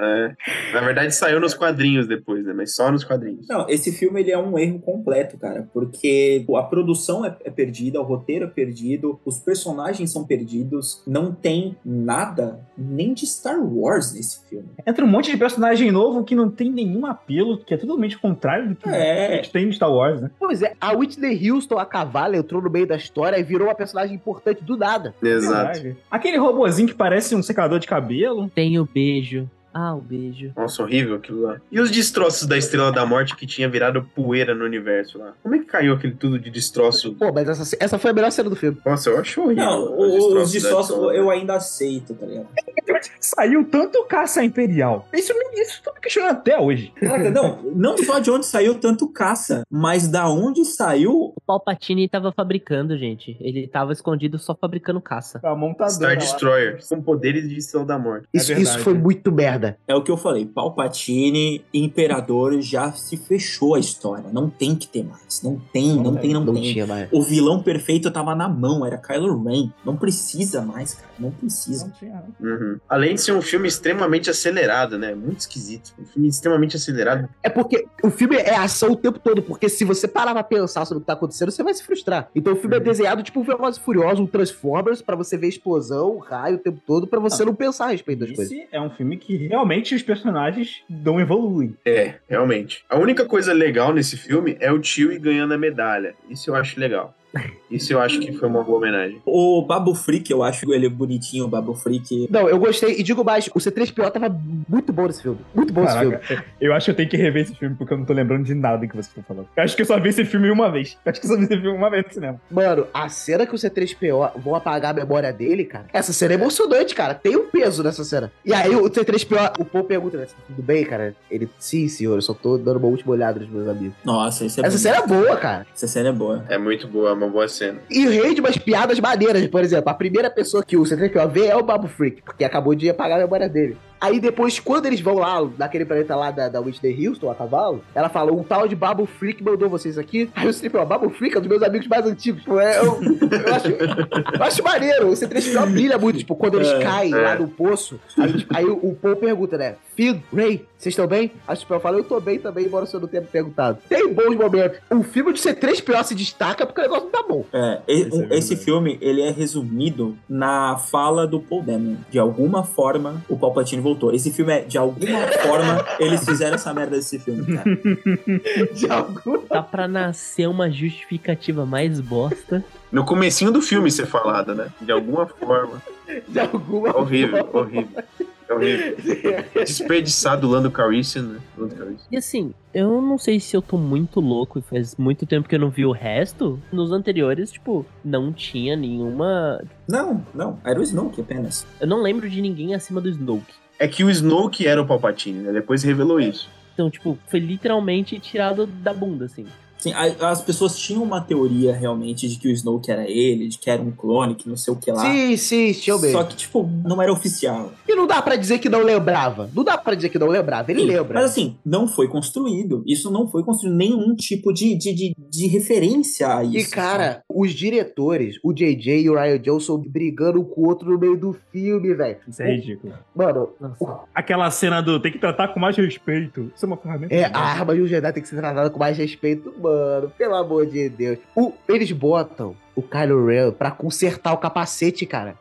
É. Na verdade, saiu nos quadrinhos depois, né? Mas só nos quadrinhos. Não, esse filme ele é um erro completo, cara, porque a produção é, é perdida, o roteiro é perdido, os personagens são perdidos, não tem nada nem de Star Wars nesse filme. Entra um monte de personagem novo que não tem nenhum apelo, que é totalmente contrário do que É. a gente tem de Star Wars, né? Pois é, a Whitney Houston, a cavalo, entrou no meio da história e virou uma personagem importante do nada. Exato. Aquele robozinho que parece um secador de cabelo. Tem o beijo. Ah, o beijo. Nossa, horrível aquilo lá. E os destroços da Estrela da Morte que tinha virado poeira no universo lá? Como é que caiu aquele tudo de destroço? Pô, mas essa, essa foi a melhor cena do filme. Nossa, eu acho horrível. Não, os os destroços Estrela da eu Morte. ainda aceito, tá ligado? Saiu tanto caça imperial. Isso, me- isso tô me questionando até hoje. Caraca, não, não só de onde saiu tanto caça, mas da onde saiu O Palpatine tava fabricando, gente. Ele tava escondido só fabricando caça. A montadora Star lá. Destroyer, com poderes de Estrela da Morte. Isso, verdade. isso foi muito merda. É o que eu falei, Palpatine, Imperador, já se fechou a história. Não tem que ter mais. Não tem, não, tem, não, Não tem. tinha mais. O vilão perfeito tava na mão, era Kylo Ren. Não precisa mais, cara. Não precisa. Não tinha, não. Uhum. Além de ser um filme extremamente acelerado, né? Muito esquisito. Um filme extremamente acelerado. É porque o filme é ação o tempo todo, porque se você parar pra pensar sobre o que tá acontecendo, você vai se frustrar. Então o filme é desenhado tipo um Velozes e Furiosos, um Transformers, pra você ver explosão, raio o tempo todo, pra você não pensar a respeito das coisas. Esse é um filme que realmente os personagens não evoluem. É, realmente. A única coisa legal nesse filme é o tio ganhando a medalha. Isso eu acho legal. [laughs] Isso eu acho que foi uma boa homenagem. O Babu Freak, eu acho ele bonitinho, o Babu Freak. Não, eu gostei, e digo mais, o C3PO tava muito bom nesse filme. Muito bom esse filme. Caraca, eu acho que eu tenho que rever esse filme porque eu não tô lembrando de nada que vocês estão falando. Eu acho que eu só vi esse filme uma vez. Eu acho que eu só vi esse filme uma vez no cinema. Mano, a cena que o C3PO vão apagar a memória dele, cara, essa cena é emocionante, cara. Tem um peso nessa cena. E aí o C3PO, o Paul pergunta, né, tudo bem, cara? Ele, sim, senhor, eu só tô dando uma última olhada nos meus amigos. Nossa, esse é Essa bonito. cena é boa, cara. Essa cena é boa. É muito boa, é uma boa cena. E rende umas piadas maneiras, por exemplo, a primeira pessoa que o C3PO vê é o Babu Freak, porque acabou de apagar a memória dele. Aí depois, quando eles vão lá, naquele planeta lá da, da Whitney Houston, a cavalo, ela fala, um tal de Babu Freak mandou vocês aqui. Aí o C3PO, Babu Freak é um dos meus amigos mais antigos. Tipo, é, eu, eu, acho, eu acho maneiro, o C3PO brilha muito, tipo, quando eles É, caem é. lá no poço, aí, tipo, aí o, o Paul pergunta, né, Finn, Ray, vocês estão bem? Aí o C3PO fala, eu tô bem também, embora o senhor não tenha me perguntado. Tem bons momentos. O filme de C3PO se destaca porque o negócio não tá bom. É, Esse é esse filme, ele é resumido na fala do Paul Dameron. De alguma forma, o Palpatine voltou. Esse filme é, de alguma [laughs] forma, eles fizeram essa merda desse filme, cara. De algum Tá pra nascer uma justificativa mais bosta. No comecinho do filme ser falado, né? De alguma forma. de alguma Horrível, forma. horrível. É horrível. Desperdiçado o Lando Calrissian, né? Lando Calrissian. E assim, eu não sei se eu tô muito louco e faz muito tempo que eu não vi o resto. Nos anteriores, tipo, não tinha nenhuma. Não, não. Era o Snoke apenas. Eu não lembro de ninguém acima do Snoke. É que o Snoke era o Palpatine, né? Depois revelou isso. Então, tipo, foi literalmente tirado da bunda, assim. As pessoas tinham uma teoria realmente de que o Snoke era ele, de que era um clone, que não sei o que lá. Sim, sim, tinha o Só que, tipo, não era oficial. E não dá pra dizer que não lembrava. Não dá pra dizer que não lembrava. Ele Sim, lembra. Mas assim, não foi construído. Isso não foi construído nenhum tipo de, de, de, de referência a E, isso. cara, os diretores, o JJ e o Ryan Johnson brigando um com o outro no meio do filme, velho. Isso é ridículo. Mano, Nossa. Aquela cena do tem que tratar com mais respeito. Isso é uma ferramenta. é, a arma de um Jedi tem que ser tratada com mais respeito, mano. Pelo amor de Deus. O- eles botam o Kylo Ren pra consertar o capacete, cara.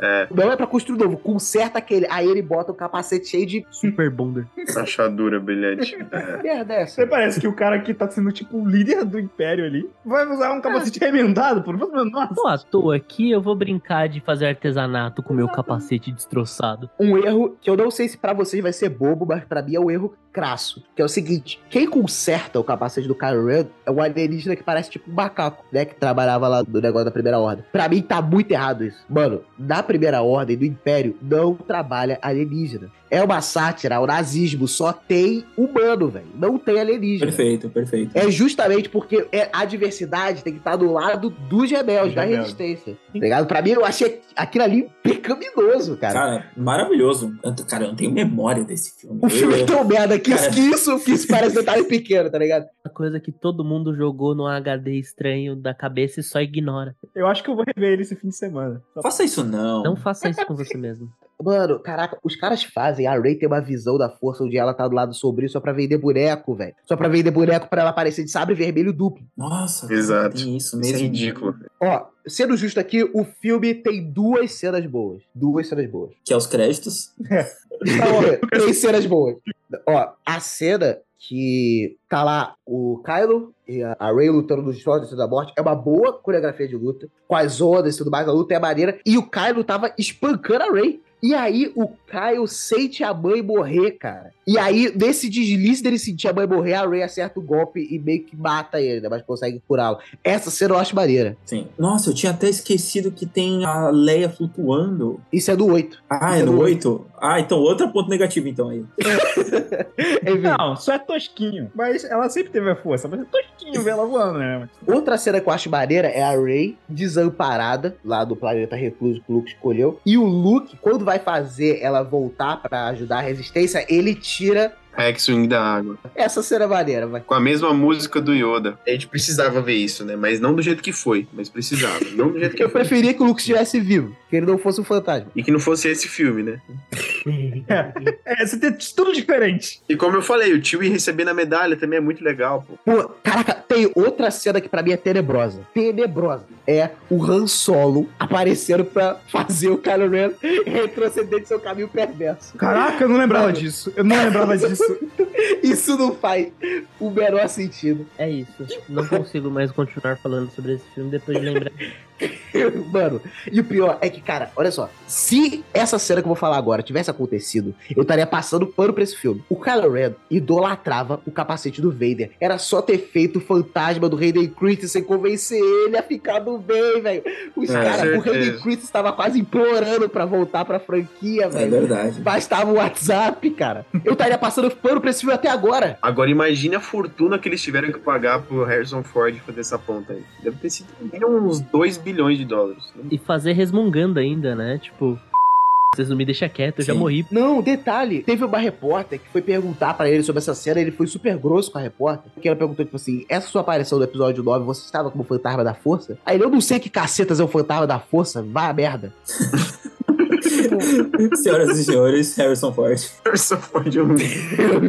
É, Não é pra construir novo, conserta aquele. Aí ele bota o capacete cheio de Super bonder. rachadura brilhante. É. [laughs] merda é essa. Você parece que o cara que tá sendo tipo o líder do império ali vai usar um capacete remendado, pô. Não faz o menor Tô à toa aqui, eu vou brincar de fazer artesanato com meu capacete destroçado. Um erro que eu não sei se pra vocês vai ser bobo, mas pra mim é um erro crasso. Que é o seguinte: quem conserta o capacete do Kylo Ren é um alienígena que parece tipo um macaco, né? Que trabalhava lá no negócio da primeira ordem. Pra mim tá muito errado isso. Mano, na primeira ordem do Império não trabalha alienígena. É uma sátira ao nazismo, só tem humano, velho. Não tem alienígena. Perfeito, perfeito. É justamente porque é- a diversidade tem que estar do lado dos rebeldes, da rebeldes. resistência. Tá ligado? Pra mim, eu achei aquilo ali pecaminoso, cara. Cara, maravilhoso. Cara, eu não tenho memória desse filme. o filme é tão merda que, Cara. que isso, que isso parece detalhe pequeno, tá ligado? Uma coisa que todo mundo jogou no HD estranho da cabeça e só ignora. Eu acho que eu vou rever ele esse fim de semana. Só- Faça isso não. Não faça isso com você mesmo. [laughs] Mano, caraca, os caras fazem. A Ray tem uma visão da força onde ela tá do lado sombrio só pra vender boneco, velho. Só pra vender boneco pra ela aparecer de sabre vermelho duplo. Nossa, Exato. tem isso Isso mesmo. é ridículo. Ó, sendo justo aqui, o filme tem duas cenas boas. Duas cenas boas. Que é os créditos. [laughs] Três cenas boas. Ó, a cena que tá lá o Kylo e a Rey lutando nos Jogos da Morte é uma boa coreografia de luta, com as ondas e tudo mais, a luta é maneira, e o Kylo tava espancando a Rey. E aí o Kylo sente a mãe morrer, cara. E aí, nesse deslize dele sentir a mãe morrer, a Rey acerta o golpe e meio que mata ele, né? Mas consegue curá-lo. Essa cena eu acho maneira. Sim. Nossa, eu tinha até esquecido que tem a Leia flutuando. Isso é do 8. Ah, Isso é é no do 8? Ah, então outro ponto negativo então aí. [laughs] Não, só é tosquinho. Mas ela sempre teve a força. Mas é tosquinho ver ela voando, né? Outra cena que eu acho maneira é a Rey desamparada lá do planeta recluso que o Luke escolheu. E o Luke, quando vai fazer ela voltar pra ajudar a resistência, ele tira A X-Wing da água. essa cena maneira, vai. Com a mesma música do Yoda. A gente precisava ver isso, né? Mas não do jeito que foi. Mas precisava. Não do jeito que Eu foi. preferia que o Luke estivesse vivo, que ele não fosse um fantasma. E que não fosse esse filme, né? [laughs] É, você tem tudo diferente. E como eu falei, o tio ir recebendo a medalha também é muito legal, pô. Pô, caraca, tem outra cena que pra mim é tenebrosa. Tenebrosa. É o Han Solo aparecendo pra fazer o Kylo Ren retroceder de seu caminho perverso. Caraca, eu não lembrava disso. Eu não lembrava [laughs] disso. Isso não faz o menor sentido. É isso. Não consigo mais continuar falando sobre esse filme depois de lembrar. [laughs] [laughs] Mano, e o pior é que, cara, olha só. Se essa cena que eu vou falar agora tivesse acontecido, eu estaria passando pano pra esse filme. O Kylo Ren idolatrava o capacete do Vader. Era só ter feito o fantasma do Hayden Christensen convencer ele a ficar do bem, velho. Os É, caras, o. Hayden Christensen estava quase implorando pra voltar pra franquia, É velho. verdade. Bastava o WhatsApp, cara. Eu estaria passando pano pra esse filme até agora. Agora imagine a fortuna que eles tiveram que pagar pro Harrison Ford fazer essa ponta aí. Deve ter sido uns 2 bilhões de dólares. E fazer resmungando ainda, né? Tipo, vocês não me deixam quieto, eu já morri. Não, detalhe, teve uma repórter que foi perguntar pra ele sobre essa cena, ele foi super grosso com a repórter, porque ela perguntou, tipo assim, essa sua aparição do episódio 9, você estava como fantasma da força? Aí ele, eu não sei que cacetas é o fantasma da força, vai a merda. [laughs] [laughs] Senhoras e senhores, Harrison Ford. Harrison Ford é um...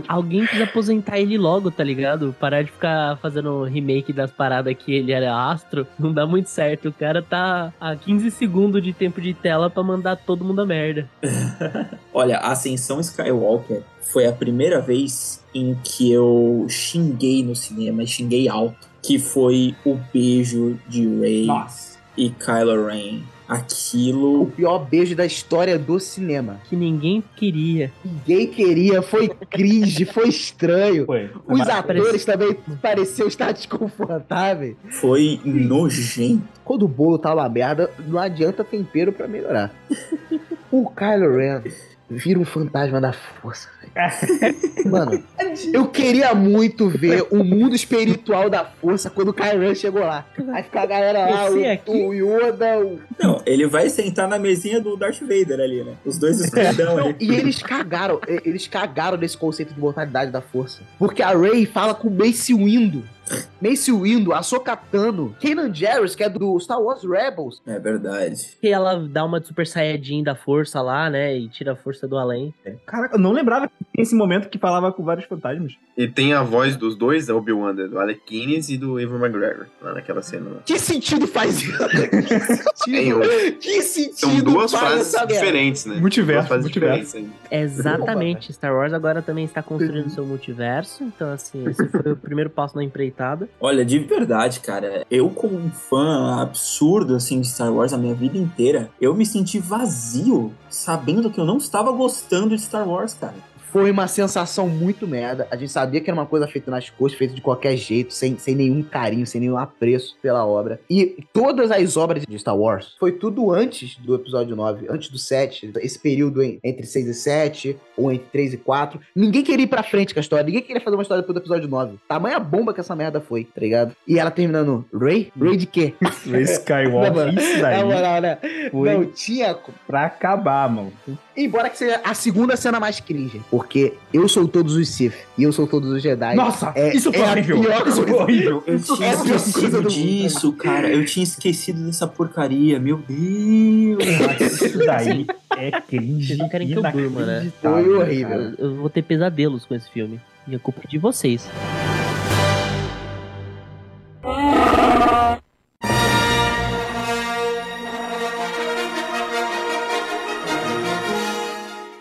Alguém precisa aposentar ele logo, tá ligado? Parar de ficar fazendo remake das paradas que ele era astro. Não dá muito certo. O cara tá a 15 segundos de tempo de tela pra mandar todo mundo a merda. [laughs] Olha, a Ascensão Skywalker foi a primeira vez em que eu xinguei no cinema, e xinguei alto, que foi o beijo de Rey Nossa. e Kylo Ren. O Aquilo. pior beijo da história do cinema. Que ninguém queria. Ninguém queria, foi cringe, [laughs] foi estranho. Foi. Os atores também pareciam estar desconfortáveis. Foi nojento. Quando o bolo tá uma merda, não adianta tempero pra melhorar. [laughs] o Kylo Ren vira um fantasma da força. velho. [laughs] Mano, eu queria muito ver o mundo espiritual da força quando o Kylo Ren chegou lá. Aí fica a galera lá, o, aqui? o Yoda, o... Não, ele vai sentar na mesinha do Darth Vader ali, né? Os dois escuridão Não, ali. e eles cagaram, eles cagaram nesse conceito de mortalidade da força. Porque a Rey fala com o Mace Windu. Mace Windu, a Sokatano, Kanan Jarrus, que é do Star Wars Rebels. É verdade. Que ela dá uma de super saiyajin da força lá, né? E tira a força do além. Caraca, eu não lembrava que tem esse momento que falava com vários fantasmas. E tem a voz dos dois, da Obi-Wan, do Alec Guinness e do Evan McGregor, lá naquela cena. Lá. Que sentido faz isso? [laughs] que sentido, que sentido São duas faz frases diferentes, né? Multiverso, Duas frases multiverso. diferentes. Exatamente. Star Wars agora também está construindo seu multiverso. Então, assim, esse foi o primeiro passo na Olha, de verdade, cara, eu como um fã absurdo, assim, de Star Wars a minha vida inteira, eu me senti vazio sabendo que eu não estava gostando de Star Wars, cara. Foi uma sensação muito merda. A gente sabia que era uma coisa feita nas costas, feita de qualquer jeito, sem, sem nenhum carinho, sem nenhum apreço pela obra. E todas as obras de Star Wars foi tudo antes do episódio 9, antes do 7, esse período entre 6 e 7, ou entre 3 e 4. Ninguém queria ir pra frente com a história, ninguém queria fazer uma história depois do episódio 9. Tamanha bomba que essa merda foi, tá ligado? E ela terminando, Ray? Ray de quê? Ray Skywalker, [laughs] isso daí Na moral, né? foi Não tinha pra acabar, mano. Embora que seja a segunda cena mais cringe. Porque eu sou todos os Sith e eu sou todos os Jedi. Nossa, é, isso foi é horrível. pior Isso foi horrível. [laughs] Eu tinha é esquecido disso, cara. Eu tinha esquecido dessa porcaria, meu Deus. [laughs] Mas Isso daí é cringe. Vocês não querem que eu durma, né? Foi horrível. Eu vou ter pesadelos com esse filme. E a culpa é de vocês.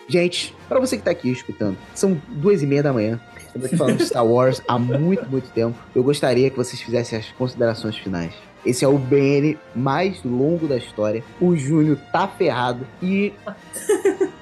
Gente, pra você que tá aqui escutando, são duas e meia da manhã. Estamos aqui falando de Star Wars há muito, muito tempo. Eu gostaria que vocês fizessem as considerações finais. Esse é o BN mais longo da história. O Júnior tá ferrado. E. [laughs]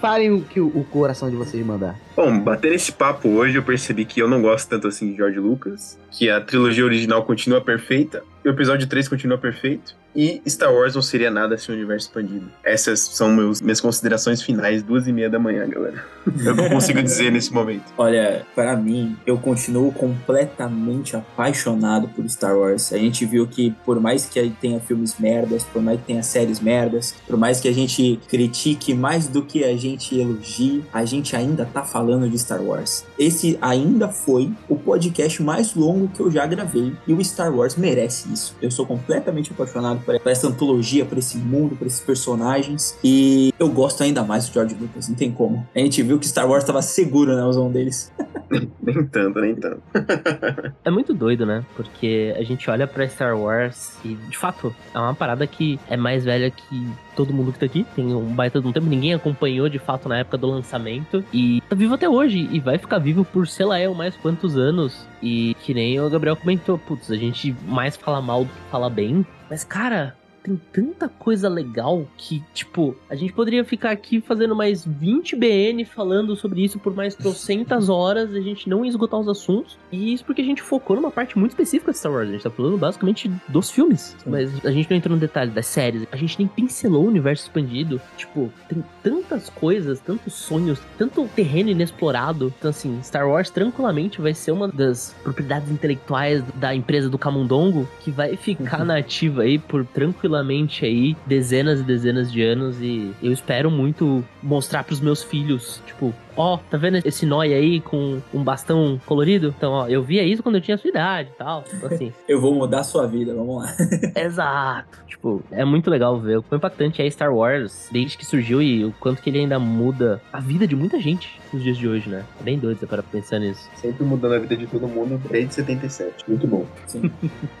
Falem o que o o coração de vocês mandar. Bom, bater esse papo hoje, eu percebi que eu não gosto tanto assim de George Lucas, que a trilogia original continua perfeita, e o episódio 3 continua perfeito, e Star Wars não seria nada sem o universo expandido. Essas são meus, minhas considerações finais, duas e meia da manhã, galera. Eu consigo dizer nesse momento. [laughs] Olha, para mim, eu continuo completamente apaixonado por Star Wars. A gente viu que, por mais que tenha filmes merdas, por mais que tenha séries merdas, por mais que a gente critique mais do que a gente elogie, a gente ainda tá falando de Star Wars. Esse ainda foi o podcast mais longo que eu já gravei e o Star Wars merece isso. Eu sou completamente apaixonado por essa antologia, por esse mundo, por esses personagens e eu gosto ainda mais do George Lucas, não tem como. A gente viu que Star Wars tava seguro na usão deles. [laughs] Nem tanto, nem tanto. [laughs] É muito doido, né? Porque a gente olha pra Star Wars e, de fato, é uma parada que é mais velha que todo mundo que tá aqui. Tem um baita de um tempo. Ninguém acompanhou, de fato, na época do lançamento. E tá vivo até hoje. E vai ficar vivo por, sei lá, eu mais quantos anos. E que nem o Gabriel comentou, putz, a gente mais fala mal do que fala bem. Mas, cara, tem tanta coisa legal que, tipo, a gente poderia ficar aqui fazendo mais 20 BN falando sobre isso por mais trocentas [laughs] horas, a gente não ia esgotar os assuntos. E isso porque a gente focou numa parte muito específica de Star Wars. A gente tá falando basicamente dos filmes. Mas a gente não entrou no detalhe das séries. A gente nem pincelou o universo expandido. Tipo, tem tantas coisas, tantos sonhos, tanto terreno inexplorado. Então, assim, Star Wars tranquilamente vai ser uma das propriedades intelectuais da empresa do Camundongo que vai ficar na ativa aí por tranquilamente aí dezenas e dezenas de anos e eu espero muito mostrar pros meus filhos, tipo, ó, tá vendo esse nóia aí com um bastão colorido? Então, ó, eu via isso quando eu tinha sua idade e tal. Então, assim, [laughs] Eu vou mudar a sua vida, vamos lá. [laughs] Exato. Tipo, é muito legal ver o quão impactante é Star Wars desde que surgiu e o quanto que ele ainda muda a vida de muita gente nos dias de hoje, né? É bem doido você para pensar nisso. Sempre mudando a vida de todo mundo desde 77. Muito bom. [laughs]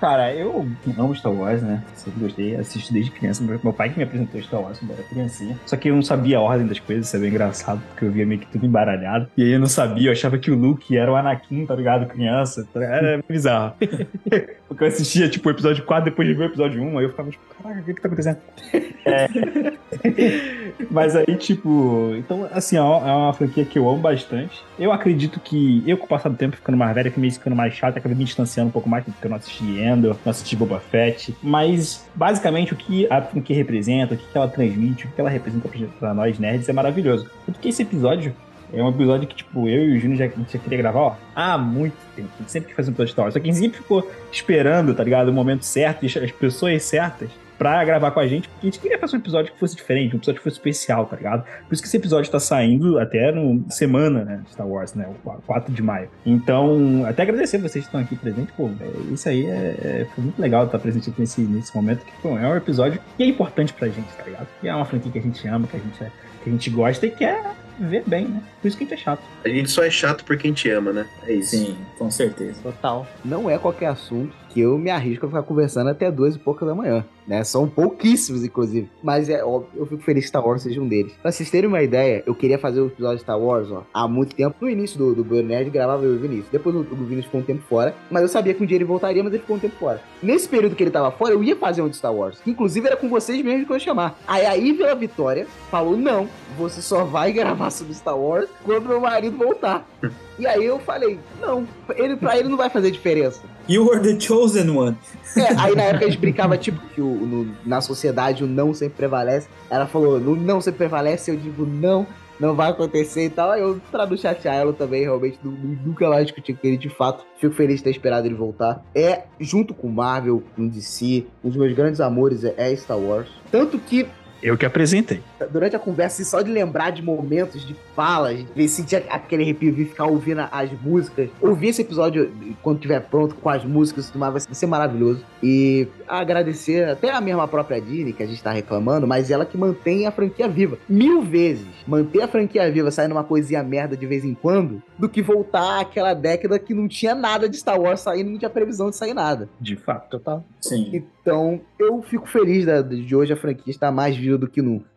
Cara, eu amo Star Wars, né? Sempre gostei, assisto desde criança. Meu pai que me apresentou Star Wars quando eu era criancinha. Só que eu não sabia a ordem das coisas, isso é bem engraçado, porque eu via meio que tudo embaralhado. E aí eu não sabia, eu achava que o Luke era o Anakin, tá ligado? Criança. Era bizarro. [laughs] porque eu assistia, tipo, o episódio 4 depois de ver o episódio 1, aí eu ficava tipo, caraca, o que que tá acontecendo? É. [laughs] Mas aí, tipo, então, assim, é uma é uma franquia que eu amo bastante. Eu acredito que eu, com o passar do tempo, ficando mais velho, meio ficando mais chato, acabei me distanciando um pouco mais, porque eu não assisti Endor, não assisti Boba Fett. Mas, basicamente, o que a franquia representa, o que ela transmite, o que ela representa pra- pra nós nerds é maravilhoso. Tanto que esse episódio é um episódio que, tipo, eu e o Júnior já, já queria gravar, ó, há muito tempo. A gente sempre quis fazer um episódio de Star Wars. Só que a gente sempre ficou esperando, tá ligado? O momento certo as pessoas certas pra gravar com a gente, porque a gente queria fazer um episódio que fosse diferente, um episódio que fosse especial, tá ligado? Por isso que esse episódio tá saindo até no semana, né, Star Wars, né, o 4 de maio. Então, até agradecer vocês que estão aqui presentes, pô, é, isso aí é, é- foi muito legal estar presente aqui nesse, nesse momento, que pô, é um episódio que é importante pra gente, tá ligado? Que é uma franquia que a gente ama, que a gente, é- que a gente gosta e quer ver bem, né? Por isso que a gente é chato. A gente só é chato porque a gente ama, né? É isso. Sim, com certeza. Total. Não é qualquer assunto que eu me arrisco a ficar conversando até duas e pouca da manhã, né? São pouquíssimos, inclusive. Mas é óbvio, eu fico feliz que Star Wars seja um deles. Pra vocês terem uma ideia, eu queria fazer o episódio de Star Wars, ó, há muito tempo. No início do, do Bruno Nerd, gravava eu e o Vinícius. Depois o, o Vinícius ficou um tempo fora, mas eu sabia que um dia ele voltaria, mas ele ficou um tempo fora. Nesse período que ele tava fora, eu ia fazer um de Star Wars, que inclusive era com vocês mesmo que eu ia chamar. Aí a Ivela Vitória falou, não, você só vai [laughs] gravar sobre Star Wars quando meu marido voltar. E aí eu falei, não, ele, pra ele não vai fazer diferença. You were the chosen one. É, [laughs] aí na época a gente brincava, tipo, que o, no- na sociedade o não sempre prevalece. Ela falou, no não sempre prevalece, eu digo não, não vai acontecer e tal. Aí eu, pra não chatear ela também, realmente nu- nu- nunca mais discuti com ele de fato. Fico feliz de ter esperado ele voltar. É, junto com Marvel, com DC, um dos meus grandes amores é, é Star Wars. Tanto que Eu que apresentei. durante a conversa, só de lembrar de momentos, de falas, de sentir aquele arrepio, de ficar ouvindo as músicas, ouvir esse episódio quando estiver pronto com as músicas e tudo mais, vai ser maravilhoso. E agradecer até a mesma própria Disney, que a gente tá reclamando, mas ela que mantém a franquia viva. Mil vezes manter a franquia viva saindo uma coisinha merda de vez em quando, do que voltar àquela década que não tinha nada de Star Wars saindo, não tinha previsão de sair nada. De fato. Total. Sim. Então, eu fico feliz da- de hoje a franquia estar mais viva do que nunca.